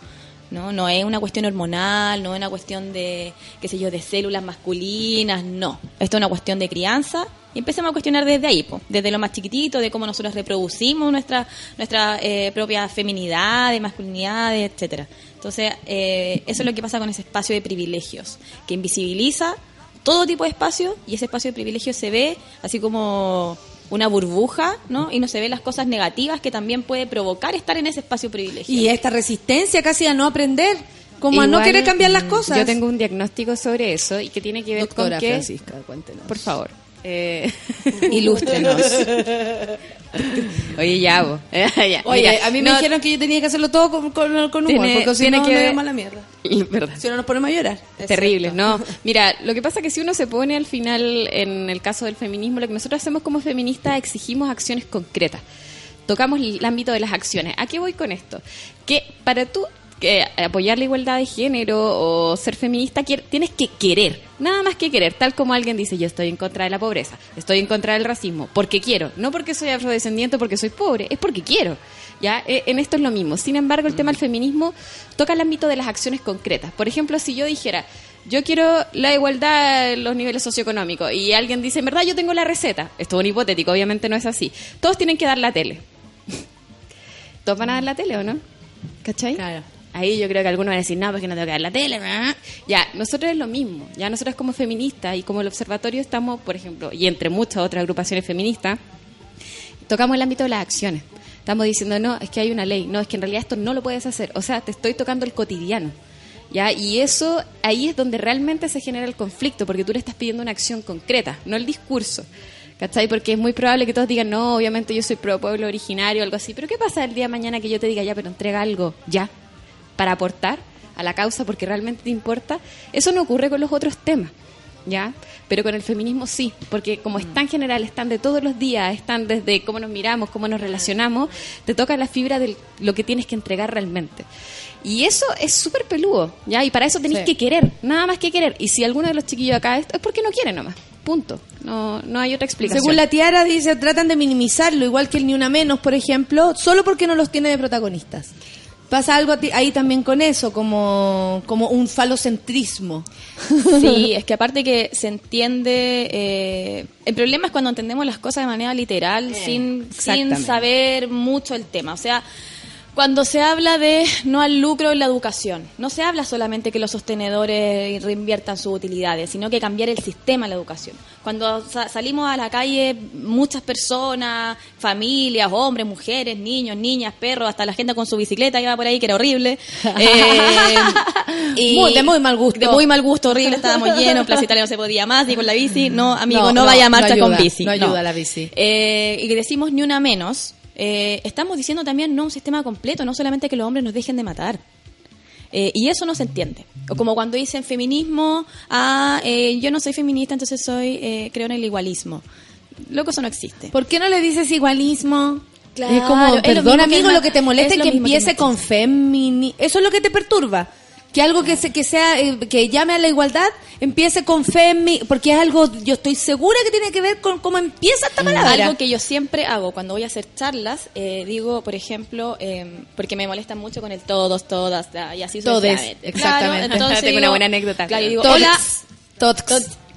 No, no es una cuestión hormonal, no es una cuestión de, qué sé yo, de células masculinas, no. Esto es una cuestión de crianza y empecemos a cuestionar desde ahí, po, desde lo más chiquitito, de cómo nosotros reproducimos nuestra, nuestra eh, propia feminidad, de masculinidades, etcétera. Entonces, eh, eso es lo que pasa con ese espacio de privilegios, que invisibiliza todo tipo de espacio y ese espacio de privilegio se ve así como una burbuja, ¿no? Y no se ve las cosas negativas que también puede provocar estar en ese espacio de privilegio. Y esta resistencia casi a no aprender, como a no querer cambiar las mm, cosas. Yo tengo un diagnóstico sobre eso y que tiene que ver Doctora con que... Francisca, cuéntenos. Por favor. Eh... Ilústrenos. Oye, ya, vos. Ya, Oye, mira, a mí me no, dijeron que yo tenía que hacerlo todo con, con, con humor, Tiene- porque si no, que me ver- llama la mierda. Verdad. Si no nos ponemos a llorar. Terrible, no. Mira, lo que pasa es que si uno se pone al final, en el caso del feminismo, lo que nosotros hacemos como feministas, exigimos acciones concretas. Tocamos el ámbito de las acciones. ¿A qué voy con esto? Que para tú que apoyar la igualdad de género o ser feminista, tienes que querer, nada más que querer, tal como alguien dice, yo estoy en contra de la pobreza, estoy en contra del racismo, porque quiero, no porque soy afrodescendiente, porque soy pobre, es porque quiero. Ya, Eh, en esto es lo mismo. Sin embargo, el tema del feminismo toca el ámbito de las acciones concretas. Por ejemplo, si yo dijera, yo quiero la igualdad en los niveles socioeconómicos y alguien dice, en verdad yo tengo la receta, esto es un hipotético, obviamente no es así. Todos tienen que dar la tele. ¿Todos van a dar la tele o no? ¿Cachai? Ahí yo creo que algunos van a decir, no, porque no tengo que dar la tele. Ya, nosotros es lo mismo. Ya nosotros como feministas y como el observatorio estamos, por ejemplo, y entre muchas otras agrupaciones feministas, tocamos el ámbito de las acciones. Estamos diciendo, no, es que hay una ley, no, es que en realidad esto no lo puedes hacer. O sea, te estoy tocando el cotidiano. ¿Ya? Y eso, ahí es donde realmente se genera el conflicto, porque tú le estás pidiendo una acción concreta, no el discurso. ¿Cachai? Porque es muy probable que todos digan, no, obviamente yo soy pro pueblo originario o algo así. Pero ¿qué pasa el día de mañana que yo te diga, ya, pero entrega algo, ya, para aportar a la causa porque realmente te importa? Eso no ocurre con los otros temas. ¿ya? Pero con el feminismo sí, porque como es tan general, están de todos los días, están desde cómo nos miramos, cómo nos relacionamos, te toca la fibra de lo que tienes que entregar realmente. Y eso es súper peludo, ¿ya? Y para eso tenéis Sí. que querer, nada más que querer. Y si alguno de los chiquillos acá esto es porque no quieren nomás, punto. No, no hay otra explicación. Según la tiara dice, tratan de minimizarlo, igual que el Ni Una Menos, por ejemplo, solo porque no los tiene de protagonistas. Pasa algo ahí también con eso, como, como un falocentrismo. Sí, es que aparte que se entiende, eh, el problema es cuando entendemos las cosas de manera literal, sin, sin exactamente. saber mucho el tema. O sea, cuando se habla de no al lucro en la educación, no se habla solamente que los sostenedores reinviertan sus utilidades, sino que cambiar el sistema de la educación. Cuando sa- salimos a la calle, muchas personas, familias, hombres, mujeres, niños, niñas, perros, hasta la gente con su bicicleta iba por ahí, que era horrible. Eh, Muy- de muy mal gusto. De muy mal gusto, horrible, estábamos llenos, Plaza Italia no se podía más, y con la bici, no, amigo, no, No, no, vaya a marcha no con bici. no ayuda la bici. Eh, y decimos ni una menos, eh, estamos diciendo también no un sistema completo, no solamente que los hombres nos dejen de matar. Eh, y eso no se entiende. O como cuando dicen feminismo, ah, eh, yo no soy feminista, entonces soy eh, creo en el igualismo. Loco, eso no existe. ¿Por qué no le dices igualismo? Claro, es como, es lo perdón amigo, lo que te molesta es que empiece con femini... Eso es lo que te perturba. Que algo que, se, que sea, eh, que llame a la igualdad, empiece con femi... Porque es algo, yo estoy segura que tiene que ver con cómo empieza esta palabra. Algo que yo siempre hago cuando voy a hacer charlas, eh, digo, por ejemplo, eh, porque me molesta mucho con el todos, todas, ah, y así Todes, sucesivamente. exactamente. Claro, entonces Tengo una buena anécdota. Claro, digo, hola, Tots.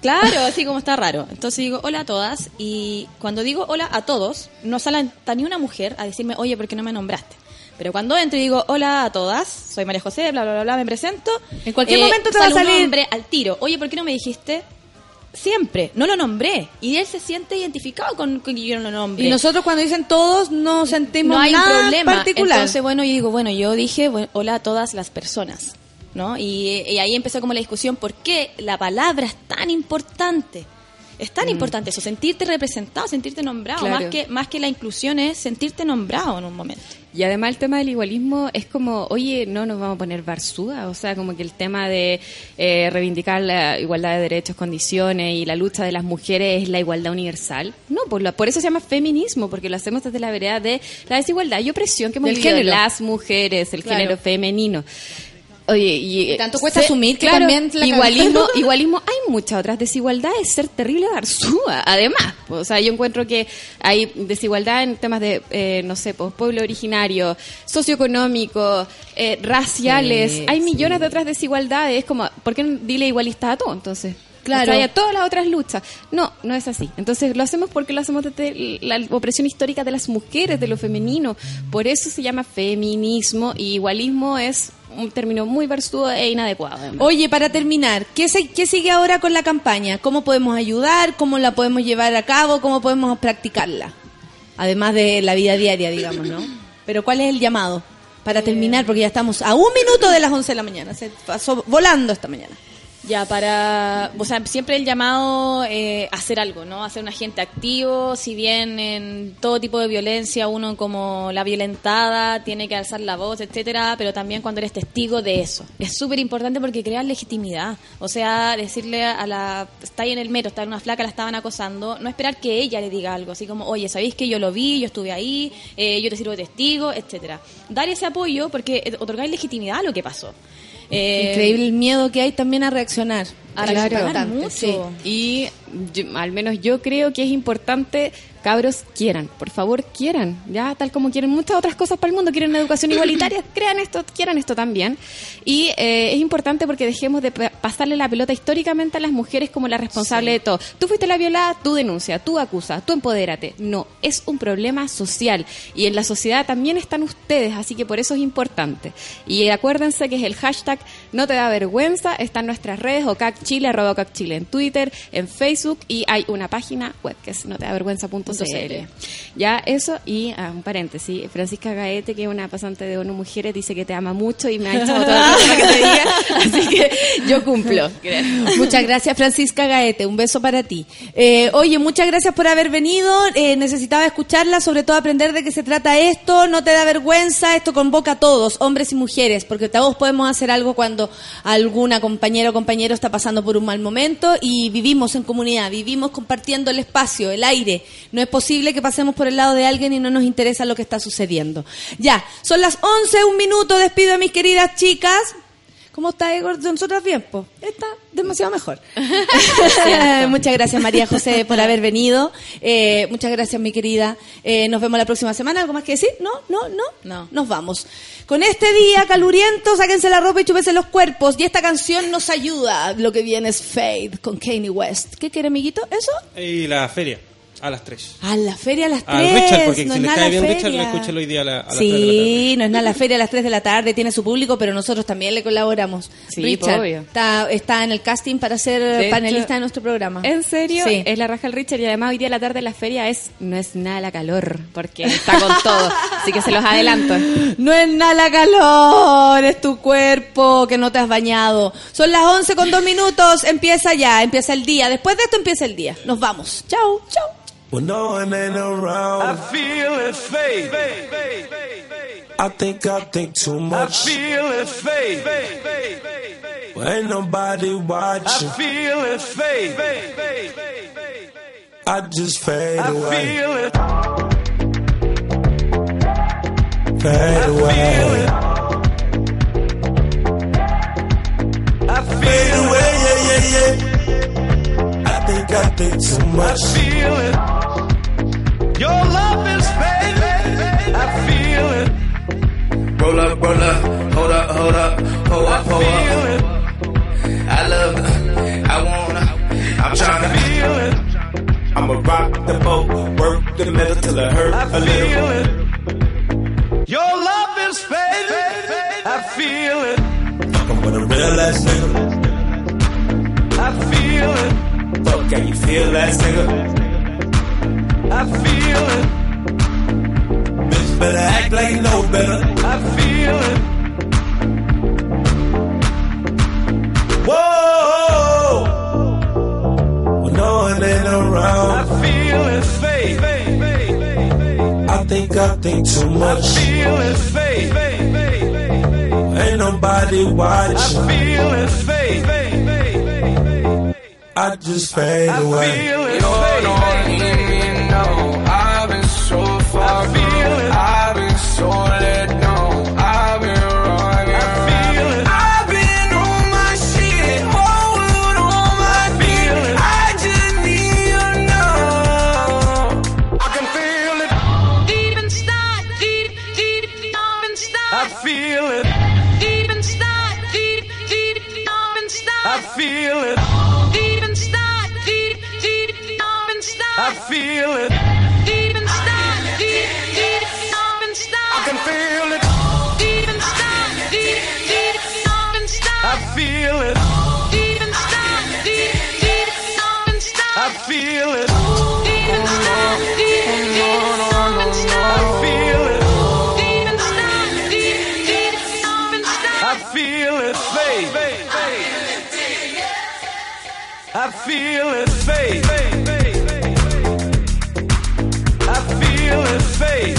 Claro, así como está raro. Entonces digo, hola a todas. Y cuando digo hola a todos, no sale ni una mujer a decirme, oye, ¿por qué no me nombraste? Pero cuando entro y digo, hola a todas, soy María José, bla, bla, bla, bla, me presento. En cualquier momento te va a salir- al tiro. Oye, ¿por qué no me dijiste? Siempre, no lo nombré. Y él se siente identificado con con que yo no lo nombré. Y nosotros cuando dicen todos no sentimos no hay nada problema. particular. Entonces, bueno, yo digo, bueno, yo dije bueno, hola a todas las personas, ¿no? Y, y ahí empezó como la discusión, ¿por qué la palabra es tan importante? Es tan importante eso, sentirte representado, sentirte nombrado, Claro. más que más que la inclusión es sentirte nombrado en un momento. Y además el tema del igualismo es como, oye, no nos vamos a poner barzúa, o sea, como que el tema de eh, reivindicar la igualdad de derechos, condiciones y la lucha de las mujeres es la igualdad universal. No, por, lo- por eso se llama feminismo, porque lo hacemos desde la vereda de la desigualdad y opresión que hemos vivido género. las mujeres, el Claro. género femenino. Oye, y, tanto cuesta asumir que claro, también la igualismo, igualismo, hay muchas otras desigualdades, ser terrible barzúa, además. O sea, yo encuentro que hay desigualdad en temas de, eh, no sé, pues, pueblo originario, socioeconómico, eh, raciales, Sí, hay millones de otras desigualdades, como, ¿por qué no dile igualista a todo entonces? Claro. ¿Cachai? A todas las otras luchas. No, no es así. Entonces lo hacemos porque lo hacemos desde la opresión histórica de las mujeres, de lo femenino. Por eso se llama feminismo y igualismo es un término muy versudo e inadecuado. Oye, para terminar, ¿qué, se- ¿qué sigue ahora con la campaña? ¿Cómo podemos ayudar? ¿Cómo la podemos llevar a cabo? ¿Cómo podemos practicarla? Además de la vida diaria, digamos, ¿no? Pero ¿cuál es el llamado? Para terminar, porque ya estamos a un minuto de las 11 de la mañana. Se pasó volando esta mañana. Ya, para, o sea, siempre el llamado eh, hacer algo, ¿no? A ser un agente activo, si bien en todo tipo de violencia uno como la violentada tiene que alzar la voz, etcétera, pero también cuando eres testigo de eso. Es súper importante porque crea legitimidad. O sea, decirle a la, está ahí en el metro, está en una flaca, la estaban acosando, no esperar que ella le diga algo, así como, oye, ¿sabéis que yo lo vi, yo estuve ahí, eh, yo te sirvo de testigo, etcétera. Dar ese apoyo porque otorgáis legitimidad a lo que pasó. Eh, Increíble el miedo que hay también a reaccionar. A reaccionar mucho. sí. Y yo- al menos yo creo que es importante, cabros, quieran, por favor, quieran, ya tal como quieren muchas otras cosas para el mundo, quieren una educación igualitaria, crean esto, quieran esto también. Y eh, es importante porque dejemos de pa- pasarle la pelota históricamente a las mujeres como la responsable de todo. Tú fuiste la violada, tú denuncia, tú acusa, tú empodérate. No, es un problema social y en la sociedad también están ustedes, así que por eso es importante. Y acuérdense que es el hashtag no te da vergüenza, está en nuestras redes, OCAC Chile, arroba Chile en Twitter, en Facebook y hay una página web que es no te da Ya eso y ah, un paréntesis, Francisca Gaete, que es una pasante de ONU Mujeres, dice que te ama mucho y me ha hecho otra cosa que te diga, así que yo cumplo. Muchas gracias, Francisca Gaete. Un beso para ti. Eh, oye, muchas gracias por haber venido. Eh, necesitaba escucharla, sobre todo aprender de qué se trata esto. No te da vergüenza. Esto convoca a todos, hombres y mujeres, porque todos podemos hacer algo cuando alguna compañera o compañero está pasando por un mal momento y vivimos en comunidad, vivimos compartiendo el espacio, el aire. No es posible que pasemos por el lado de alguien y no nos interesa lo que está sucediendo. Ya, son las 11, un minuto. Despido a mis queridas chicas. ¿Cómo está Igor? Nosotras bien, po. Está demasiado mejor. muchas gracias María José por haber venido. Eh, muchas gracias mi querida. Eh, nos vemos la próxima semana. ¿Algo más que decir? No, no, no. No. Nos vamos. Con este día caluriento, sáquense la ropa y chúpense los cuerpos. Y esta canción nos ayuda. Lo que viene es Fade con Kanye West. ¿Qué quiere, amiguito? ¿Eso? Y la feria, a las 3. A la feria a las Al 3. Richard, porque no si es les nada cae la bien Richard, feria. le escúchelo hoy día a, la, a las 3 de la tarde. Sí, no es nada la feria a las 3 de la tarde, tiene su público, pero nosotros también le colaboramos. Sí, Richard obvio. Está, está en el casting para ser De panelista hecho, de nuestro programa. ¿En serio? Sí. Es la raja el Richard y además hoy día a la tarde la feria es no es nada la calor porque está con todo. Así que se los adelanto. No es nada la calor, es tu cuerpo que no te has bañado. Son las 11 con 2 minutos, empieza ya, empieza el día. Después de esto empieza el día. Nos vamos. Chau, chau. When no one ain't around, I feel it fade. I think I think too much. I feel it fade. When ain't nobody watching. I feel it fade. I just fade away. I feel it. Fade away. I fade away, yeah, yeah, yeah. I think I think too much. Roll up, roll up, hold up, hold up, hold up, hold up. I love it, I wanna, I'm trying to feel it. I'ma rock the boat, work the metal till it hurt a little. It. Your love is fading. I feel it. Fucking with a real ass nigga. I feel it. Fuck, can you feel that nigga? I feel it. Bitch better act like you know better. I feel it. Whoa! When no one ain't I around, feel it fade. I think I think too much. Feel it fade. Ain't nobody I watching. feel it fade. I just fade away. Feel it fade. I feel it fade. I feel it fade.